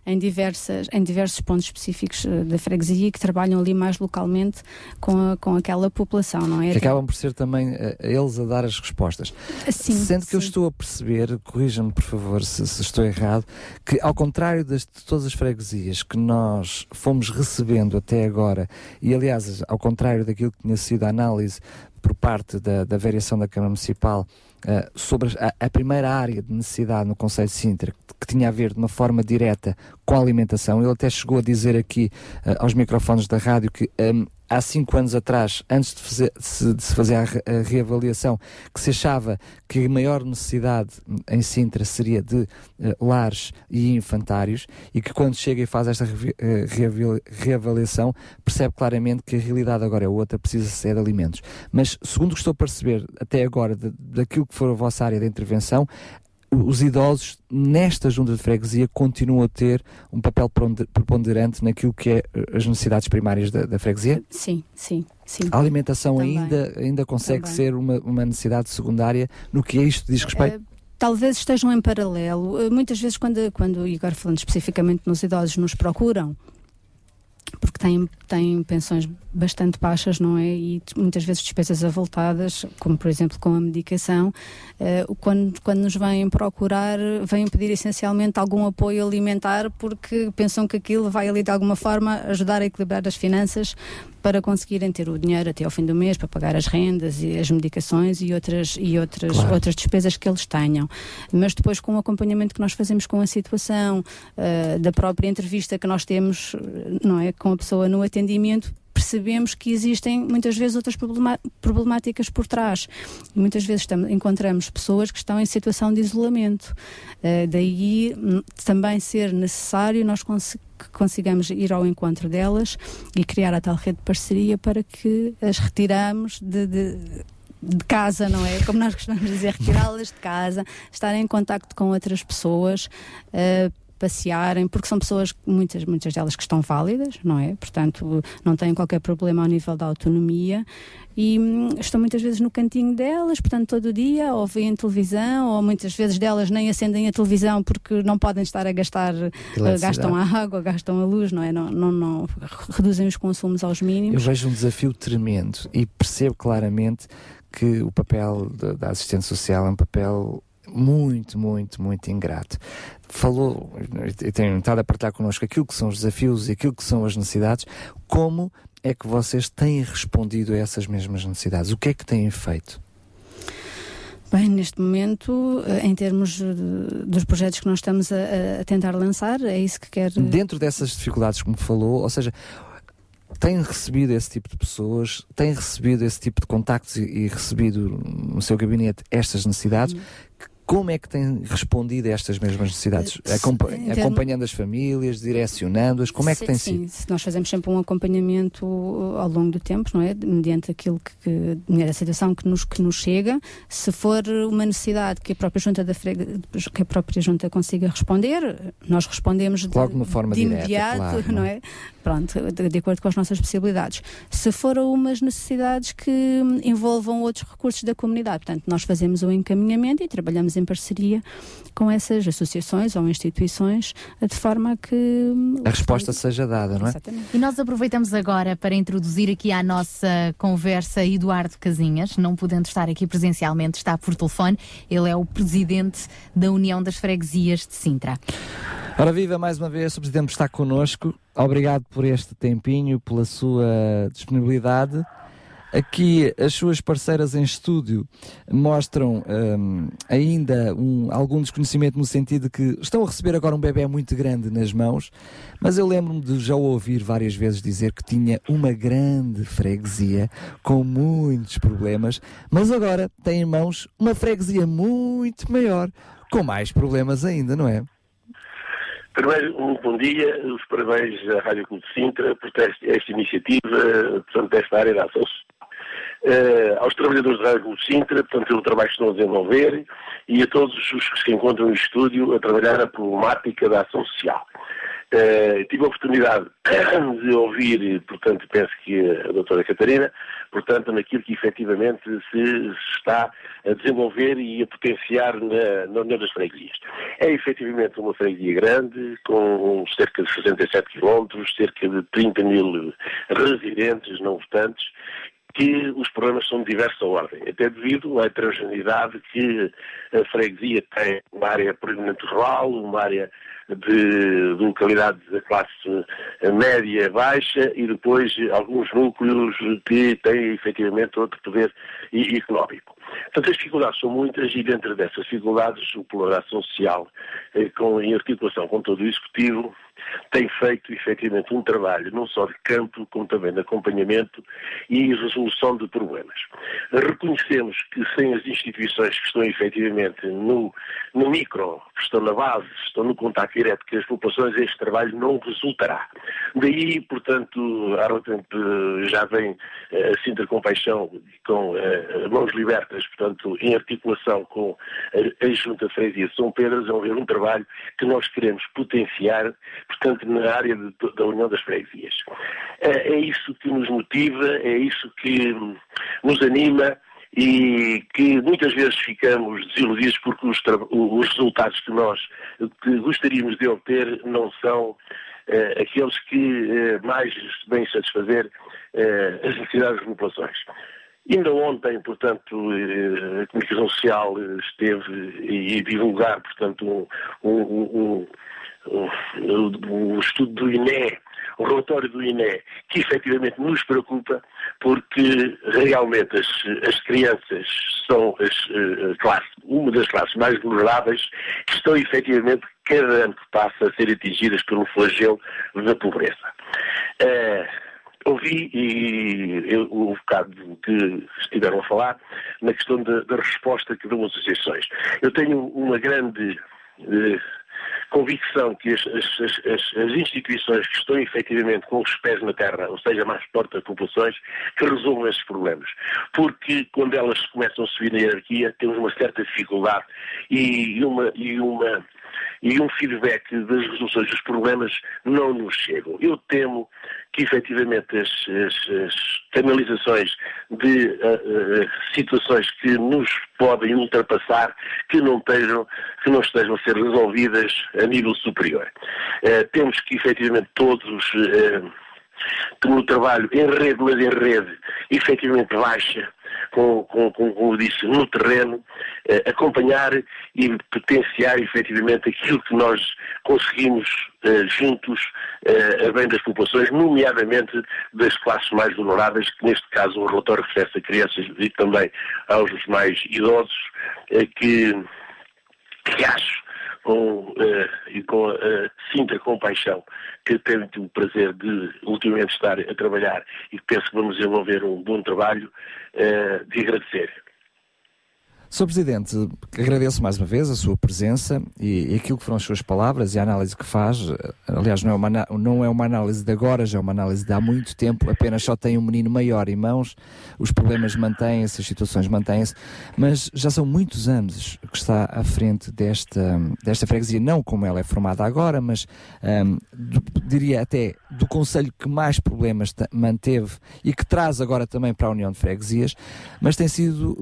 em, diversas, em diversos pontos específicos uh, da freguesia que trabalham ali mais localmente com, a, com aquela população, não é? Que acabam por ser também uh, eles a dar as respostas. Sim, Sendo que sim. eu estou a perceber, corrija-me por favor se, se, estou errado, que ao contrário das, de todas as freguesias que nós fomos recebendo até agora, e aliás, ao contrário daquilo que tinha sido a análise por parte da, da variação da Câmara Municipal uh, sobre a, a, primeira área de necessidade no Conselho de Sintra, que, que, tinha a ver de uma forma direta com a alimentação. Ele até chegou a dizer aqui uh, aos microfones da rádio que um, há cinco anos atrás, antes de, fazer, de se fazer a, reavaliação, que se achava que a maior necessidade em Sintra seria de uh, lares e infantários e que quando chega e faz esta uh, reavaliação percebe claramente que a realidade agora é outra, precisa ser de alimentos. Mas segundo o que estou a perceber até agora de, daquilo que for a vossa área de intervenção, os idosos nesta junta de freguesia continuam a ter um papel preponderante naquilo que é as necessidades primárias da, da freguesia? Sim, sim, sim. A alimentação ainda, ainda consegue Também. ser uma, uma necessidade secundária no que é isto diz respeito? Uh, talvez estejam em paralelo. Uh, muitas vezes quando, quando, e agora falando especificamente nos idosos, nos procuram, porque têm, têm pensões bastante baixas, não é? E muitas vezes despesas avultadas, como por exemplo com a medicação, uh, quando, quando nos vêm procurar, vêm pedir essencialmente algum apoio alimentar porque pensam que aquilo vai ali de alguma forma ajudar a equilibrar as finanças para conseguirem ter o dinheiro até ao fim do mês para pagar as rendas e as medicações e outras, e outras, claro. outras despesas que eles tenham. Mas depois, com o acompanhamento que nós fazemos com a situação, uh, da própria entrevista que nós temos, não é, com a pessoa no atendimento, percebemos que existem muitas vezes outras problemáticas por trás. Muitas vezes estamos, encontramos pessoas que estão em situação de isolamento. Uh, daí hum, também ser necessário nós cons que consigamos ir ao encontro delas e criar a tal rede de parceria para que as retiramos de, de de casa, não é? Como nós costumamos dizer, retirá-las de casa, estar em contacto com outras pessoas, uh, passearem, porque são pessoas, muitas, muitas delas que estão válidas, não é? Portanto, não têm qualquer problema ao nível da autonomia e hum, estão muitas vezes no cantinho delas, portanto, todo dia, ou veem televisão, ou muitas vezes delas nem acendem a televisão porque não podem estar a gastar, uh, gastam a água, gastam a luz, não é? Não, não, não, reduzem os consumos aos mínimos. Eu vejo um desafio tremendo e percebo claramente que o papel da assistente social é um papel muito, muito, muito ingrato. Falou, e tem estado a partilhar connosco aquilo que são os desafios e aquilo que são as necessidades, como é que vocês têm respondido a essas mesmas necessidades? O que é que têm feito? Bem, neste momento, eh, em termos dos projetos que nós estamos a, a tentar lançar, é isso que quer. Dentro dessas dificuldades, como falou, ou seja, tem recebido esse tipo de pessoas, tem recebido esse tipo de contactos e, e recebido no seu gabinete estas necessidades. Uhum. Como é que tem respondido a estas mesmas necessidades? Eh, Acompa acompanhando as famílias, direcionando-as? Como é que sim, tem sim. sido? Nós fazemos sempre um acompanhamento uh, ao longo do tempo, não é? Mediante aquilo que, que a situação que nos, que nos chega. Se for uma necessidade que a própria junta da frega, que a própria junta consiga responder, nós respondemos Logo de, uma forma de direta, imediato, claro, não é? Pronto, de, de, acordo com as nossas possibilidades. Se for umas necessidades que envolvam outros recursos da comunidade, portanto, nós fazemos o um encaminhamento e trabalhamos em parceria com essas associações ou instituições, de forma a que a resposta seja dada, não é? Exatamente. E nós aproveitamos agora para introduzir aqui à nossa conversa Eduardo Casinhas, não podendo estar aqui presencialmente, está por telefone. Ele é o presidente da União das Freguesias de Sintra. Ora viva mais uma vez, o Presidente está connosco. Obrigado por este tempinho, pela sua disponibilidade. Aqui as suas parceiras em estúdio mostram um, ainda um, algum desconhecimento no sentido de que estão a receber agora um bebê muito grande nas mãos, mas eu lembro-me de já ouvir várias vezes dizer que tinha uma grande freguesia com muitos problemas, mas agora tem em mãos uma freguesia muito maior, com mais problemas ainda, não é? Primeiro, um bom dia, os parabéns à Rádio Clube de Sintra por esta iniciativa, portanto, desta área da ação uh, aos trabalhadores da Rádio Sintra, portanto, pelo trabalho que estão a desenvolver, e a todos os que se encontram no estúdio a trabalhar a problemática da ação social. Uh, tive a oportunidade de ouvir, portanto, penso que a doutora Catarina, portanto, naquilo que efetivamente se está a desenvolver e a potenciar na, na União das Freguesias. É efetivamente uma freguesia grande, com cerca de 67 quilómetros, cerca de 30 mil residentes não votantes, que os problemas são de diversa ordem, até devido à heterogeneidade que a freguesia tem, uma área predominante rural, uma área de, de localidades da classe média baixa e depois alguns núcleos que têm efetivamente outro poder económico. Portanto, as dificuldades são muitas e dentro dessas dificuldades o Plano Social, eh, com, em articulação com todo o Executivo, tem feito efetivamente um trabalho não só de campo, como também de acompanhamento e resolução de problemas. Reconhecemos que sem as instituições que estão efetivamente no, no micro, que estão na base, estão no contato direto com as populações, este trabalho não resultará. Daí, portanto, há tempo já vem eh, a Sintra Compaixão com mãos libertas, portanto, em articulação com a, Junta de Freguesia São Pedro, ver um trabalho que nós queremos potenciar portanto, na área de, da União das Freguesias. É, é isso que nos motiva, é isso que nos anima e que muitas vezes ficamos desiludidos porque os, os resultados que nós que gostaríamos de obter não são eh, aqueles que eh, mais bem satisfazer eh, as necessidades das populações. Ainda ontem, portanto, eh, a Comunicação Social esteve e divulgar, portanto, um, um, um o, estudo do INE, o relatório do INE, que efetivamente nos preocupa, porque realmente as, as crianças são as, uh, classe, uma das classes mais vulneráveis, que estão efetivamente, cada ano que passa, a ser atingidas pelo flagelo da pobreza. Uh, ouvi e eu, o bocado que estiveram a falar na questão da, resposta que dão as associações. Eu tenho uma grande uh, convicção que as, as, as, as, instituições que estão efetivamente com os pés na terra, ou seja, mais perto das populações, que resolvam esses problemas. Porque quando elas começam a subir na hierarquia, temos uma certa dificuldade e uma, e uma e um feedback das resoluções dos problemas não nos chegam. Eu temo que efetivamente as, as, as canalizações de uh, uh, situações que nos podem ultrapassar, que não, estejam, que não estejam a ser resolvidas a nível superior. Uh, temos que efetivamente todos que no trabalho em rede, mas em rede, efetivamente baixa, com, com, com como disse, no terreno, eh, acompanhar e potenciar efetivamente aquilo que nós conseguimos eh, juntos eh, a bem das populações, nomeadamente das classes mais vulneráveis, que neste caso o relatório refere a crianças e também aos mais idosos, que, que acho com, uh, e com a uh, Sintra Compaixão, que tenho o prazer de ultimamente estar a trabalhar e que penso que vamos desenvolver um bom trabalho, uh, de agradecer. Sr. Presidente, agradeço mais uma vez a sua presença e, e, aquilo que foram as suas palavras e a análise que faz. Aliás, não é, uma, não é uma análise de agora, já é uma análise de há muito tempo. Apenas só tem um menino maior em mãos, os problemas mantêm-se, as situações mantêm-se, mas já são muitos anos que está à frente desta, desta freguesia, não como ela é formada agora, mas um, do, diria até do Conselho que mais problemas manteve e que traz agora também para a União de Freguesias, mas tem sido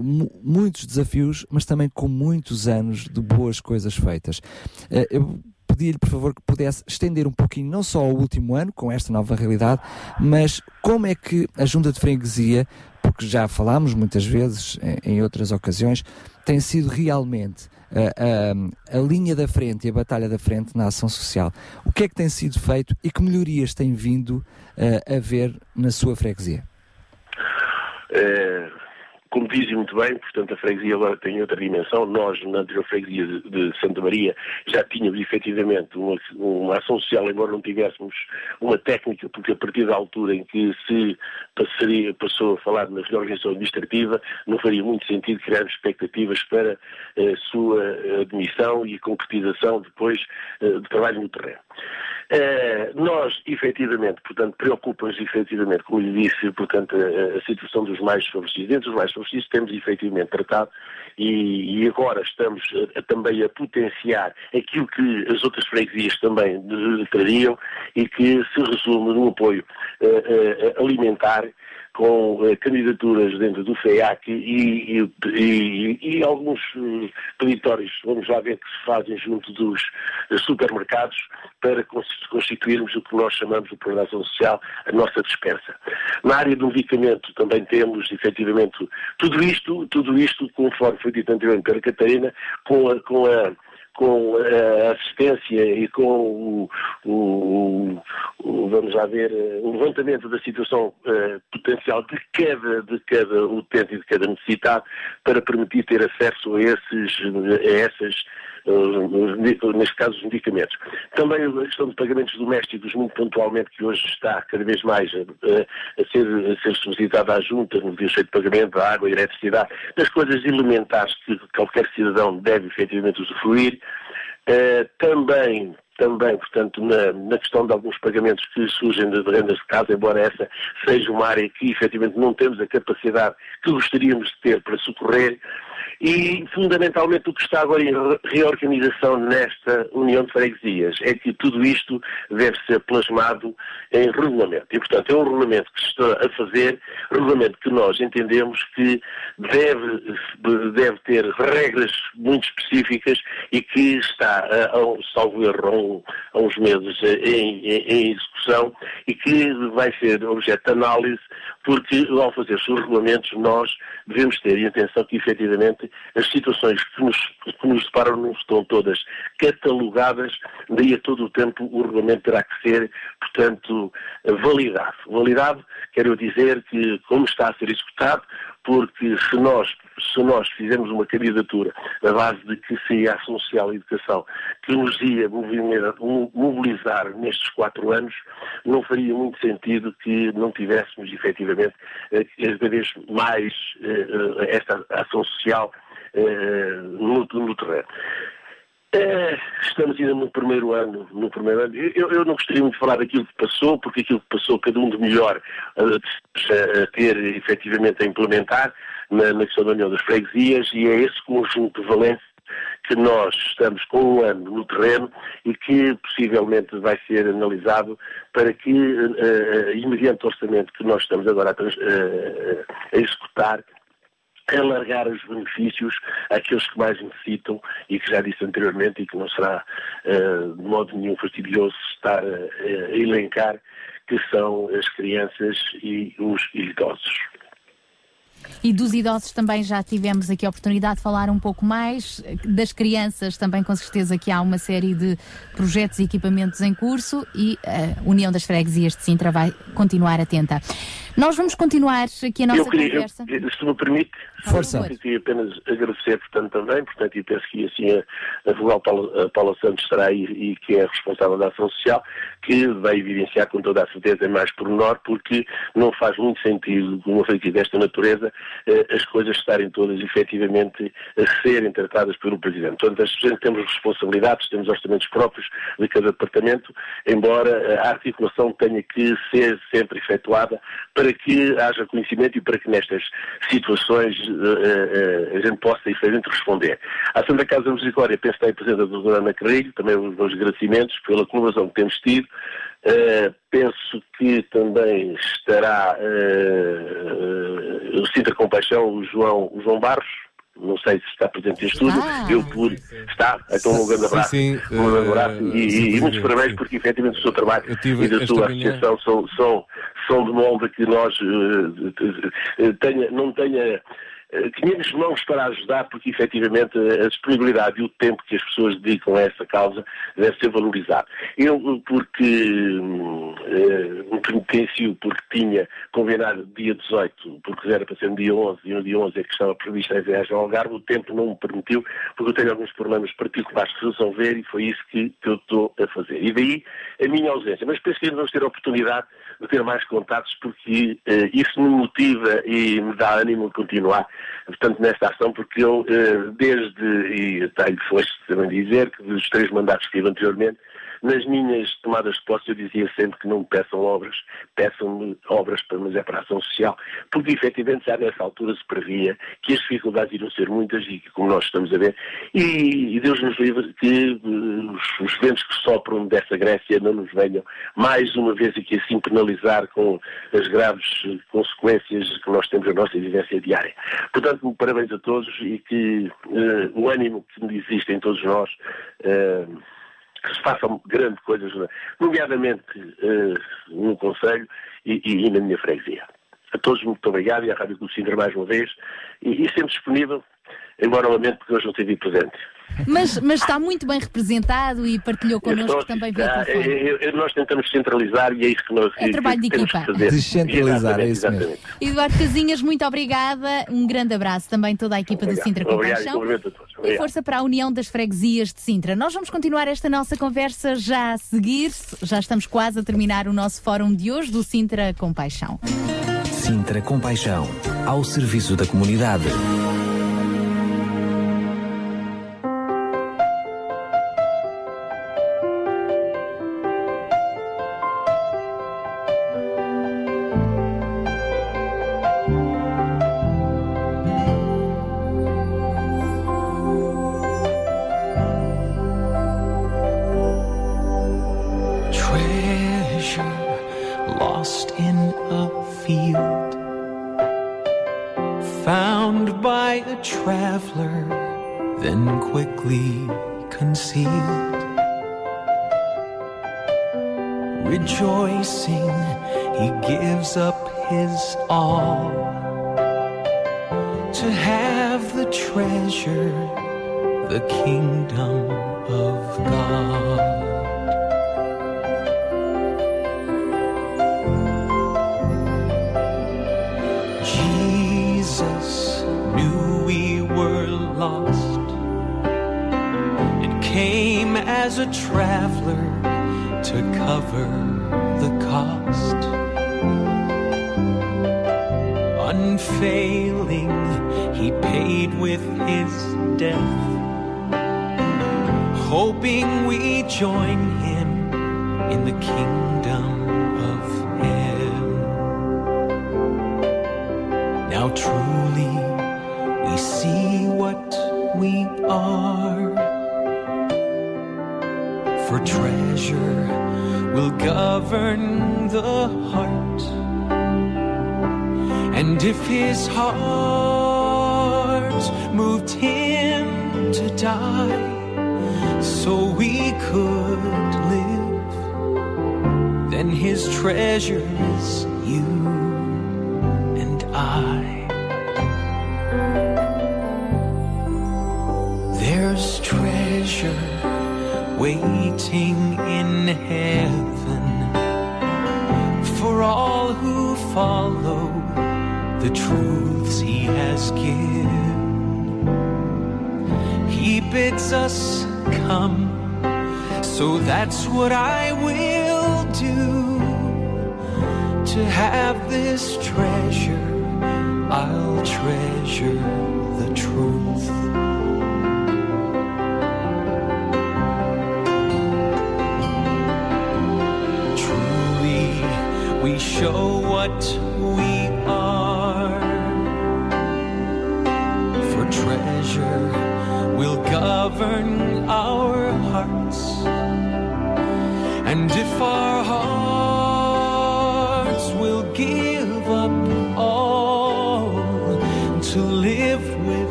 muitos desafios mas também com muitos anos de boas coisas feitas. Eh, eu pedi-lhe, por favor, que pudesse estender um pouquinho, não só o último ano, com esta nova realidade, mas como é que a Junta de Freguesia, porque já falámos muitas vezes em outras ocasiões, tem sido realmente a, a, a, linha da frente e a batalha da frente na ação social. O que é que tem sido feito e que melhorias tem vindo uh, a ver na sua freguesia? Eh, como dizem muito bem, portanto, a freguesia agora tem outra dimensão. Nós, na anterior freguesia de, Santa Maria, já tínhamos efetivamente uma, uma, ação social, embora não tivéssemos uma técnica, porque a partir da altura em que se passaria, passou a falar na reorganização administrativa, não faria muito sentido criar expectativas para a sua admissão e concretização depois eh, de trabalho no terreno. Uh, nós, efetivamente, portanto, preocupa-nos efetivamente, como lhe disse, portanto, a, a, situação dos mais desfavorecidos. Dentro dos mais desfavorecidos temos efetivamente tratado e, e agora estamos a, a, também a potenciar aquilo que as outras freguesias também trariam e que se resume no apoio alimentar com uh, candidaturas dentro do FEAC e, e, e, e alguns peditórios, vamos lá ver, que se fazem junto dos uh, supermercados para constituirmos o que nós chamamos de programação social, a nossa dispensa. Na área do medicamento também temos, efetivamente, tudo isto, tudo isto, conforme foi dito anteriormente pela Catarina, com a, com a com a assistência e com o, o, o, vamos lá ver, o levantamento da situação uh, potencial de cada, de cada utente e de cada necessitado para permitir ter acesso a, esses, a essas neste caso os medicamentos. Também a questão de pagamentos domésticos, muito pontualmente, que hoje está cada vez mais a, a ser, a ser solicitada à junta no dia de pagamento, da água, a eletricidade, das coisas elementares que qualquer cidadão deve efetivamente usufruir. Uh, também também, portanto, na, na, questão de alguns pagamentos que surgem de rendas de casa, embora essa seja uma área que efetivamente não temos a capacidade que gostaríamos de ter para socorrer, e, fundamentalmente, o que está agora em reorganização nesta União de Freguesias é que tudo isto deve ser plasmado em regulamento. E, portanto, é um regulamento que se está a fazer, regulamento que nós entendemos que deve, deve ter regras muito específicas e que está, salvo erro, há uns meses em, em, em execução e que vai ser objeto de análise porque ao fazer os regulamentos nós devemos ter atenção que efetivamente as situações que nos, que nos deparam não estão todas catalogadas, daí a todo o tempo o regulamento terá que ser, portanto, validado. Validado, quero dizer que como está a ser executado, porque se nós, se nós fizermos uma candidatura na base de que seria a ação social e educação que nos ia mobilizar nestes quatro anos, não faria muito sentido que não tivéssemos efetivamente eh, cada vez mais eh, esta ação social eh, no, no terreno. É, estamos ainda no primeiro ano. No primeiro ano. Eu, eu, não gostaria muito de falar daquilo que passou, porque aquilo que passou, cada um de melhor a, a ter efetivamente a implementar na, na questão da União das Freguesias, e é esse conjunto de valência que nós estamos com um ano no terreno e que possivelmente vai ser analisado para que, uh, mediante o orçamento que nós estamos agora a, uh, a executar, alargar os benefícios àqueles que mais necessitam e que já disse anteriormente e que não será uh, de modo nenhum fastidioso estar a elencar, que são as crianças e os idosos. E dos idosos também já tivemos aqui a oportunidade de falar um pouco mais. Das crianças também, com certeza, que há uma série de projetos e equipamentos em curso e a União das Freguesias de Sintra vai continuar atenta. Nós vamos continuar aqui a nossa eu queria, conversa. Eu, se me permite, Força. Eu queria apenas agradecer, portanto, também, portanto, e penso que assim a, a vogal Paula, a Paula Santos estará aí e que é responsável da ação social, que vai evidenciar com toda a certeza mais pormenor, porque não faz muito sentido, numa freguesia desta natureza, eh, as coisas estarem todas efetivamente a serem tratadas pelo Presidente. Portanto, temos responsabilidades, temos orçamentos próprios de cada departamento, embora a articulação tenha que ser sempre efetuada para que haja conhecimento e para que nestas situações a gente possa efetivamente responder. À Santa Casa da Misericórdia, penso que está aí presente a doutora Ana Carrilho, também os meus agradecimentos pela colaboração que temos tido. Uh, penso que também estará uh, o Sintra Compaixão, o João, o João Barros, não sei se está presente em estúdio, ah, eu por. Está? Então um grande abraço. Sim, sim, um grande abraço uh, e, sim, e, muitos parabéns porque efetivamente o seu trabalho e da sua associação são, são, são de molde que nós uh, tenha, não tenha eh, tínhamos mãos para ajudar, porque efetivamente a disponibilidade e o tempo que as pessoas dedicam a essa causa deve ser valorizado. Eu, porque uh, me penitencio, porque tinha combinado dia 18, porque era para ser no dia 11, e no dia 11 é que estava prevista a viagem ao Algarve, o tempo não me permitiu, porque eu tenho alguns problemas particulares que resolver e foi isso que, que eu estou a fazer. E daí a minha ausência. Mas penso que vamos ter a oportunidade de ter mais contatos, porque uh, isso me motiva e me dá ânimo a continuar portanto, nesta ação, porque eu, eh, desde, e tenho foi também dizer, que dos três mandatos que tive anteriormente, nas minhas tomadas de posse eu dizia sempre que não me peçam obras, peçam-me obras, mas é para a ação social, porque efetivamente já nessa altura se previa que as dificuldades iriam ser muitas e como nós estamos a ver, e, e Deus nos livre que uh, os, os ventos que sopram dessa Grécia não nos venham mais uma vez aqui assim penalizar com as graves consequências que nós temos na nossa vivência diária. Portanto, parabéns a todos e que uh, o ânimo que existe em todos nós uh, que se façam grandes coisas, nomeadamente uh, no Conselho e, e, e, na minha freguesia. A todos muito obrigado e à Rádio Clube mais uma vez e, e sempre disponível, embora lamento porque hoje não tive presente. Mas, mas está muito bem representado e partilhou connosco também via telefone. Nós tentamos centralizar e é isso que nós é trabalho de equipa. Descentralizar, é isso mesmo. Eduardo Casinhas, muito obrigada. Um grande abraço também toda a equipa Obrigado. do Sintra Compaixão. Obrigado, e força para a União das Freguesias de Sintra. Nós vamos continuar esta nossa conversa já a seguir. Já estamos quase a terminar o nosso fórum de hoje do Sintra Compaixão. Sintra Compaixão, ao serviço da comunidade.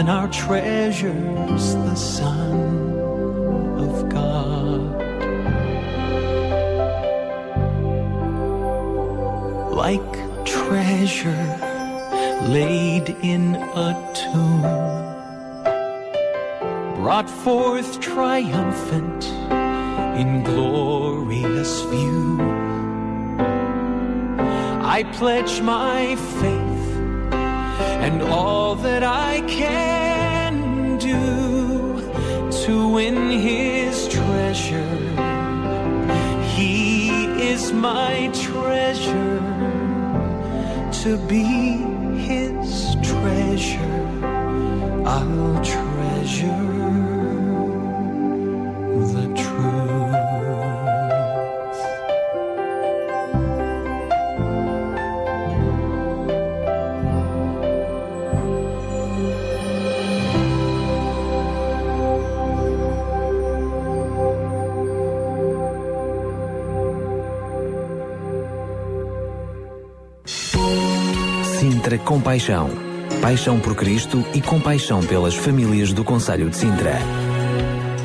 and our treasures the Son of God. Like treasure laid in a tomb, brought forth triumphant in glorious view. I pledge my faith and all that I can do to win his treasure. He is my treasure to be his treasure. I'll treasure Sintra Compaixão. Paixão por Cristo e compaixão pelas famílias do Conselho de Sintra.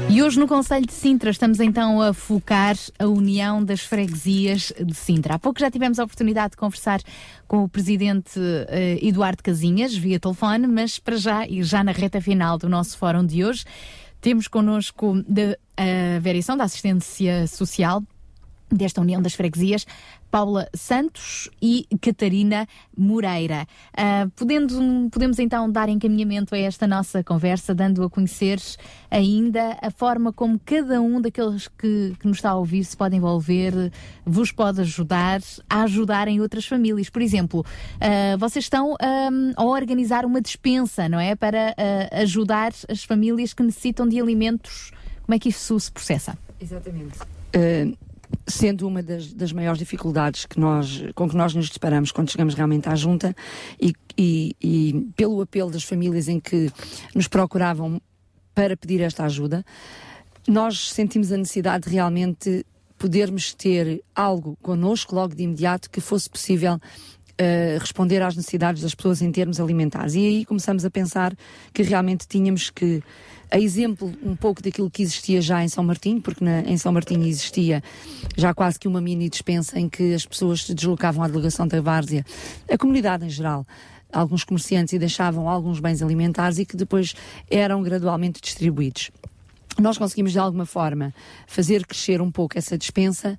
E hoje no Conselho de Sintra estamos então a focar a união das freguesias de Sintra. Há pouco já tivemos a oportunidade de conversar com o presidente eh, Eduardo Casinhas via telefone, mas para já e já na reta final do nosso fórum de hoje temos connosco a variação da assistência social desta União das Freguesias, Paula Santos e Catarina Moreira. Ah, podendo, podemos então dar encaminhamento a esta nossa conversa, dando a conhecer ainda a forma como cada um daqueles que, que nos está a ouvir se pode envolver, vos pode ajudar a ajudarem outras famílias. Por exemplo, ah, vocês estão ah, a organizar uma despensa, não é? Para ah, ajudar as famílias que necessitam de alimentos. Como é que isso se processa? Exatamente. Uh, sendo uma das, das, maiores dificuldades que nós, com que nós nos deparamos quando chegamos realmente à junta e, e, e pelo apelo das famílias em que nos procuravam para pedir esta ajuda, nós sentimos a necessidade de realmente podermos ter algo connosco logo de imediato que fosse possível Uh, responder às necessidades das pessoas em termos alimentares. E aí começamos a pensar que realmente tínhamos que a exemplo um pouco daquilo que existia já em São Martinho, porque na, em São Martinho existia já quase que uma mini dispensa em que as pessoas se deslocavam à delegação da Várzea, a comunidade em geral, alguns comerciantes e deixavam alguns bens alimentares e que depois eram gradualmente distribuídos. Nós conseguimos de alguma forma fazer crescer um pouco essa dispensa.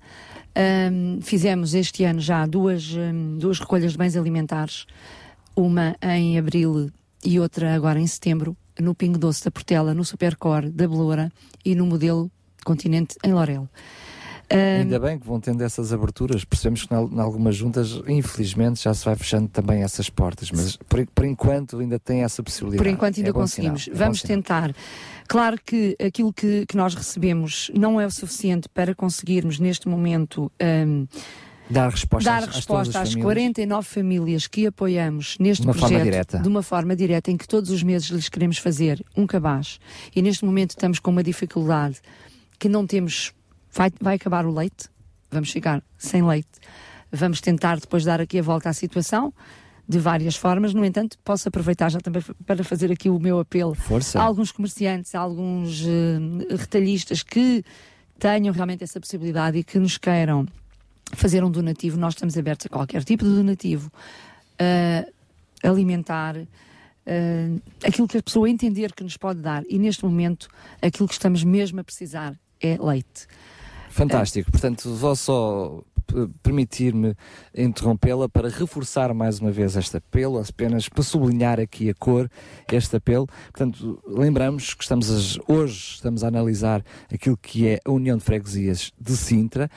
Um, fizemos este ano já duas, um, duas recolhas de bens alimentares, uma em abril e outra agora em setembro, no Pingo Doce da Portela, no Supercore da Beloura e no modelo Continente em Lorel. Um, Ainda bem que vão tendo essas aberturas. Percebemos que em algumas juntas, infelizmente, já se vai fechando também essas portas, mas por, por enquanto ainda tem essa possibilidade. Por enquanto ainda é conseguimos. É Vamos tentar. Claro que aquilo que, que, nós recebemos não é o suficiente para conseguirmos neste momento. Um, Dar resposta, dar às, resposta às, às 49 famílias que apoiamos neste uma projeto de uma forma direta, em que todos os meses lhes queremos fazer um cabaz e neste momento estamos com uma dificuldade que não temos. Vai, vai acabar o leite, vamos ficar sem leite. Vamos tentar depois dar aqui a volta à situação de várias formas. No entanto, posso aproveitar já também para fazer aqui o meu apelo Força. a alguns comerciantes, a alguns uh, retalhistas que tenham realmente essa possibilidade e que nos queiram fazer um donativo, nós estamos abertos a qualquer tipo de donativo, uh, alimentar, uh, aquilo que a pessoa entender que nos pode dar. E neste momento, aquilo que estamos mesmo a precisar é leite. Fantástico. Portanto, vou só permitir-me interrompê-la para reforçar mais uma vez este apelo, apenas para sublinhar aqui a cor, este apelo. Portanto, lembramos que estamos hoje estamos a analisar aquilo que é a União de Freguesias de Sintra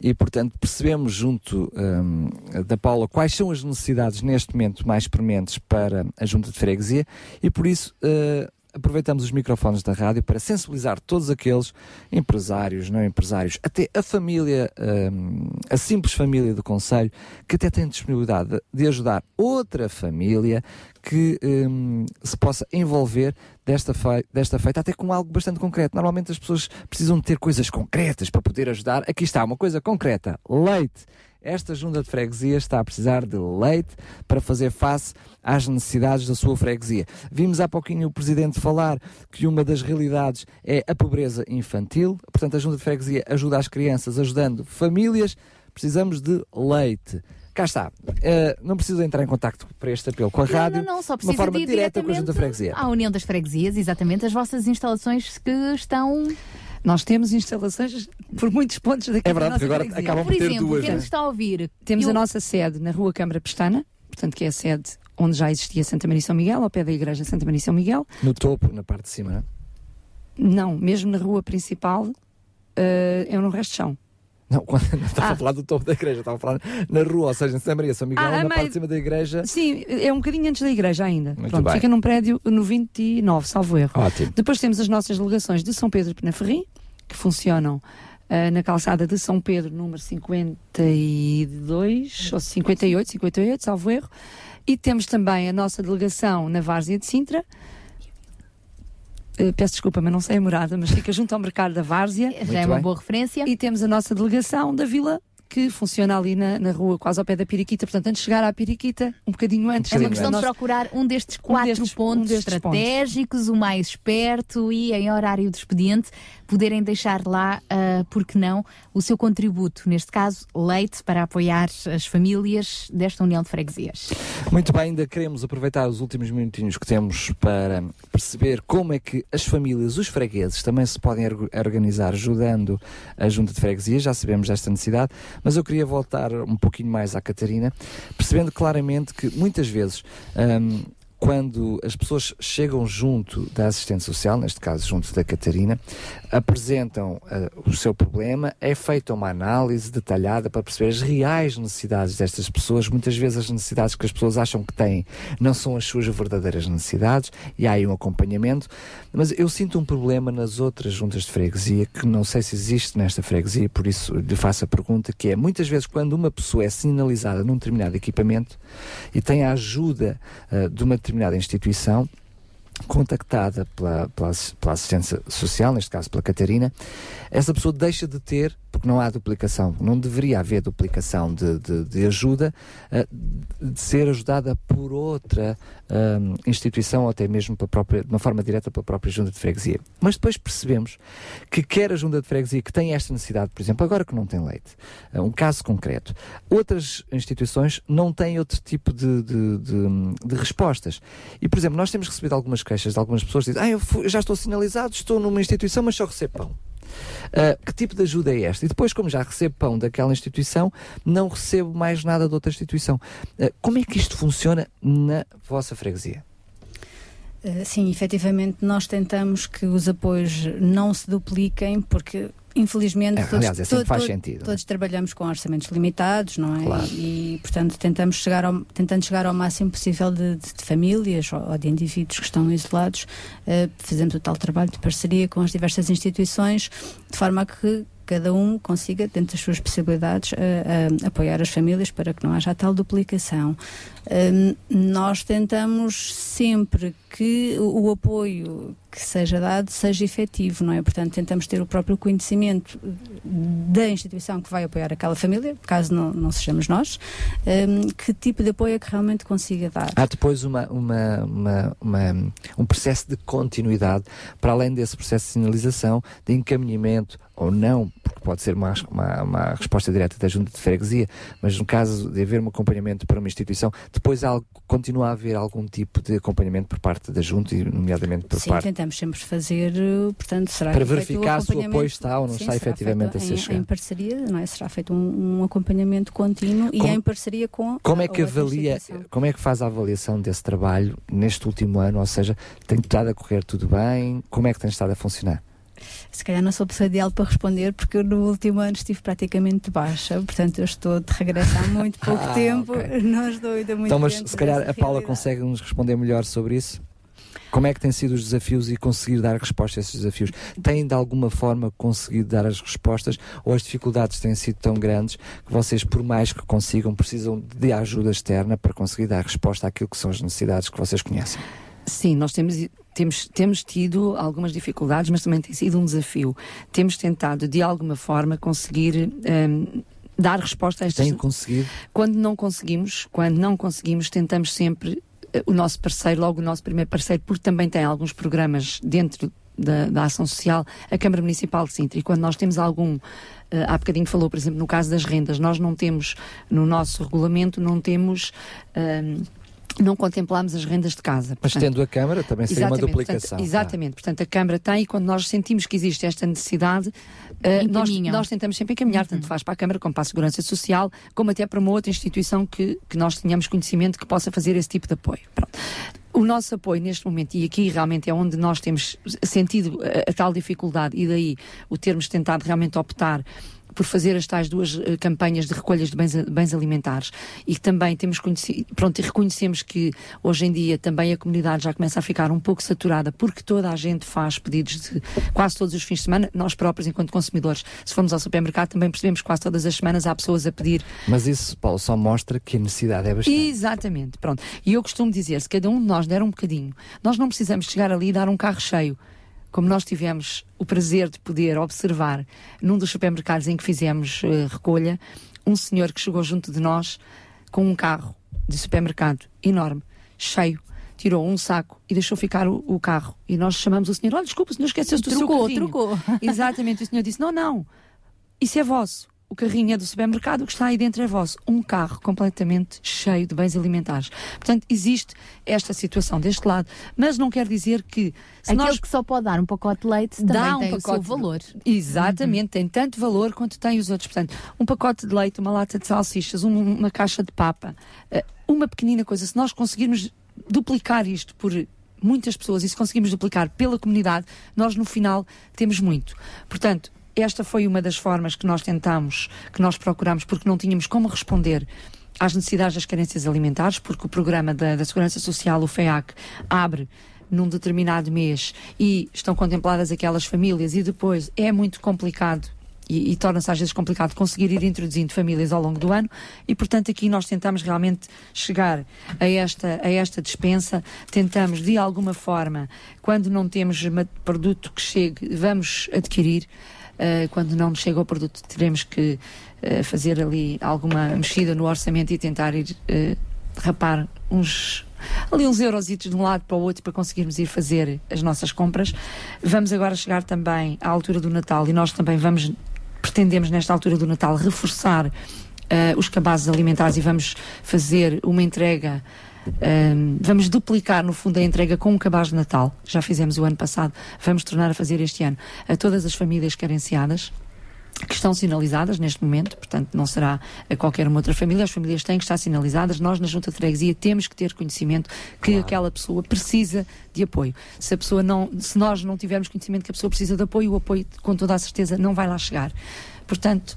e, portanto, percebemos junto um, da Paula quais são as necessidades neste momento mais prementes para a Junta de Freguesia e, por isso, uh, aproveitamos os microfones da rádio para sensibilizar todos aqueles empresários, não empresários, até a família, um, a simples família do Conselho, que até tem disponibilidade de ajudar outra família que um, se possa envolver desta, feita, desta feita, até com algo bastante concreto. Normalmente as pessoas precisam de ter coisas concretas para poder ajudar. Aqui está uma coisa concreta: leite. Esta junta de freguesia está a precisar de leite para fazer face às necessidades da sua freguesia. Vimos há pouquinho o Presidente falar que uma das realidades é a pobreza infantil, portanto, a junta de freguesia ajuda as crianças, ajudando famílias. Precisamos de leite. cá está. Uh, não preciso entrar em contacto para este apelo com a rádio. Não, não, só precisa forma de ir direta com a Junta de Freguesia. À União das Freguesias, exatamente, as vossas instalações que estão. Nós temos instalações por muitos pontos daqui É da verdade, nossa porque agora freguesia. acabam Por por ter exemplo, duas. quem né? nos está a ouvir. Temos eu- a nossa sede na Rua Câmara Pestana, portanto, que é a sede onde já existia Santa Maria e São Miguel, ao pé da Igreja Santa Maria e São Miguel. No topo, na parte de cima, não é? Não, mesmo na rua principal, eh, é no resto de chão. Não, quando, não estava Ah. a falar do topo da igreja, estava a falar na rua, ou seja, em Santa Maria, São Miguel, Ah, na meio- parte de cima da igreja. Sim, é um bocadinho antes da igreja ainda. Muito Pronto, bem. fica num prédio no 29, salvo erro. Ótimo. Depois temos as nossas delegações de São Pedro e Penaferrim, que funcionam ah, na calçada de São Pedro, número 52, ou 58, 58, salvo erro. E temos também a nossa delegação na Várzea de Sintra. Eh, peço desculpa, mas não sei a morada, mas fica junto ao mercado da Várzea. Já é uma boa referência. E temos a nossa delegação da Vila, que funciona ali na, na rua, quase ao pé da Piriquita. Portanto, antes de chegar à Piriquita, um bocadinho antes. É uma questão de procurar um destes quatro destes- um pontos destes estratégicos, o mais esperto e em horário de expediente, poderem deixar lá, ah, porque não, o seu contributo, neste caso, leite, para apoiar as famílias desta União de Freguesias. Muito bem, ainda queremos aproveitar os últimos minutinhos que temos para perceber como é que as famílias, os fregueses, também se podem org- organizar ajudando a Junta de Freguesia, já sabemos desta necessidade, mas eu queria voltar um pouquinho mais à Catarina, percebendo claramente que muitas vezes. hum, quando as pessoas chegam junto da assistente social, neste caso junto da Catarina, apresentam ah, o seu problema, é feita uma análise detalhada para perceber as reais necessidades destas pessoas. Muitas vezes as necessidades que as pessoas acham que têm não são as suas verdadeiras necessidades e há aí um acompanhamento. Mas eu sinto um problema nas outras juntas de freguesia que não sei se existe nesta freguesia, por isso lhe faço a pergunta que é muitas vezes quando uma pessoa é sinalizada num determinado equipamento e tem a ajuda ah, de uma determinada instituição contactada pela, pela, pela assistência social, neste caso pela Catarina, essa pessoa deixa de ter, porque não há duplicação, não deveria haver duplicação de, de, de ajuda, eh, de ser ajudada por outra ahm, instituição ou até mesmo pela própria, de uma forma direta pela própria junta de freguesia. Mas depois percebemos que quer a junta de freguesia que tem esta necessidade, por exemplo, agora que não tem leite, eh, um caso concreto, outras instituições não têm outro tipo de, de, de- respostas. E, por exemplo, nós temos recebido algumas queixas de algumas pessoas que dizem, ah, eu, fui- já estou sinalizado, estou numa instituição, mas só recebo pão. Ah, que tipo de ajuda é esta? E depois, como já recebo pão daquela instituição, não recebo mais nada de outra instituição. Ah, como é que isto funciona na vossa freguesia? Uh, Sim, efetivamente nós tentamos que os apoios não se dupliquem, porque infelizmente É, todos, aliás, é assim que to- faz to- sentido, todos trabalhamos com orçamentos limitados, não é? Claro. E, portanto tentamos chegar ao, tentando chegar ao máximo possível de, de- de famílias ou, ou de indivíduos que estão isolados, uh, fazemos o tal trabalho de parceria com as diversas instituições, de forma a que cada um consiga, dentro das suas possibilidades, uh, uh, apoiar as famílias para que não haja tal duplicação. Um, nós tentamos sempre que o apoio que seja dado seja efetivo, não é? Portanto, tentamos ter o próprio conhecimento da instituição que vai apoiar aquela família, caso não, não sejamos nós, um, que tipo de apoio é que realmente consiga dar. Há depois uma, uma, uma- uma- um processo de continuidade, para além desse processo de sinalização, de encaminhamento ou não, porque pode ser uma, uma, uma resposta direta da junta de freguesia, mas no caso de haver um acompanhamento para uma instituição, depois há, continua a haver algum tipo de acompanhamento por parte da junta, e nomeadamente por Sim, parte tentamos sempre fazer, uh, portanto, será Para verificar se o apoio está ou não Sim, está efetivamente a ser chegado. em parceria, não é? Será feito um, um acompanhamento contínuo e Como- em parceria com Como a é que avalia, como é que faz a avaliação desse trabalho neste último ano? Ou seja, tem estado a correr tudo bem? Como é que tem estado a funcionar? Se calhar não sou a pessoa ideal para responder, porque eu no último ano estive praticamente de baixa, portanto eu estou de regresso há muito pouco Ah, tempo, ok. não estou ainda muito então, mas se calhar a Paula realidade. consegue nos responder melhor sobre isso? Como é que têm sido os desafios e conseguir dar resposta a esses desafios? Têm de alguma forma conseguido dar as respostas ou as dificuldades têm sido tão grandes que vocês, por mais que consigam, precisam de ajuda externa para conseguir dar resposta àquilo que são as necessidades que vocês conhecem? Sim, nós temos, temos, temos tido algumas dificuldades, mas também tem sido um desafio. Temos tentado, de alguma forma, conseguir hum, dar resposta a estas... Têm conseguido? Quando não conseguimos, quando não conseguimos, tentamos sempre eh, o nosso parceiro, logo o nosso primeiro parceiro, porque também tem alguns programas dentro da, da Ação Social, a Câmara Municipal de Sintra. E quando nós temos algum Uh, há bocadinho falou, por exemplo, no caso das rendas, nós não temos, no nosso regulamento, não temos. Uh, não contemplamos as rendas de casa. Mas tendo a Câmara também seria uma duplicação. Portanto, exatamente, portanto a Câmara tem e quando nós sentimos que existe esta necessidade, uh, nós, nós, tentamos sempre encaminhar, uhum. tanto faz para a Câmara como para a Segurança Social, como até para uma outra instituição que, que nós tenhamos conhecimento que possa fazer esse tipo de apoio. Pronto. O nosso apoio neste momento, e aqui realmente é onde nós temos sentido a, a tal dificuldade, e daí o termos tentado realmente optar por fazer as tais duas uh, campanhas de recolhas de bens, bens alimentares e também temos conhecido, pronto, e reconhecemos que hoje em dia também a comunidade já começa a ficar um pouco saturada porque toda a gente faz pedidos de quase todos os fins de semana, nós próprios enquanto consumidores, se formos ao supermercado também percebemos que quase todas as semanas há pessoas a pedir. Mas isso, Paulo, só mostra que a necessidade é bastante. Exatamente, pronto. E eu costumo dizer, se cada um de nós der um bocadinho, nós não precisamos chegar ali e dar um carro cheio como nós tivemos o prazer de poder observar num dos supermercados em que fizemos uh, recolha, um senhor que chegou junto de nós com um carro de supermercado enorme, cheio, tirou um saco e deixou ficar o, o carro. E nós chamamos o senhor, olha, desculpa, o senhor esqueceu-se do trocou, seu carrinho. Trocou, Exatamente, o senhor disse, não, não, isso é vosso o carrinho é do supermercado, o que está aí dentro é vosso. Um carro completamente cheio de bens alimentares. Portanto, existe esta situação deste lado, mas não quer dizer que. Se Aquele nós... que só pode dar um pacote de leite também dá um tem pacote o seu valor. Exatamente, uhum. tem tanto valor quanto tem os outros. Portanto, um pacote de leite, uma lata de salsichas, um, uma caixa de papa, eh, uma pequenina coisa, se nós conseguirmos duplicar isto por muitas pessoas e se conseguirmos duplicar pela comunidade, nós no final temos muito. Portanto, esta foi uma das formas que nós tentamos, que nós procuramos, porque não tínhamos como responder às necessidades das carências alimentares, porque o programa da, da Segurança Social, o FEAC, abre num determinado mês e estão contempladas aquelas famílias e depois é muito complicado e, e torna-se às vezes complicado conseguir ir introduzindo famílias ao longo do ano e portanto aqui nós tentamos realmente chegar a esta, a esta dispensa, tentamos de alguma forma, quando não temos produto que chegue, vamos adquirir uh, quando não nos chega o produto, teremos que uh, fazer ali alguma mexida no orçamento e tentar ir uh, rapar uns ali uns eurositos de um lado para o outro para conseguirmos ir fazer as nossas compras. Vamos agora chegar também à altura do Natal e nós também vamos pretendemos nesta altura do Natal reforçar os cabazes alimentares e vamos fazer uma entrega um, vamos duplicar, no fundo, a entrega com um cabaz de Natal, já fizemos o ano passado, vamos tornar a fazer este ano a todas as famílias carenciadas que estão sinalizadas neste momento, portanto não será a qualquer uma outra família, as famílias têm que estar sinalizadas, nós na Junta de Freguesia temos que ter conhecimento que claro. aquela pessoa precisa de apoio. Se a pessoa não, se nós não tivermos conhecimento que a pessoa precisa de apoio, o apoio com toda a certeza não vai lá chegar. Portanto,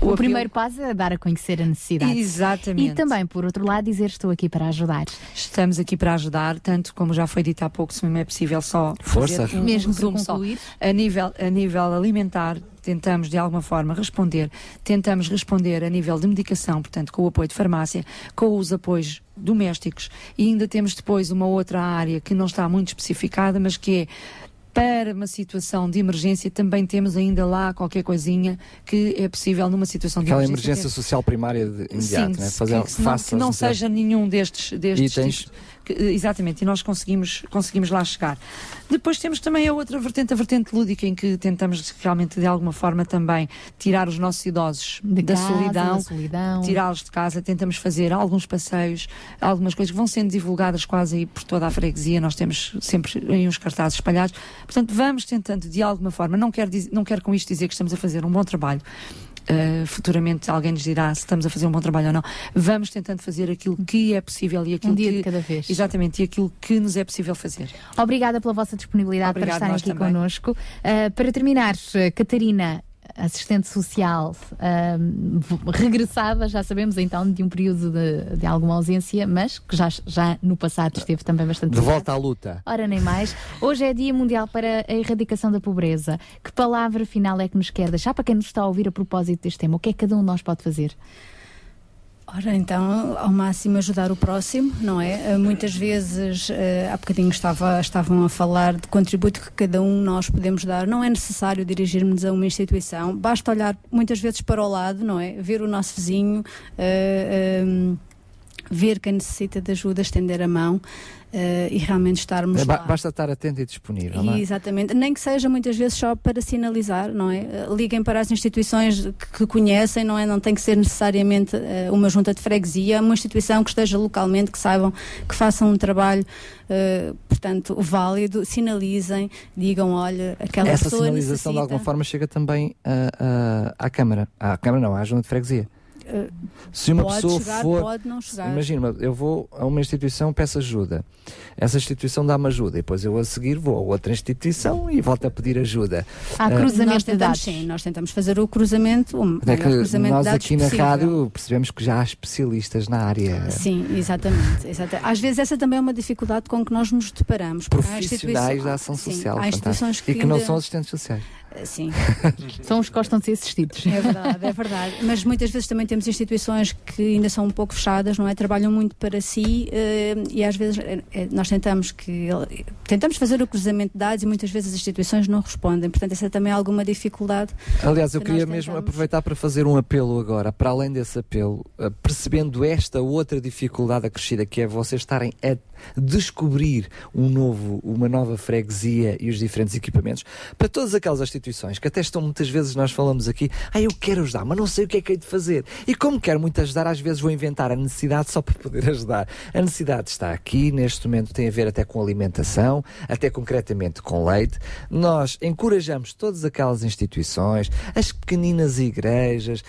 o, o primeiro passo é dar a conhecer a necessidade. Exatamente. E também, por outro lado, dizer estou aqui para ajudar. Estamos aqui para ajudar, tanto como já foi dito há pouco, se não é possível só Força. fazer um mesmo resumo só. A nível, a nível alimentar, tentamos de alguma forma responder, tentamos responder a nível de medicação, portanto, com o apoio de farmácia, com os apoios domésticos e ainda temos depois uma outra área que não está muito especificada, mas que é para uma situação de emergência também temos ainda lá qualquer coisinha que é possível numa situação Aquela de emergência. Aquela emergência social primária de imediato, Sim, né? Fazer, que, não, que não seja nenhum destes, destes itens. Tipos, que, exatamente, e nós conseguimos, conseguimos lá chegar. Depois temos também a outra vertente, a vertente lúdica, em que tentamos realmente de alguma forma também tirar os nossos idosos da, casa, solidão, solidão. tirá-los de casa, tentamos fazer alguns passeios, algumas coisas que vão sendo divulgadas quase aí por toda a freguesia, nós temos sempre em uns cartazes espalhados. Portanto, vamos tentando de alguma forma, não quero, não quero com isto dizer que estamos a fazer um bom trabalho, Uh, futuramente alguém nos dirá se estamos a fazer um bom trabalho ou não. Vamos tentando fazer aquilo que é possível e aquilo um dia que, de cada vez. Exatamente, e aquilo que nos é possível fazer. Obrigada pela vossa disponibilidade Obrigado, para estarem aqui também. connosco. Uh, para terminar, Catarina, assistente social regressada, já sabemos então, de um período de, de, alguma ausência, mas que já, já no passado esteve também bastante. De volta à luta. Ora, nem mais. Hoje é Dia Mundial para a Erradicação da Pobreza. Que palavra final é que nos quer deixar para quem nos está a ouvir a propósito deste tema? O que é que cada um de nós pode fazer? Ora, então, ao máximo ajudar o próximo, não é? Muitas vezes, há bocadinho estava, estavam a falar de contributo que cada um nós podemos dar. Não é necessário dirigirmos a uma instituição, basta olhar muitas vezes para o lado, não é? Ver o nosso vizinho. Uh, um, ver quem necessita de ajuda, estender a mão uh, e realmente estarmos é, lá. Basta estar atento e disponível. não é? Exatamente, nem que seja muitas vezes só para sinalizar, não é? Uh, Liguem para as instituições que, que conhecem, não é? Não tem que ser necessariamente uh, uma junta de freguesia, uma instituição que esteja localmente, que saibam, que façam um trabalho, uh, portanto, válido, sinalizem, digam, olha, aquela Essa pessoa sinalização necessita... de alguma forma chega também ah, ah, à Câmara. À Câmara não, à Junta de Freguesia. Uh, Se uma pode pessoa chegar, for. pode não chegar. Imagina, eu vou a uma instituição, peço ajuda. Essa instituição dá-me ajuda. E depois eu a seguir vou a outra instituição e volto a pedir ajuda. Há Ah, cruzamento nós tentamos, Sim, nós tentamos fazer o cruzamento, o é cruzamento nós de dados aqui na possível. rádio percebemos que já há especialistas na área. Sim, exatamente, exatamente. Às vezes essa também é uma dificuldade com que nós nos deparamos. porque há Profissionais da ação sim, social. há instituições que e que não ainda- são assistentes sociais. Sim. São os que gostam de ser assistidos. É verdade, é verdade. Mas muitas vezes também temos instituições que ainda são um pouco fechadas, não é? Trabalham muito para si eh, e às vezes eh, eh, nós tentamos que tentamos fazer o cruzamento de dados e muitas vezes as instituições não respondem. Portanto, essa também é alguma dificuldade. Aliás, eu que queria mesmo aproveitar para fazer um apelo agora, para além desse apelo, eh, percebendo esta outra dificuldade acrescida, que é vocês estarem a descobrir um novo, uma nova freguesia e os diferentes equipamentos, para todas aquelas instituições que até estão muitas vezes, nós falamos aqui, ah, eu quero ajudar, mas não sei o que é que hei de fazer. E como quero muito ajudar, às vezes vou inventar a necessidade só para poder ajudar. A necessidade está aqui, neste momento tem a ver até com alimentação, até concretamente com leite. Nós encorajamos todas aquelas instituições, as pequeninas igrejas,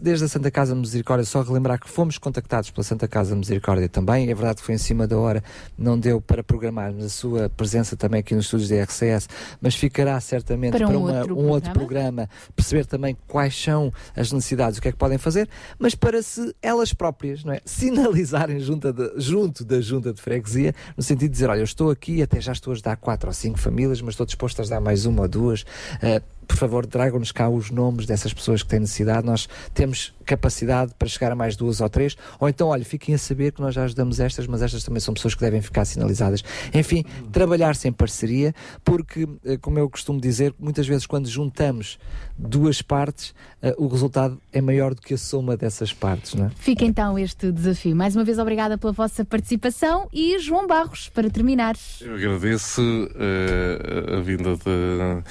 desde a Santa Casa Misericórdia, só relembrar que fomos contactados pela Santa Casa Misericórdia também, é verdade que foi em cima da hora, não deu para programarmos a sua presença também aqui nos estúdios da RCS, mas ficará certamente Para para, um uma- outro um outro programa. programa, perceber também quais são as necessidades, o que é que podem fazer, mas para se elas próprias, não é? Sinalizarem junto da, junto da junta de freguesia, no sentido de dizer, olha, eu estou aqui, até já estou a ajudar quatro ou cinco famílias, mas estou disposto a ajudar mais uma ou duas. eh, por favor, tragam-nos cá os nomes dessas pessoas que têm necessidade. Nós temos capacidade para chegar a mais duas ou três. Ou então, olha, fiquem a saber que nós já ajudamos estas, mas estas também são pessoas que devem ficar sinalizadas. Enfim, trabalhar-se em parceria, porque, eh, como eu costumo dizer, muitas vezes quando juntamos duas partes, eh, o resultado é maior do que a soma dessas partes, não é? Fica então este desafio. Mais uma vez, obrigada pela vossa participação e João Barros, para terminar. Eu agradeço eh, a vinda da,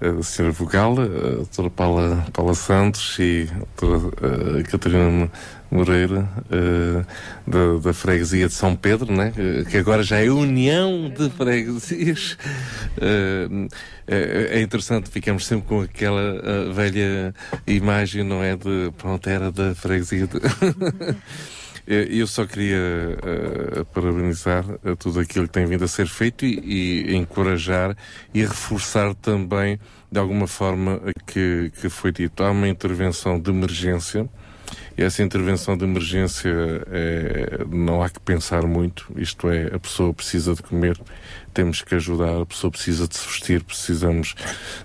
da senhora Vogal, a doutora Paula, Paula Santos e a doutora eh, Catarina Moreira, eh, da, da freguesia de São Pedro, né? Eh, que agora já é União de Freguesias. É, interessante, ficamos sempre com aquela velha imagem, não é? De, pronto, era da freguesia de... Eh, Eu só queria eh, parabenizar tudo aquilo que tem vindo a ser feito e, e encorajar e reforçar também, de alguma forma, que, que foi dito. Há uma intervenção de emergência. E essa intervenção de emergência eh, não há que pensar muito, isto é, a pessoa precisa de comer, temos que ajudar, a pessoa precisa de se vestir, precisamos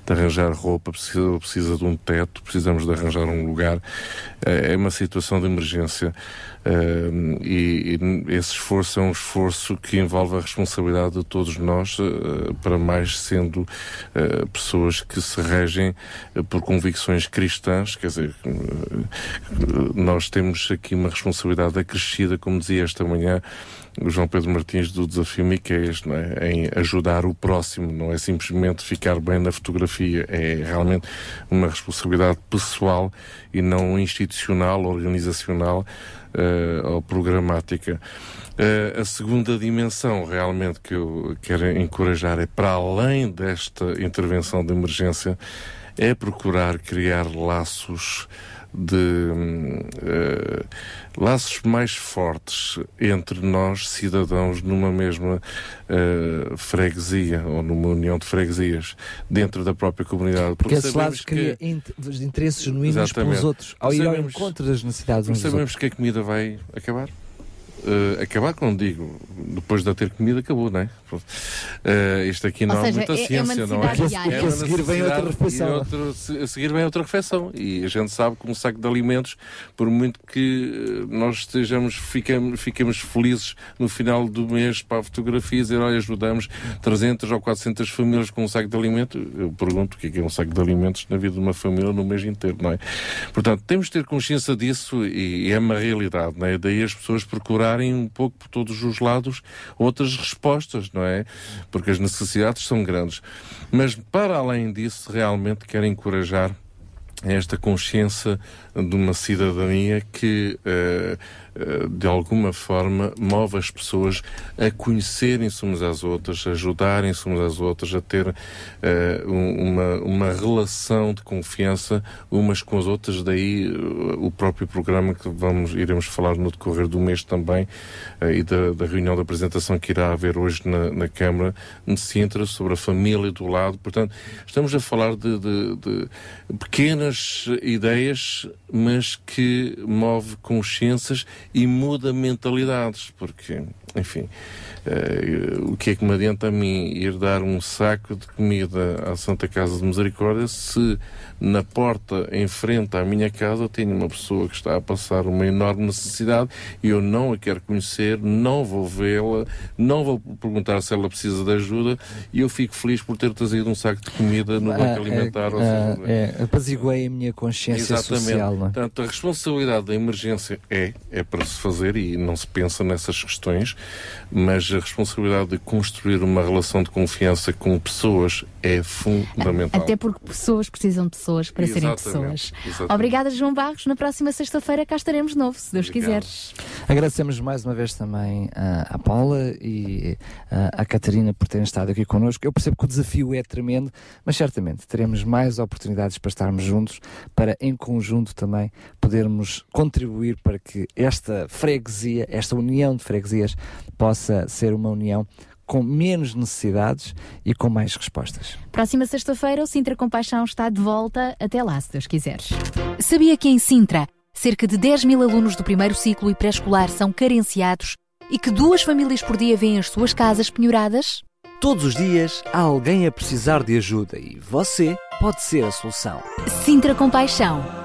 de arranjar roupa, precisa, precisa de um teto, precisamos de arranjar um lugar. Eh, é uma situação de emergência. Eh, e, esse esforço é um esforço que envolve a responsabilidade de todos nós, eh, para mais sendo pessoas que se regem por convicções cristãs, quer dizer, nós temos aqui uma responsabilidade acrescida, como dizia esta manhã o João Pedro Martins do Desafio Miqueias, não é? em ajudar o próximo, não é simplesmente ficar bem na fotografia, é realmente uma responsabilidade pessoal e não institucional, organizacional eh, ou programática. Eh, a segunda dimensão realmente que eu quero encorajar é para além desta intervenção de emergência, é procurar criar laços de eh, laços mais fortes entre nós, cidadãos, numa mesma eh, freguesia ou numa união de freguesias dentro da própria comunidade. Porque esses sabemos lados cria int- interesses genuínos pelos outros, ao ir ao Sabemos- encontro das necessidades uns dos sabemos outros. que a comida vai acabar. Eh, acabar, quando digo, depois de ter comida, acabou, não é? Eh, isto aqui não Ou há seja, muita é- é ciência, uma não é? diária. É a seguir vem outra refeição. e outro- a seguir vem outra refeição. E a gente sabe que um saco de alimentos, por muito que eh, nós estejamos, ficamos, ficamos felizes no final do mês para a fotografia, dizer, olha, ajudamos 300 ou 400 famílias com um saco de alimentos, eu pergunto o que é, que é um saco de alimentos na vida de uma família no mês inteiro, não é? Portanto, temos de ter consciência disso e, e é uma realidade, não é? Daí as pessoas procurarem darem um pouco por todos os lados outras respostas, não é? Porque as necessidades são grandes. Mas para além disso, realmente quero encorajar esta consciência de uma cidadania que uh, de alguma forma, move as pessoas a conhecerem-se umas às outras, a ajudarem-se umas às outras, a ter uh, uma, uma relação de confiança umas com as outras. Daí uh, o próprio programa que vamos, iremos falar no decorrer do mês também e da, da, reunião da apresentação que irá haver hoje na, na Câmara de Sintra sobre a família do lado. Portanto, estamos a falar de, de, de pequenas ideias, mas que move consciências e muda mentalidades, porque, enfim, uh, o que é que me adianta a mim ir dar um saco de comida à Santa Casa de Misericórdia se na porta em frente à minha casa tenho uma pessoa que está a passar uma enorme necessidade e eu não a quero conhecer, não vou vê-la, não vou perguntar se ela precisa de ajuda e eu fico feliz por ter trazido um saco de comida no banco ah, alimentar. É, ah, é, apaziguei a minha consciência Exatamente. social. Não? É? Portanto, a responsabilidade da emergência é, é para se fazer e não se pensa nessas questões, mas a responsabilidade de construir uma relação de confiança com pessoas é fundamental. Até porque pessoas precisam de pessoas para Exatamente. serem pessoas. Exatamente. Obrigada, João Barros. Na próxima sexta-feira cá estaremos de novo, se Deus Obrigado. quiseres. Agradecemos mais uma vez também à Paula e à Catarina por terem estado aqui connosco. Eu percebo que o desafio é tremendo, mas certamente teremos mais oportunidades para estarmos juntos, para em conjunto também podermos contribuir para que esta freguesia, esta união de freguesias, possa ser uma união com menos necessidades e com mais respostas. Próxima sexta-feira, o Sintra Compaixão está de volta. Até lá, se Deus quiseres. Sabia que em Sintra, cerca de 10 mil alunos do primeiro ciclo e pré-escolar são carenciados e que duas famílias por dia vêm as suas casas penhoradas? Todos os dias há alguém a precisar de ajuda e você pode ser a solução. Sintra Compaixão,